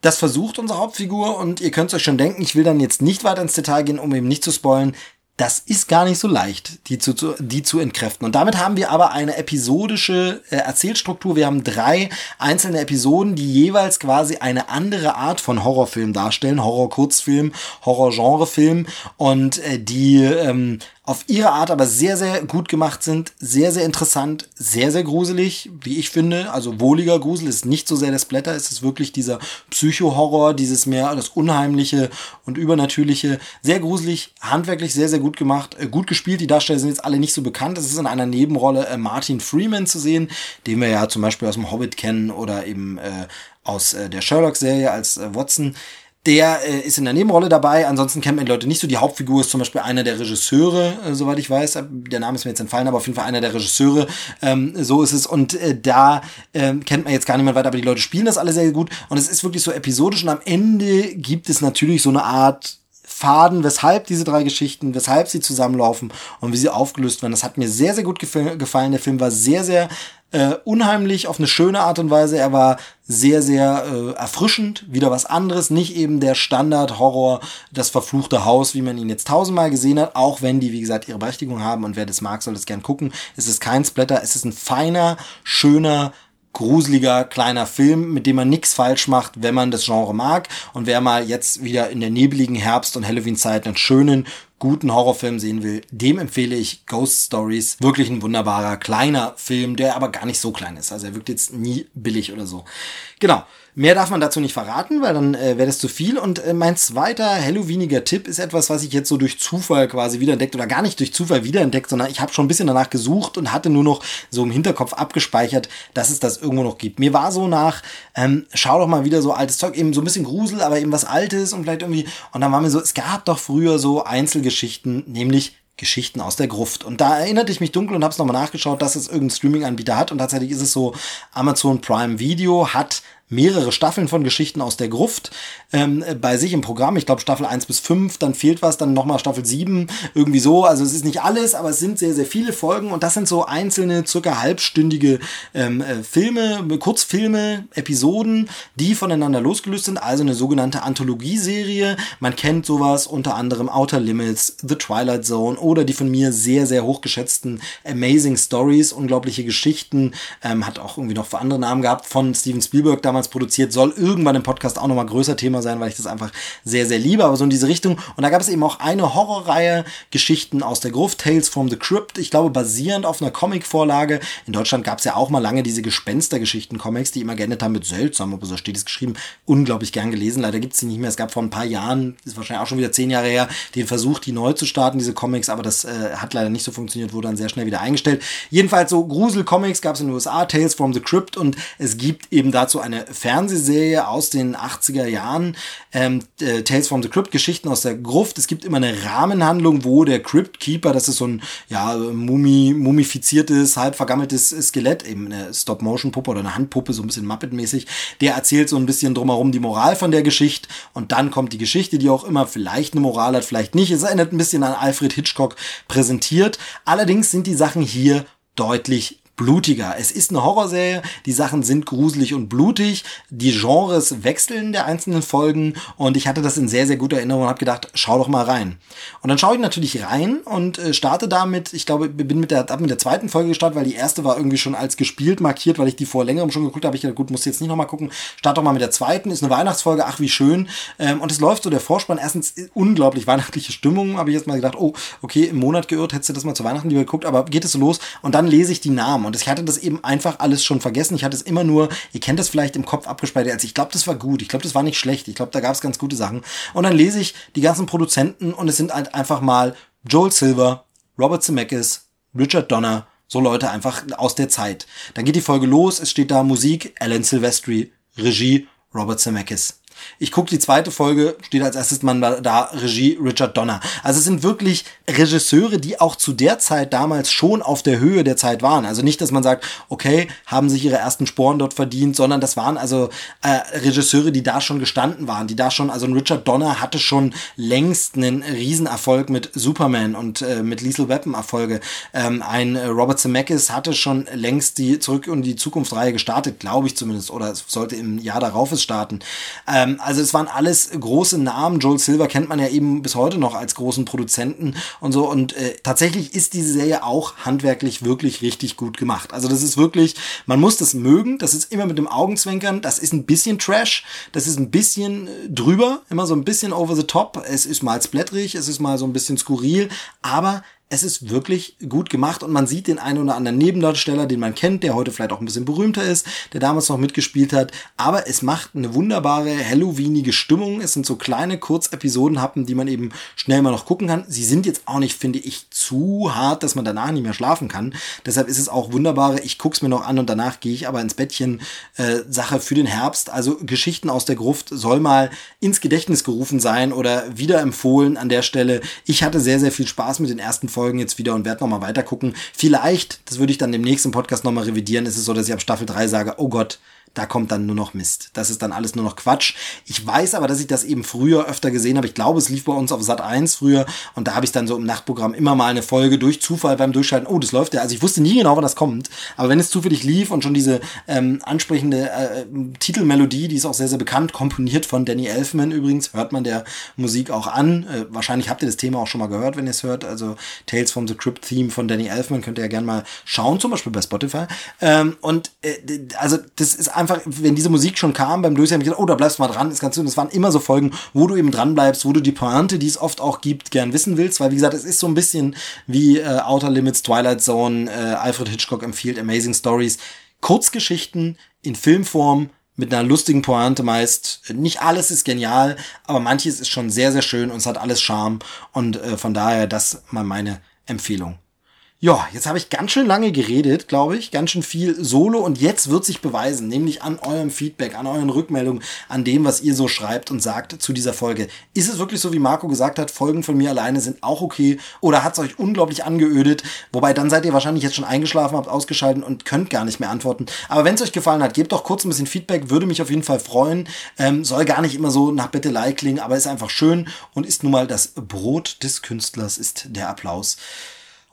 Das versucht unsere Hauptfigur und ihr könnt es euch schon denken, ich will dann jetzt nicht weiter ins Detail gehen, um eben nicht zu spoilen das ist gar nicht so leicht, die zu, die zu entkräften. Und damit haben wir aber eine episodische äh, Erzählstruktur. Wir haben drei einzelne Episoden, die jeweils quasi eine andere Art von Horrorfilm darstellen. Horror-Kurzfilm, Horror-Genrefilm und äh, die ähm, auf ihre Art aber sehr, sehr gut gemacht sind, sehr, sehr interessant, sehr, sehr gruselig, wie ich finde. Also wohliger Grusel ist nicht so sehr der Splatter, es ist wirklich dieser Psycho-Horror, dieses mehr das Unheimliche und Übernatürliche. Sehr gruselig, handwerklich sehr, sehr gut gemacht, äh, gut gespielt. Die Darsteller sind jetzt alle nicht so bekannt. Es ist in einer Nebenrolle äh, Martin Freeman zu sehen, den wir ja zum Beispiel aus dem Hobbit kennen oder eben äh, aus äh, der Sherlock-Serie als äh, Watson Der äh, ist in der Nebenrolle dabei. Ansonsten kennt man die Leute nicht so. Die Hauptfigur ist zum Beispiel einer der Regisseure, äh, soweit ich weiß. Der Name ist mir jetzt entfallen, aber auf jeden Fall einer der Regisseure. Ähm, so ist es. Und äh, da äh, kennt man jetzt gar niemand weiter, aber die Leute spielen das alle sehr gut. Und es ist wirklich so episodisch. Und am Ende gibt es natürlich so eine Art Faden, weshalb diese drei Geschichten, weshalb sie zusammenlaufen und wie sie aufgelöst werden. Das hat mir sehr, sehr gut gefallen. Der Film war sehr, sehr äh, unheimlich auf eine schöne Art und Weise. Er war sehr, sehr äh, erfrischend, wieder was anderes, nicht eben der Standard-Horror, das verfluchte Haus, wie man ihn jetzt tausendmal gesehen hat, auch wenn die, wie gesagt, ihre Berechtigung haben und wer das mag, soll das gern gucken. Es ist kein Splatter, es ist ein feiner, schöner, gruseliger kleiner Film, mit dem man nichts falsch macht, wenn man das Genre mag. Und wer mal jetzt wieder in der nebligen Herbst- und Halloween-Zeit einen schönen, guten Horrorfilm sehen will, dem empfehle ich Ghost Stories. Wirklich ein wunderbarer, kleiner Film, der aber gar nicht so klein ist. Also er wirkt jetzt nie billig oder so. Genau. Mehr darf man dazu nicht verraten, weil dann äh, wäre das zu viel. Und äh, mein zweiter Halloweeniger Tipp ist etwas, was ich jetzt so durch Zufall quasi wiederentdeckt oder gar nicht durch Zufall wiederentdeckt, sondern ich habe schon ein bisschen danach gesucht und hatte nur noch so im Hinterkopf abgespeichert, dass es das irgendwo noch gibt. Mir war so nach, ähm, schau doch mal wieder so altes Zeug, eben so ein bisschen Grusel, aber eben was Altes und vielleicht irgendwie. Und dann war mir so, es gab doch früher so Einzelgeschichten, nämlich Geschichten aus der Gruft. Und da erinnerte ich mich dunkel und habe es nochmal nachgeschaut, dass es irgendein Streaming-Anbieter hat. Und tatsächlich ist es so, Amazon Prime Video hat mehrere Staffeln von Geschichten aus der Gruft ähm, bei sich im Programm. Ich glaube Staffel 1 bis 5, dann fehlt was, dann nochmal Staffel 7, irgendwie so. Also es ist nicht alles, aber es sind sehr, sehr viele Folgen und das sind so einzelne, circa halbstündige ähm, äh, Filme, Kurzfilme, Episoden, die voneinander losgelöst sind. Also eine sogenannte Anthologieserie. Man kennt sowas unter anderem Outer Limits, The Twilight Zone oder die von mir sehr, sehr hochgeschätzten Amazing Stories, unglaubliche Geschichten, ähm, hat auch irgendwie noch für andere Namen gehabt, von Steven Spielberg damals produziert, soll irgendwann im Podcast auch nochmal größer Thema sein, weil ich das einfach sehr, sehr liebe, aber so in diese Richtung. Und da gab es eben auch eine Horrorreihe, Geschichten aus der Gruft, Tales from the Crypt, ich glaube basierend auf einer Comic-Vorlage. In Deutschland gab es ja auch mal lange diese Gespenstergeschichten-Comics, die immer geendet haben mit seltsam, aber so steht es geschrieben, unglaublich gern gelesen. Leider gibt es die nicht mehr. Es gab vor ein paar Jahren, ist wahrscheinlich auch schon wieder zehn Jahre her, den Versuch, die neu zu starten, diese Comics, aber das äh, hat leider nicht so funktioniert, wurde dann sehr schnell wieder eingestellt. Jedenfalls so Grusel-Comics gab es in den USA, Tales from the Crypt und es gibt eben dazu eine Fernsehserie aus den 80er Jahren, ähm, äh, Tales from the Crypt, Geschichten aus der Gruft. Es gibt immer eine Rahmenhandlung, wo der Crypt Keeper, das ist so ein ja, mumi, mumifiziertes, halb vergammeltes Skelett, eben eine Stop-Motion-Puppe oder eine Handpuppe, so ein bisschen Muppet-mäßig, der erzählt so ein bisschen drumherum die Moral von der Geschichte und dann kommt die Geschichte, die auch immer vielleicht eine Moral hat, vielleicht nicht. Es erinnert ein bisschen an Alfred Hitchcock präsentiert. Allerdings sind die Sachen hier deutlich blutiger. Es ist eine Horrorserie, die Sachen sind gruselig und blutig, die Genres wechseln der einzelnen Folgen und ich hatte das in sehr, sehr guter Erinnerung und habe gedacht, schau doch mal rein. Und dann schaue ich natürlich rein und äh, starte damit, ich glaube, bin mit der, hab mit der zweiten Folge gestartet, weil die erste war irgendwie schon als gespielt markiert, weil ich die vor längerem schon geguckt habe. Ich dachte, gut, muss jetzt nicht nochmal gucken. Start doch mal mit der zweiten, ist eine Weihnachtsfolge, ach wie schön. Ähm, und es läuft so der Vorspann, erstens äh, unglaublich weihnachtliche Stimmung, habe ich jetzt mal gedacht, oh, okay, im Monat geirrt, hättest du das mal zu Weihnachten lieber geguckt, aber geht es so los und dann lese ich die Namen und ich hatte das eben einfach alles schon vergessen. Ich hatte es immer nur, ihr kennt das vielleicht im Kopf abgespeichert, als ich glaube, das war gut, ich glaube, das war nicht schlecht, ich glaube, da gab es ganz gute Sachen. Und dann lese ich die ganzen Produzenten und es sind halt einfach mal Joel Silver, Robert Zemeckis, Richard Donner, so Leute einfach aus der Zeit. Dann geht die Folge los, es steht da Musik, Alan Silvestri, Regie, Robert Zemeckis. Ich gucke die zweite Folge, steht als erstes Mann da, Regie Richard Donner. Also es sind wirklich Regisseure, die auch zu der Zeit damals schon auf der Höhe der Zeit waren. Also nicht, dass man sagt, okay, haben sich ihre ersten Sporen dort verdient, sondern das waren also äh, Regisseure, die da schon gestanden waren, die da schon, also Richard Donner hatte schon längst einen Riesenerfolg mit Superman und äh, mit Lethal Weapon Erfolge. Ähm, ein äh, Robert Zemeckis hatte schon längst die Zurück in die Zukunftsreihe gestartet, glaube ich zumindest, oder es sollte im Jahr darauf es starten. Ähm, ähm, also es waren alles große Namen. Joel Silver kennt man ja eben bis heute noch als großen Produzenten und so. Und äh, tatsächlich ist diese Serie auch handwerklich wirklich richtig gut gemacht. Also das ist wirklich, man muss das mögen. Das ist immer mit dem Augenzwinkern. Das ist ein bisschen Trash. Das ist ein bisschen äh, drüber, immer so ein bisschen over the top. Es ist mal splatterig, es ist mal so ein bisschen skurril, aber es ist wirklich gut gemacht und man sieht den einen oder anderen Nebendarsteller, den man kennt, der heute vielleicht auch ein bisschen berühmter ist, der damals noch mitgespielt hat. Aber es macht eine wunderbare Halloweenige Stimmung. Es sind so kleine Kurzepisoden happen, die man eben schnell mal noch gucken kann. Sie sind jetzt auch nicht, finde ich, zu hart, dass man danach nicht mehr schlafen kann. Deshalb ist es auch wunderbare. Ich guck's mir noch an und danach gehe ich aber ins Bettchen. Äh, Sache für den Herbst. Also Geschichten aus der Gruft soll mal ins Gedächtnis gerufen sein oder wieder empfohlen an der Stelle. Ich hatte sehr, sehr viel Spaß mit den ersten Folgen jetzt wieder und werde nochmal weiter gucken. Vielleicht, das würde ich dann im nächsten Podcast nochmal revidieren, ist es so, dass ich ab Staffel 3 sage, oh Gott, da kommt dann nur noch Mist. Das ist dann alles nur noch Quatsch. Ich weiß aber, dass ich das eben früher öfter gesehen habe. Ich glaube, es lief bei uns auf Sat 1 früher und da habe ich dann so im Nachtprogramm immer mal eine Folge durch Zufall beim Durchschalten. Oh, das läuft ja. Also ich wusste nie genau, wann das kommt. Aber wenn es zufällig lief und schon diese ähm, ansprechende äh, Titelmelodie, die ist auch sehr, sehr bekannt, komponiert von Danny Elfman übrigens, hört man der Musik auch an. Äh, wahrscheinlich habt ihr das Thema auch schon mal gehört, wenn ihr es hört. Also Tales from the Crypt Theme von Danny Elfman könnt ihr ja gerne mal schauen, zum Beispiel bei Spotify. Ähm, und äh, also das ist einfach einfach, wenn diese Musik schon kam beim Durchsehen, habe ich gedacht, oh, da bleibst du mal dran, ist ganz schön. Das waren immer so Folgen, wo du eben dran bleibst, wo du die Pointe, die es oft auch gibt, gern wissen willst, weil wie gesagt, es ist so ein bisschen wie äh, Outer Limits, Twilight Zone, äh, Alfred Hitchcock empfiehlt Amazing Stories. Kurzgeschichten in Filmform, mit einer lustigen Pointe meist. Nicht alles ist genial, aber manches ist schon sehr, sehr schön und es hat alles Charme. Und äh, von daher das mal meine Empfehlung. Ja, jetzt habe ich ganz schön lange geredet, glaube ich, ganz schön viel Solo und jetzt wird sich beweisen, nämlich an eurem Feedback, an euren Rückmeldungen, an dem, was ihr so schreibt und sagt zu dieser Folge. Ist es wirklich so, wie Marco gesagt hat, Folgen von mir alleine sind auch okay oder hat es euch unglaublich angeödet? Wobei dann seid ihr wahrscheinlich jetzt schon eingeschlafen, habt ausgeschaltet und könnt gar nicht mehr antworten. Aber wenn es euch gefallen hat, gebt doch kurz ein bisschen Feedback, würde mich auf jeden Fall freuen. Ähm, soll gar nicht immer so nach Bettelei klingen, aber ist einfach schön und ist nun mal das Brot des Künstlers, ist der Applaus.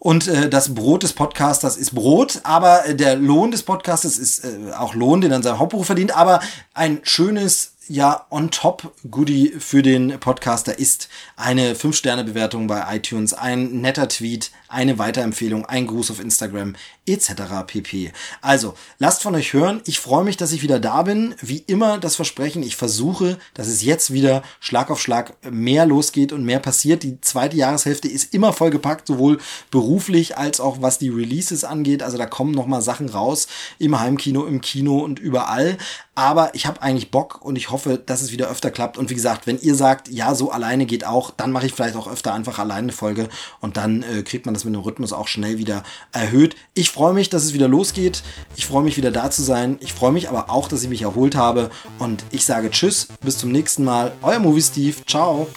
Und äh, das Brot des Podcasters ist Brot, aber äh, der Lohn des Podcasters ist äh, auch Lohn, den er in seinem Hauptberuf verdient. Aber ein schönes ja on-top-Goodie für den Podcaster ist eine 5-Sterne-Bewertung bei iTunes, ein netter Tweet, eine Weiterempfehlung, ein Gruß auf Instagram etc. pp. Also, lasst von euch hören. Ich freue mich, dass ich wieder da bin. Wie immer das Versprechen, ich versuche, dass es jetzt wieder Schlag auf Schlag mehr losgeht und mehr passiert. Die zweite Jahreshälfte ist immer vollgepackt, sowohl beruflich als auch was die Releases angeht. Also da kommen noch mal Sachen raus im Heimkino, im Kino und überall. Aber ich habe eigentlich Bock und ich hoffe, dass es wieder öfter klappt. Und wie gesagt, wenn ihr sagt, ja, so alleine geht auch, dann mache ich vielleicht auch öfter einfach alleine eine Folge und dann äh, kriegt man das mit dem Rhythmus auch schnell wieder erhöht. Ich freue mich, dass es wieder losgeht. Ich freue mich wieder da zu sein. Ich freue mich aber auch, dass ich mich erholt habe. Und ich sage Tschüss, bis zum nächsten Mal. Euer Movie Steve. Ciao.